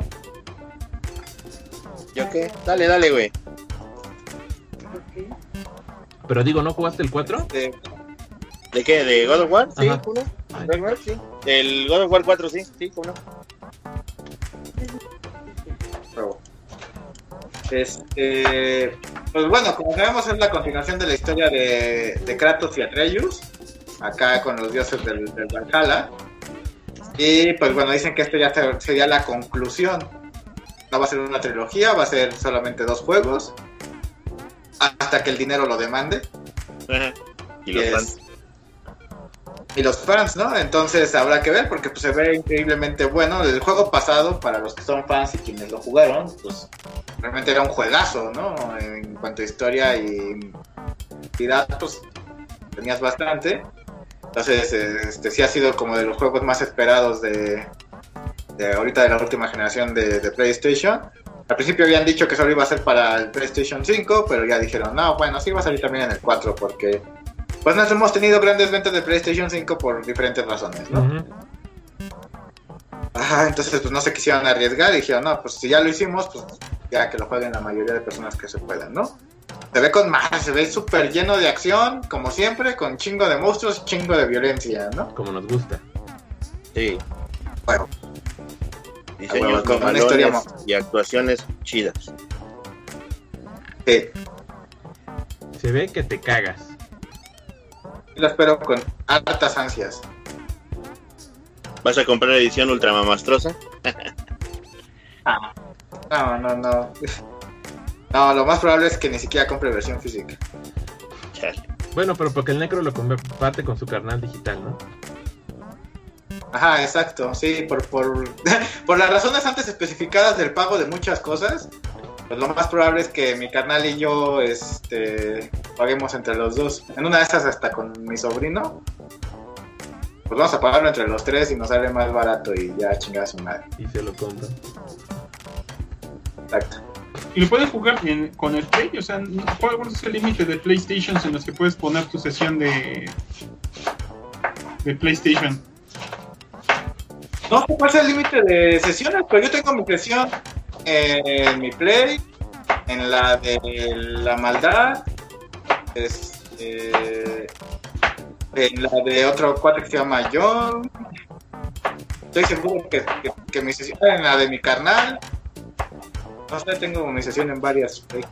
¿Yo qué? Dale, dale, güey. Pero digo, ¿no jugaste el 4? De, ¿De qué? ¿De God of War? Sí, Ajá. ¿cómo no? Ay. God of War, sí. Del God of War 4, sí, sí, ¿cómo no? Bravo. Este, pues bueno, como sabemos es la continuación de la historia de, de Kratos y Atreus, acá con los dioses del, del Valhalla. Y pues bueno, dicen que esto ya ser- sería la conclusión. No va a ser una trilogía, va a ser solamente dos juegos. Hasta que el dinero lo demande. Ajá. Y los Yes. Y los fans, ¿no? Entonces habrá que ver porque pues, se ve increíblemente bueno. El juego pasado, para los que son fans y quienes lo jugaron, pues realmente era un juegazo, ¿no? En cuanto a historia y, y datos, tenías bastante. Entonces, este sí ha sido como de los juegos más esperados de, de ahorita de la última generación de, de PlayStation. Al principio habían dicho que solo iba a ser para el PlayStation 5, pero ya dijeron, no, bueno, sí va a salir también en el 4 porque pues nos hemos tenido grandes ventas de PlayStation 5 por diferentes razones, ¿no? Ujú. Ajá, entonces pues no se quisieron arriesgar y dijeron, no, pues si ya lo hicimos, pues ya que lo jueguen la mayoría de personas que se puedan, ¿no? Se ve con más, se ve súper lleno de acción, como siempre, con chingo de monstruos, chingo de violencia, ¿no? Como nos gusta. Sí. Bueno, Diseños una mamalones historia y actuaciones chidas. sí, Se ve que te cagas. Lo espero con hartas ansias. ¿Vas a comprar edición ultramamastrosa? No, no, no. No, lo más probable es que ni siquiera compre versión física. Chale. Bueno, pero porque el Necro lo comparte con su carnal digital, ¿no? Ajá, exacto, sí, por, por, por las razones antes especificadas del pago de muchas cosas, pues lo más probable es que mi carnal y yo este, paguemos entre los dos. En una de esas hasta con mi sobrino, pues vamos a pagarlo entre los tres y nos sale más barato y ya chingada su madre. Y se lo compra. Exacto. Y lo puedes jugar en- con el Play, o sea, ¿cuál es el límite de PlayStations en los que puedes poner tu sesión de, de PlayStation? No sé cuál es el límite de sesiones, pero yo tengo mi sesión en mi Play, en la de la maldad, este, en la de otro cuate que se llama John. Estoy seguro que, que, que mi sesión en la de mi carnal. No sé, tengo mi sesión en varias. Play.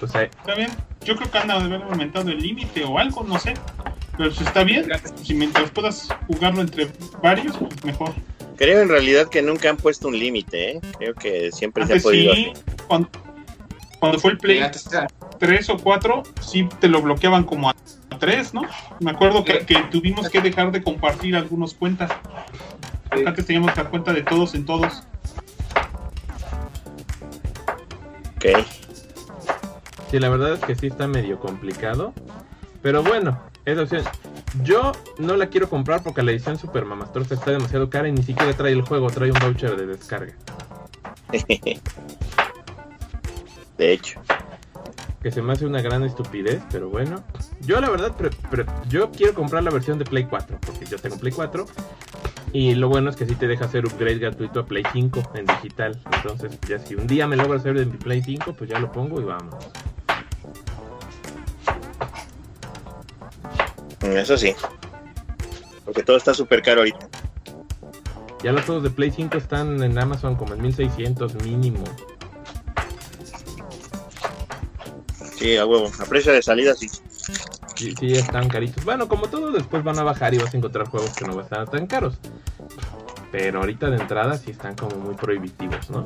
O sea, ¿Está bien? Yo creo que anda de haber aumentado el límite o algo, no sé. Pero si está bien, si mientras puedas jugarlo entre varios, pues mejor. Creo en realidad que nunca han puesto un límite, ¿eh? Creo que siempre se ha Antes podido sí, cuando, cuando fue el Play Antes era- 3 o 4, sí te lo bloqueaban como a 3, ¿no? Me acuerdo que, que tuvimos que dejar de compartir algunas cuentas. Sí. Antes teníamos la cuenta de todos en todos. Ok. sí, la verdad es que sí está medio complicado. Pero bueno, es opción. Yo no la quiero comprar porque la edición Super Mamastrosa está demasiado cara y ni siquiera trae el juego, trae un voucher de descarga. De hecho. Que se me hace una gran estupidez, pero bueno. Yo la verdad, pre- pre- yo quiero comprar la versión de Play 4, porque yo tengo Play 4. Y lo bueno es que sí te deja hacer upgrade gratuito a Play 5 en digital. Entonces, ya si un día me logro hacer de mi Play 5, pues ya lo pongo y vamos. Eso sí. Porque todo está súper caro ahorita. Ya los juegos de Play 5 están en Amazon como en 1600 mínimo. Sí, a huevo. A precio de salida, sí. Sí, sí, están caritos. Bueno, como todo, después van a bajar y vas a encontrar juegos que no van a estar tan caros. Pero ahorita de entrada sí están como muy prohibitivos, ¿no?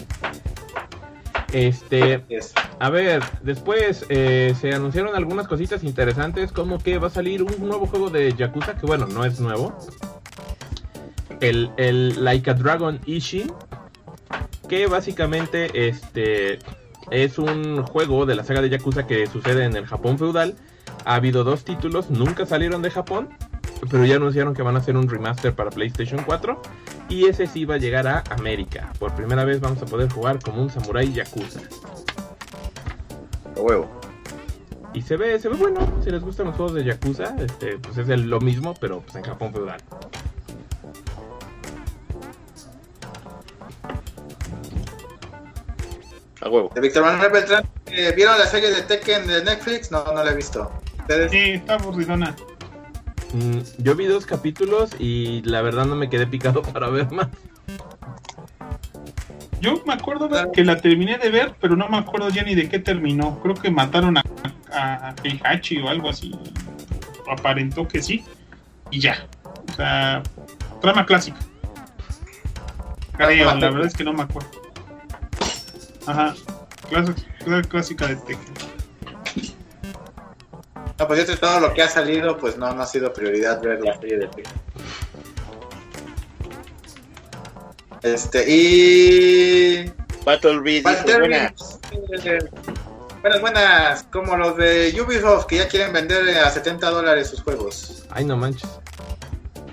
Este, es- a ver, después eh, se anunciaron algunas cositas interesantes, como que va a salir un nuevo juego de Yakuza, que bueno, no es nuevo. El, el Like a Dragon Ishin, que básicamente este es un juego de la saga de Yakuza que sucede en el Japón feudal. Ha habido dos títulos, nunca salieron de Japón. Pero ya anunciaron que van a hacer un remaster para PlayStation 4 y ese sí va a llegar a América. Por primera vez vamos a poder jugar como un samurái yakuza. A huevo. Y se ve, se ve bueno, si les gustan los juegos de yakuza, este, pues es el- lo mismo, pero pues en Japón feudal. A huevo. De Víctor Manuel Beltrán, eh, ¿vieron la serie de Tekken de Netflix? No, no la he visto. ¿Ustedes? Sí, está aburridona. Mm, yo vi dos capítulos y la verdad no me quedé picado para ver más. Yo me acuerdo de que la terminé de ver, pero no me acuerdo ya ni de qué terminó. Creo que mataron a, a, a Heihachi o algo así. Aparentó que sí. Y ya. O sea, trama clásica. Creo, la verdad es que no me acuerdo. Ajá. Clásica, clásica de Tekken. No, pues de todo lo que ha salido, pues no, no ha sido prioridad ver la serie de Tekken. Este, y... Battle Beat dice, Battle buenas. Eh, Buenas, buenas, como los de Ubisoft que ya quieren vender a 70 dólares sus juegos. Ay, no manches.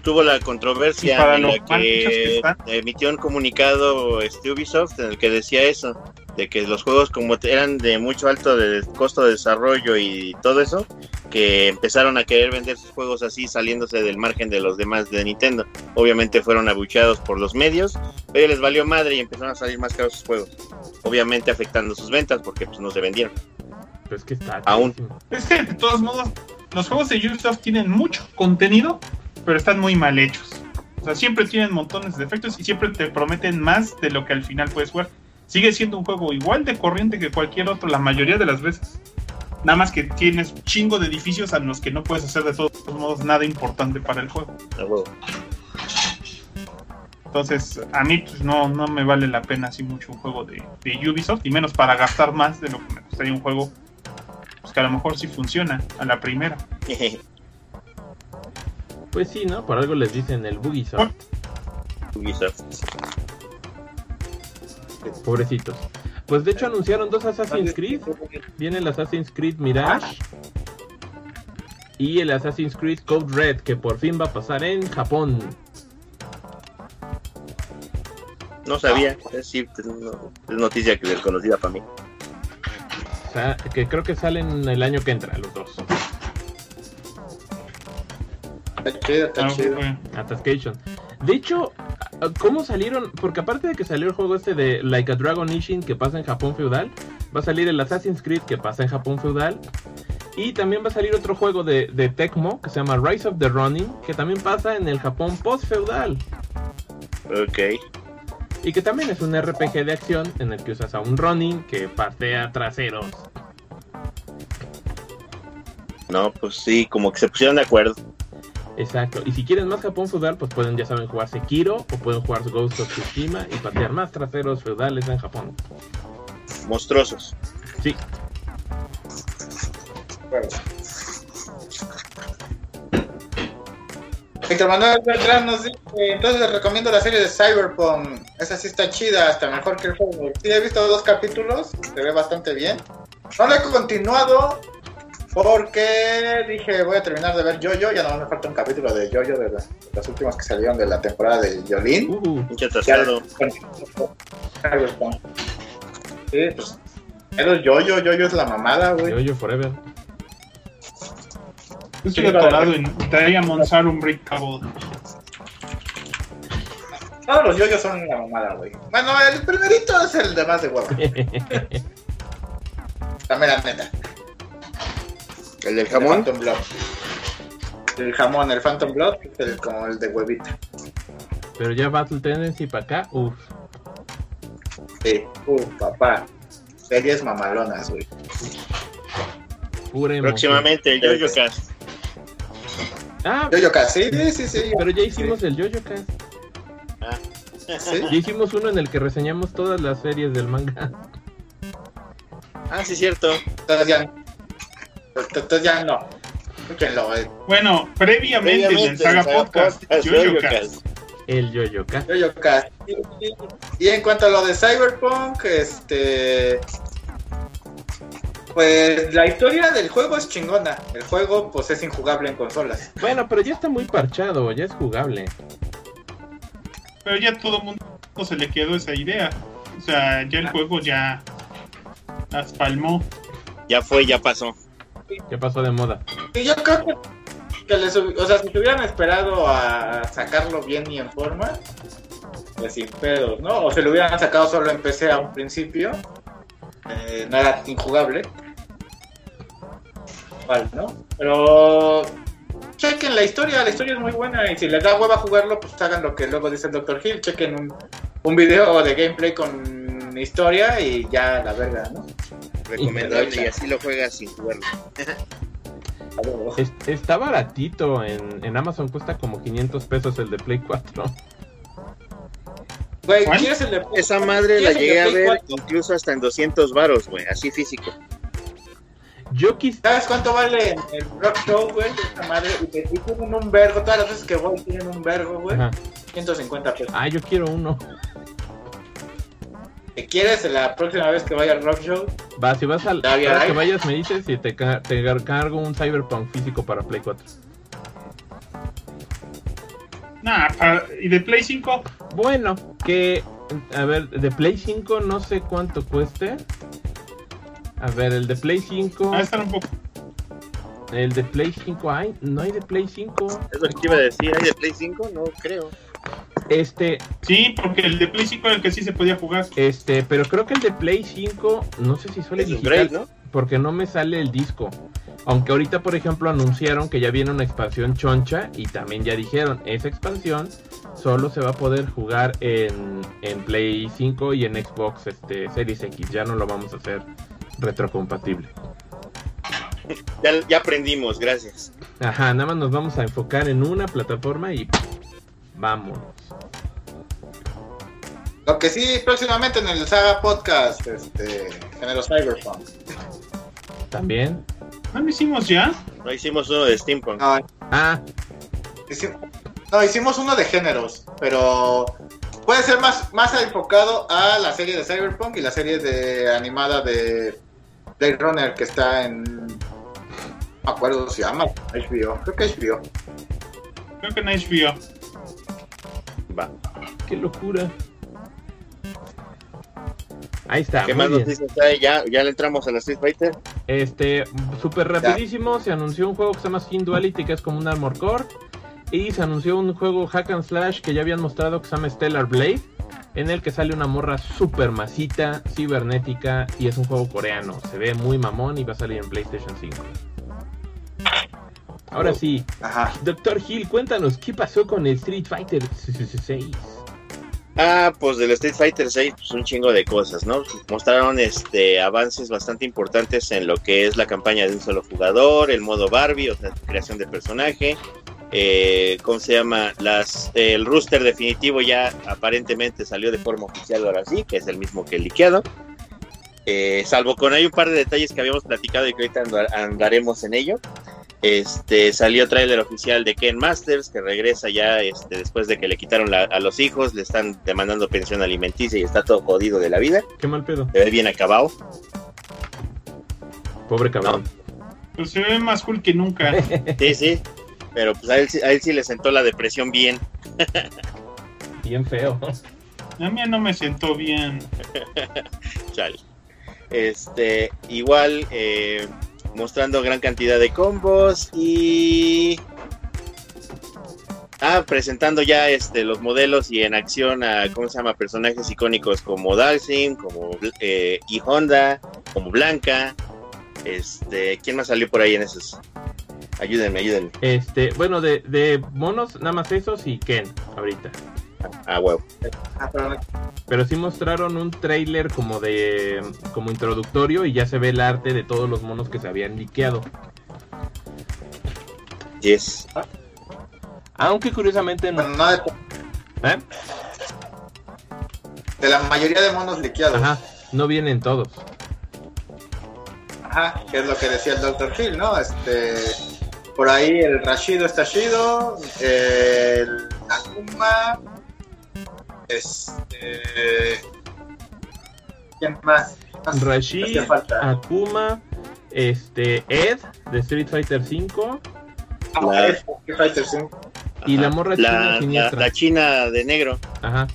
Tuvo la controversia en la que emitió un comunicado este, Ubisoft en el que decía eso, de que los juegos como eran de mucho alto de costo de desarrollo y todo eso, que empezaron a querer vender sus juegos así saliéndose del margen de los demás de Nintendo. Obviamente fueron abucheados por los medios, pero les valió madre y empezaron a salir más caros sus juegos. Obviamente afectando sus ventas porque pues no se vendieron. Pero es que está. Aún. Es que de todos modos, los juegos de Ubisoft tienen mucho contenido, pero están muy mal hechos. O sea, siempre tienen montones de defectos y siempre te prometen más de lo que al final puedes jugar. Sigue siendo un juego igual de corriente que cualquier otro, la mayoría de las veces. Nada más que tienes chingo de edificios a los que no puedes hacer de todos modos nada importante para el juego. Entonces, a mí pues, no, no me vale la pena así mucho un juego de, de Ubisoft, y menos para gastar más de lo que me costaría un juego pues, que a lo mejor sí funciona a la primera. Pues sí, ¿no? Por algo les dicen el Bugisoft. Ubisoft. Pobrecitos. Pues de hecho anunciaron dos Assassin's Creed. Viene el Assassin's Creed Mirage. Y el Assassin's Creed Code Red, que por fin va a pasar en Japón. No sabía, es, sí, es noticia que desconocida para mí. O sea, que creo que salen el año que entra, los dos. Está chido, está Ah, chido. Atascation. De hecho, ¿cómo salieron? Porque aparte de que salió el juego este de Like a Dragon Ishin que pasa en Japón feudal, va a salir el Assassin's Creed que pasa en Japón feudal. Y también va a salir otro juego de, de Tecmo que se llama Rise of the Ronin, que también pasa en el Japón post-feudal. Ok. Y que también es un RPG de acción en el que usas a un Ronin que patea traseros. No, pues sí, como que se pusieron de acuerdo. Exacto. Y si quieren más Japón feudal, pues pueden, ya saben, jugar Sekiro o pueden jugar Ghost of Tsushima y patear más traseros feudales en Japón. Monstruosos. Sí, Bueno. Víctor Manuel Beltrán nos dice, entonces les recomiendo la serie de Cyberpunk. Esa sí está chida, hasta mejor que el juego. Sí, he visto dos capítulos, se ve bastante bien. No lo he continuado porque dije voy a terminar de ver Jojo, ya no me falta un capítulo de Jojo de, las- de los últimos que salieron de la temporada de Yolin. uh, Ya atrasado. Cyberpunk. Sí, pues. Pero Jojo, Jojo es la mamada, güey. Yo-Yo Forever. Yo estoy atorado en Diamond Sarum Break Cabo. Todos los yoyos son una mamada, güey. Bueno, el primerito es el de más de huevo. La mera neta. El del El jamón. Phantom Blood. El jamón, el Phantom Blood, el, como el de huevita. Pero ya Battle Tendency para acá, uff. Sí. Uh, papá. Series mamalonas, güey. Próximamente el Jojo Cast. Ah, Yoyo casi. Sí, sí, sí. pero ya hicimos el Jojo Cast. Sí. Ya hicimos uno en el que reseñamos todas las series del manga. Ah, sí, cierto. Entonces ya. Entonces ya no. Escúchenlo, güey. Bueno, previamente, en el Saga Podcast, Yo-Yo Jojo Cast. Cast. El Jojo Cast. Yoyo casi. Y en cuanto a lo de Cyberpunk, este. Pues la historia del juego es chingona. El juego pues es injugable en consolas. Bueno, pero ya está muy parchado, ya es jugable. Pero ya todo el mundo se le quedó esa idea. O sea, ya el juego ya las palmó. Ya fue, ya pasó. Ya pasó de moda. Yo creo que, que les o sea, si se hubieran esperado a sacarlo bien y en forma, pues sin pedos, ¿no? O se lo hubieran sacado solo en PC a un principio, eh, no era injugable. Vale, ¿no? Pero chequen la historia, la historia es muy buena y si les da hueva jugarlo, pues hagan lo que luego dice el Dr. Hill, chequen un, un video de gameplay con historia y ya la verga, ¿no? Recomendable y así lo juegas sin jugarlo. Está baratito, en, en Amazon cuesta como 500 pesos el de Play 4. Güey. ¿quieres el de Esa madre la ¿Quieres el llegué a Play ver 4? incluso hasta en 200 varos, güey, así físico. Yo quis... ¿Sabes cuánto vale el Rock Show, güey? Esta madre, y que y tienen un vergo, todas las veces que voy tienen un vergo, güey. Ajá. 150 pesos. Ah, yo quiero uno. Si quieres, la próxima vez que vaya al Rock Show, Va, si vas al... Ahora que vayas me dices y te, ca- te cargo un Cyberpunk físico para Play 4. Nah, ¿y de Play 5? Bueno, que... A ver, de Play 5 no sé cuánto cueste. A ver, el de Play 5... Va a estar un poco. El de Play 5 hay, no hay de Play 5. Es lo que iba a decir, ¿hay de Play 5? No creo. Este, Sí, porque el de Play 5 era el que sí se podía jugar. este, pero creo que el de Play 5, no sé si suele digital, ¿no? porque no me sale el disco. Aunque ahorita, por ejemplo, anunciaron que ya viene una expansión choncha y también ya dijeron, esa expansión solo se va a poder jugar en, en Play 5 y en Xbox este, Series X. Ya no lo vamos a hacer retrocompatible. Ya, ya aprendimos, gracias. Ajá, nada más nos vamos a enfocar en una plataforma y vámonos. lo que sí, próximamente en el Saga Podcast, este, género Cyberpunk. También. ¿No lo hicimos ya? No hicimos uno de Steampunk. No, Ah, hici- no, hicimos uno de géneros, pero puede ser más, más enfocado a la serie de Cyberpunk y la serie de animada de Blade Runner que está en. No me acuerdo si se llama HBO. Creo que HBO. Creo que en HBO. Va. qué locura. Ahí está. ¿Qué más bien. noticias hay? ¿Ya, ¿Ya le entramos a la Street Fighter? Este, súper rapidísimo, se anunció un juego que se llama Skin Duality, que es como un Armor Core. Y se anunció un juego Hack and Slash que ya habían mostrado que se llama Stellar Blade. En el que sale una morra super masita, cibernética. Y es un juego coreano. Se ve muy mamón y va a salir en PlayStation 5. Ahora sí, Ajá. Doctor Hill, cuéntanos qué pasó con el Street Fighter 6. Ah, pues del Street Fighter 6, pues un chingo de cosas, ¿no? Mostraron este avances bastante importantes en lo que es la campaña de un solo jugador, el modo Barbie, o sea, creación de personaje, eh, ¿cómo se llama? Las, el rooster definitivo ya aparentemente salió de forma oficial ahora sí, que es el mismo que el liqueado. Eh, salvo con hay un par de detalles que habíamos platicado y que ahorita andar- andaremos en ello. Este salió tráiler oficial de Ken Masters que regresa ya este, después de que le quitaron la- a los hijos, le están demandando pensión alimenticia y está todo jodido de la vida. Qué mal pedo. Se ve bien acabado. Pobre cabrón. Pues se ve más cool que nunca. Sí, sí. Pero pues a él, sí- a él sí le sentó la depresión bien. Bien feo. A mí no me sentó bien. Chale. Este, igual eh, mostrando gran cantidad de combos y ah, presentando ya este los modelos y en acción a cómo se llama personajes icónicos como Dalsim, como eh, y Honda, como Blanca. Este, ¿quién más salió por ahí en esos? Ayúdenme, ayúdenme. Este, bueno, de, de monos, nada más esos y Ken, ahorita. Ah, huevo. Ah, pero sí mostraron un trailer como de como introductorio y ya se ve el arte de todos los monos que se habían liqueado. Yes. Aunque curiosamente no. bueno, no de, ¿eh? de la mayoría de monos liqueados. Ajá, no vienen todos. Ajá, que es lo que decía el Dr. Phil, ¿no? Este, por ahí el Rashido está chido, el Akuma, este, ¿quién más? Rashid, falta. Akuma, Este, Ed de Street Fighter V Ah, Street Fighter 5. y la morra china La, la, siniestra. la china de negro. Ajá.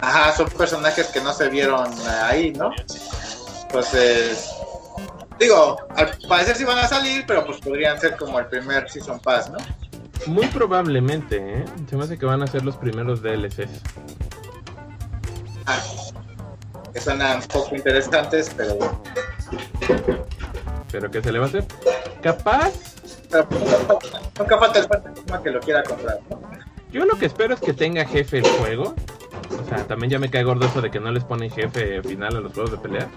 Ajá, son personajes que no se vieron ahí, ¿no? Entonces, digo, al parecer sí van a salir, pero pues podrían ser como el primer Season Pass, ¿no? Muy probablemente, ¿eh? Se me hace que van a ser los primeros DLCs. Ah, que suenan un poco interesantes, pero, Pero ¿qué se le va a hacer? Capaz. pero nunca falta el fantasma que lo quiera comprar, ¿no? Yo lo que espero es que tenga jefe el juego. O sea, también ya me cae gordo eso de que no les ponen jefe final a los juegos de pelea.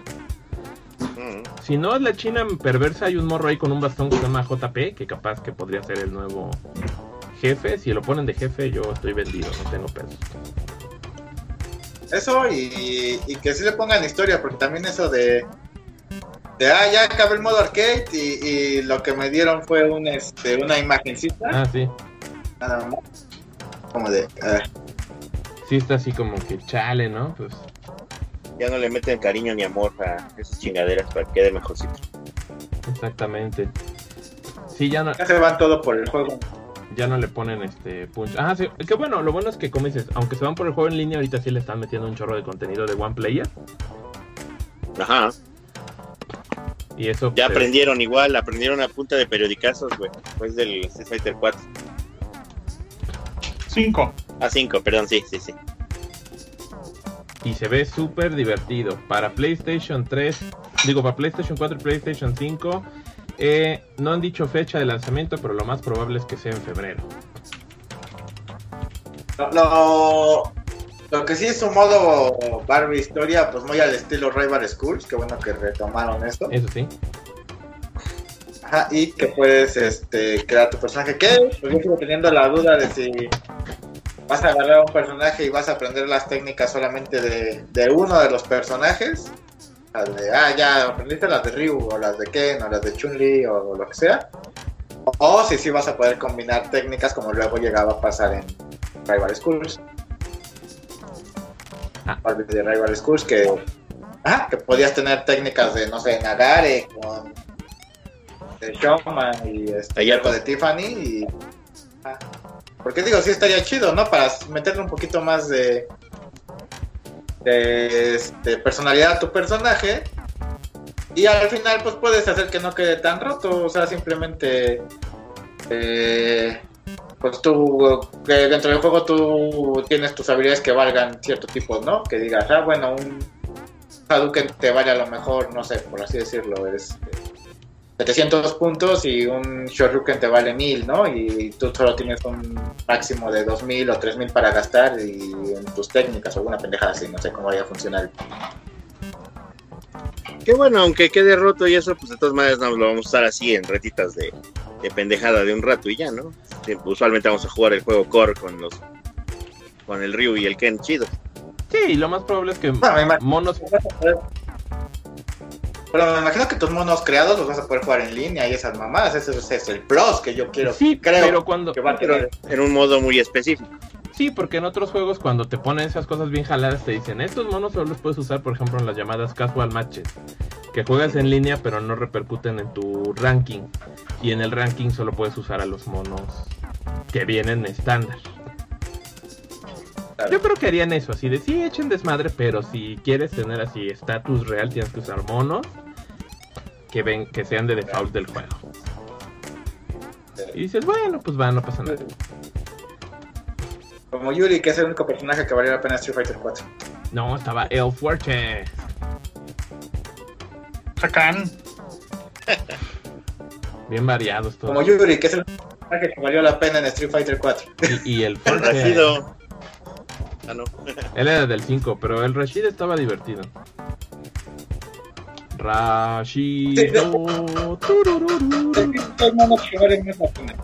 Mm. Si no es la china perversa, hay un morro ahí con un bastón que se llama JP, que capaz que podría ser el nuevo jefe. Si lo ponen de jefe, yo estoy vendido, no tengo pesos. Eso y, y que sí le pongan historia, porque también eso de, de ah, ya acabé el modo arcade y, y lo que me dieron fue un este una imagencita, Ah, sí. nada más. Como de, ah, Sí está así como que chale, ¿no? Pues Ya no le meten cariño ni amor a esas chingaderas para que quede mejorcito. exactamente. Sí, ya no, ya se van todo por el juego. ya no le ponen este punch. Ah, sí, que bueno, lo bueno es que como dices, aunque se van por el juego en línea, ahorita sí le están metiendo un chorro de contenido de One Player. Ajá. Y eso Ya pues, aprendieron igual, aprendieron a punta de periodicazos, güey. Después del Street Fighter 4. 5. Ah, 5, perdón, sí, sí, sí. Y se ve súper divertido. Para PlayStation 3, digo, para PlayStation 4 y PlayStation 5, eh, no han dicho fecha de lanzamiento, pero lo más probable es que sea en febrero. Lo, lo, lo que sí es un modo Barbie historia, pues muy al estilo Rival Schools, que bueno que retomaron esto. Eso sí. Ajá, y que puedes este, crear tu personaje. Que pues yo sigo teniendo la duda de si vas a agarrar a un personaje y vas a aprender las técnicas solamente de, de uno de los personajes. Las de, ah, ya aprendiste las de Ryu, o las de Ken, o las de Chun-Li, o lo que sea. O, si sí vas a poder combinar técnicas como luego llegaba a pasar en Rival Schools. Ah. De Rival Schools que, ajá, que podías tener técnicas de, no sé, Nagare con de Showman y este, algo de Tiffany y ah, porque digo sí estaría chido no para meterle un poquito más de de este, personalidad a tu personaje. Y al final pues puedes hacer que no quede tan roto. O sea simplemente eh, pues tú que dentro del juego tú tienes tus habilidades que valgan cierto tipo no que digas ah bueno un Hadouken te vale a lo mejor no sé por así decirlo es 700 puntos y un Shoryuken te vale 1000, ¿no? Y tú solo tienes un máximo de 2000 o 3000 para gastar y en tus técnicas o alguna pendejada así, no sé cómo vaya a funcionar. Qué bueno, aunque quede roto y eso, pues de todas maneras no lo vamos a usar así en retitas de, de pendejada de un rato y ya, ¿no? Usualmente vamos a jugar el juego core con los con el Ryu y el Ken chido. Sí, y lo más probable es que imagino, monos pero me imagino que tus monos creados los vas a poder jugar en línea y esas mamadas, ese, ese es el plus que yo quiero, Sí, creo pero cuando que va a tener. En un modo muy específico. Sí, porque en otros juegos cuando te ponen esas cosas bien jaladas te dicen, estos monos solo los puedes usar, por ejemplo, en las llamadas casual matches, que juegas en línea pero no repercuten en tu ranking. Y en el ranking solo puedes usar a los monos que vienen estándar. Yo creo que harían eso, así de sí, echen desmadre, pero si quieres tener así estatus real tienes que usar monos que ven que sean de default del juego. Y dices, bueno, pues va, no pasa nada. Como Yuri, que es el único personaje que valía la pena en Street Fighter 4. No, estaba El Fuerte. Chacan. Bien variados todos. Como Yuri, que es el único personaje que valió la pena en Street Fighter 4. Y, y el El Fuerte. Rajido. Ah, no. Él era del 5, pero el Rashid estaba divertido. Pena.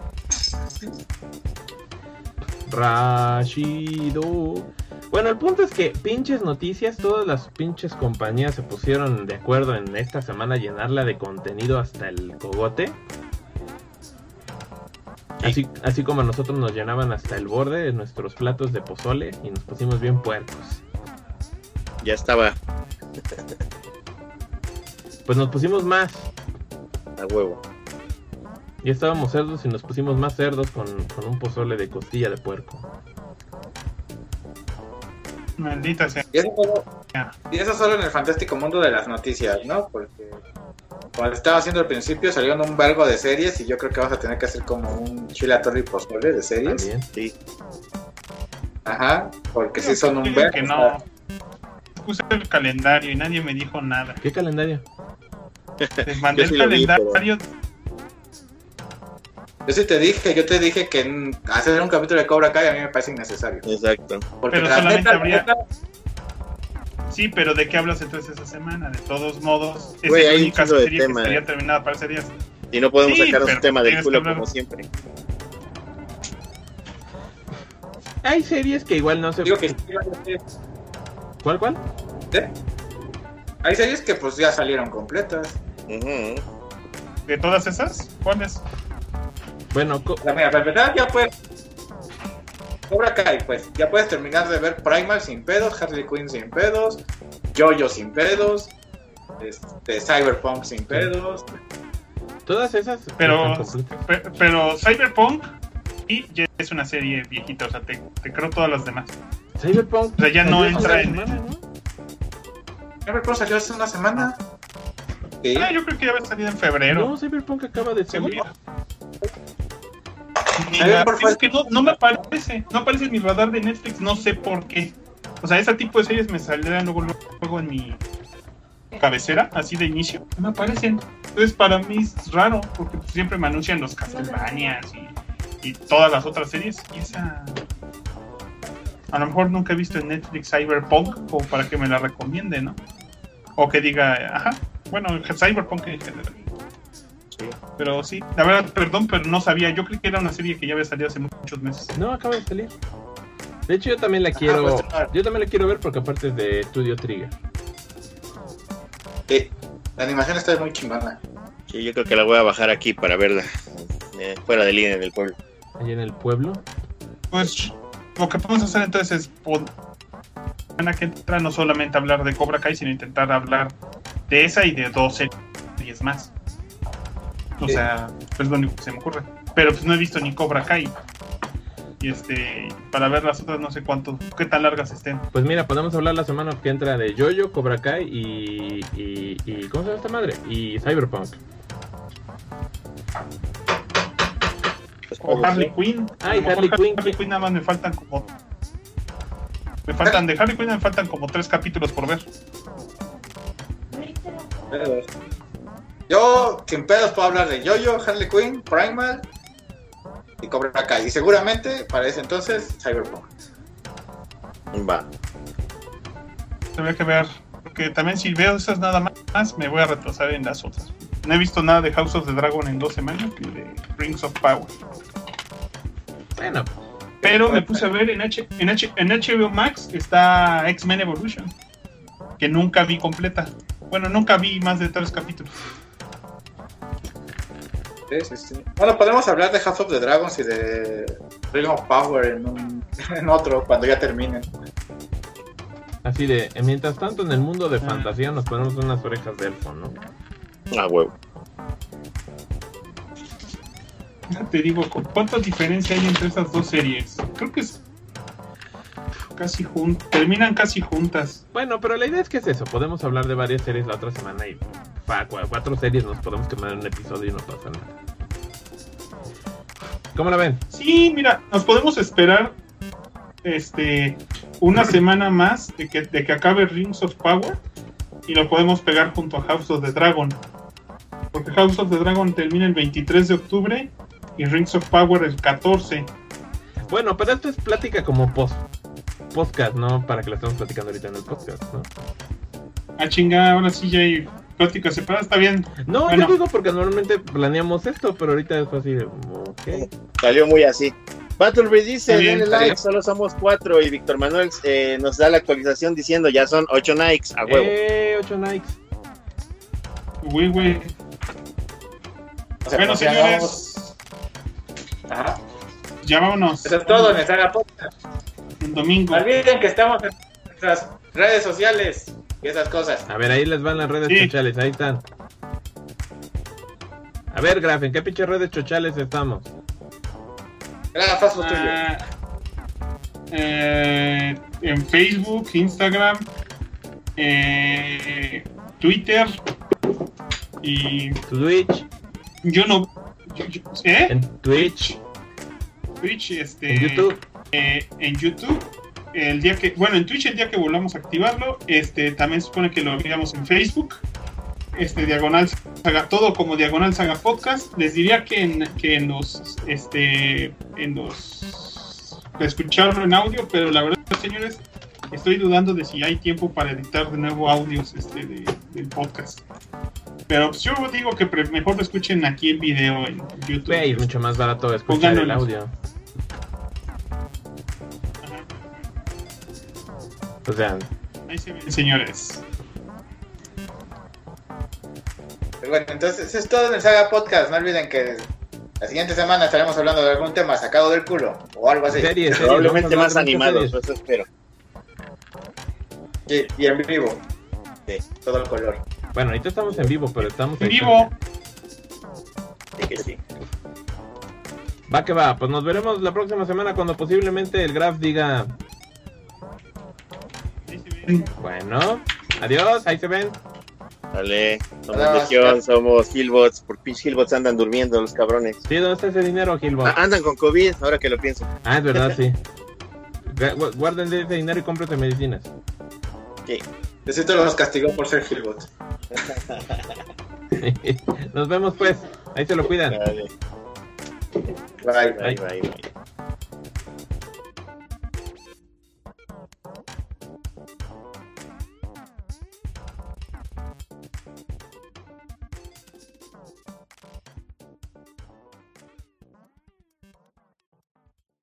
Rashido. Bueno, el punto es que pinches noticias, todas las pinches compañías se pusieron de acuerdo en esta semana llenarla de contenido hasta el cogote. Así, así como a nosotros nos llenaban hasta el borde de nuestros platos de pozole y nos pusimos bien puercos. Ya estaba. Pues nos pusimos más. A huevo. Ya estábamos cerdos y nos pusimos más cerdos con, con un pozole de costilla de puerco. Maldita sea. Y eso, solo, y eso solo en el fantástico mundo de las noticias, ¿no? Porque cuando estaba haciendo al principio salieron un vergo de series y yo creo que vas a tener que hacer como un chile a torre y pozole de series. También. Sí. Ajá, porque sí son un vergo. que no. Puse el calendario y nadie me dijo nada. ¿Qué calendario? Les mandé sí el vi, calendario. Yo sí te dije, yo te dije que hacer un capítulo de Cobra Kai a mí me parece innecesario. Exacto. Porque Pero la solamente neta, habría- neta, Sí, pero ¿de qué hablas entonces esa semana? De todos modos, es hay la un única serie que tema. estaría terminada para ese día. Y no podemos Sí, sacar un tema del culo que como siempre. Hay series que igual no se... digo que ¿Cuál, cuál? ¿eh? hay series que pues ya salieron completas. ¿De todas esas? ¿Cuáles? Bueno, La mira, para empezar ya puedes Cobra Kai, pues ya puedes terminar de ver Primal sin pedos, Harley Quinn sin pedos, Jojo sin pedos, este, Cyberpunk sin pedos. todas esas... Pero- Pero Cyberpunk y ya es una serie viejita, o sea, te, te creo todas las demás. Cyberpunk... O sea, ya no salió hace entra una en- semana, ¿no? Cyberpunk salió hace una semana. Ah, yo creo que ya va a salir en febrero. No, Cyberpunk acaba de salir. Ver, es que no, no me aparece, no aparece en mi radar de Netflix, no sé por qué. O sea, ese tipo de series me saldrán luego, luego en mi cabecera, así de inicio, no me aparecen. Entonces para mí es raro, porque siempre me anuncian los Castlevanias y, y todas las otras series, y esa... A lo mejor nunca he visto en Netflix Cyberpunk como para que me la recomiende, ¿no? O que diga, ajá, bueno, Cyberpunk en general. Pero sí, la verdad, perdón, pero no sabía. Yo creí que era una serie que ya había salido hace muchos meses. No, acaba de salir. De hecho, yo también la quiero... pues, ah. Yo también la quiero ver porque aparte es de Studio Trigger. Sí. La animación está muy chingona. Sí, yo creo que la voy a bajar aquí para verla. eh, fuera de línea en el pueblo. Allá en el pueblo. Pues lo que podemos hacer entonces es semana que entra no solamente hablar de Cobra Kai, sino intentar hablar de esa y de dos series más. O Sí. sea, es lo único que se me ocurre. Pero pues no he visto ni Cobra Kai. Y este, para ver las otras no sé cuánto, qué tan largas estén. Pues mira, podemos hablar la semana que entra de Jojo, Cobra Kai y, y, y- ¿Cómo se llama esta madre? Y Cyberpunk. Pues, O pues, Harley. Quinn. A Ay, lo mejor Harley Quinn, Harley. Quinn nada más me faltan como. Me faltan de Harley Quinn me faltan como tres capítulos por ver. Yo, sin pedos, puedo hablar de Jojo, Harley Quinn, Primal y Cobra Kai. Y seguramente, para ese entonces, Cyberpunk. Va. Tendría que ver. Porque también si veo esas nada más, me voy a retrasar en las otras. No he visto nada de House of the Dragon en dos semanas ni de Rings of Power. Bueno, Pero me puse a ver en, H, en, H, en HBO Max está X-Men Evolution. Que nunca vi completa. Bueno, nunca vi más de tres capítulos. Sí, sí, sí. Bueno, podemos hablar de House of the Dragons y de Ring of Power en, un- en otro, cuando ya terminen. así de... Mientras tanto, en el mundo de fantasía nos ponemos unas orejas de elfo, ¿no? A huevo. Ya Te digo, ¿cu- ¿cuánta diferencia hay entre esas dos series? Creo que es casi juntas. Terminan casi juntas. Bueno, pero la idea es que es eso. Podemos hablar de varias series la otra semana y... Pa, cua- cuatro series nos podemos quemar en un episodio y no pasa nada. ¿Cómo la ven? Sí, mira, nos podemos esperar este una semana más de que, de que acabe Rings of Power y lo podemos pegar junto a House of the Dragon. Porque House of the Dragon termina el 23 de octubre y Rings of Power el 14. Bueno, pero esto es plática como post podcast, ¿no? Para que lo estemos platicando ahorita en el podcast, ¿no? Ah, chinga, ahora sí ya hay plática separada, está bien. No, Bueno. yo digo porque normalmente planeamos esto, pero ahorita es así de... Ok. Salió muy así. Battlebreed dice, denle like, bien. solo somos cuatro. Y Víctor Manuel eh, nos da la actualización diciendo, ya son ocho likes, a huevo. Eh, 8 likes. Güey, güey. Bueno, señores, Ajá. ya vámonos. Eso es todo en Saga Podcast. El domingo. No olviden que estamos en nuestras redes sociales y esas cosas. A ver, ahí les van las redes Sí. sociales, ahí están. A ver, Graf, ¿en qué pinche redes chochales estamos? Graf, haz lo tuyo. Ah, eh, en Facebook, Instagram, eh, Twitter y Twitch, yo no. ¿Eh? en Twitch, Twitch, este. en YouTube. eh, en YouTube. El día que, bueno, en Twitch el día que volvamos a activarlo, este, también supone que lo abríamos en Facebook, este, Diagonal Saga, todo como Diagonal Saga Podcast. Les diría que en, que en los, este, en los, escucharlo en audio, pero la verdad, señores, estoy dudando de si hay tiempo para editar de nuevo audios, este, de- del podcast. Pero pues, yo digo que pre- mejor lo escuchen aquí en video en YouTube. Es mucho más barato escuchar Pónganlo el audio. O sea, Ahí se ven, señores. Pero Bueno, entonces eso es todo en el Saga Podcast. No olviden que la siguiente semana estaremos hablando de algún tema sacado del culo o algo así. series, series, Probablemente más animados, eso espero. Y, y en vivo. Sí. Todo el color. Bueno, ahorita estamos en vivo, pero estamos En en vivo. Sí que sí. Va que va, pues nos veremos la próxima semana cuando posiblemente el Graf diga, bueno, adiós, ahí se ven. Vale, somos Legión, somos Hillbots. Por pinche Hillbots andan durmiendo los cabrones. Sí, ¿dónde está ese dinero, Gilbo? Ah, andan con COVID, ahora que lo pienso. Ah, es verdad, sí. Gu- gu- Guarden de ese dinero y cómprate medicinas. Sí. Necesito los castigó por ser Hillbot. Nos vemos pues. Ahí se lo cuidan. Bye. bye, bye, bye.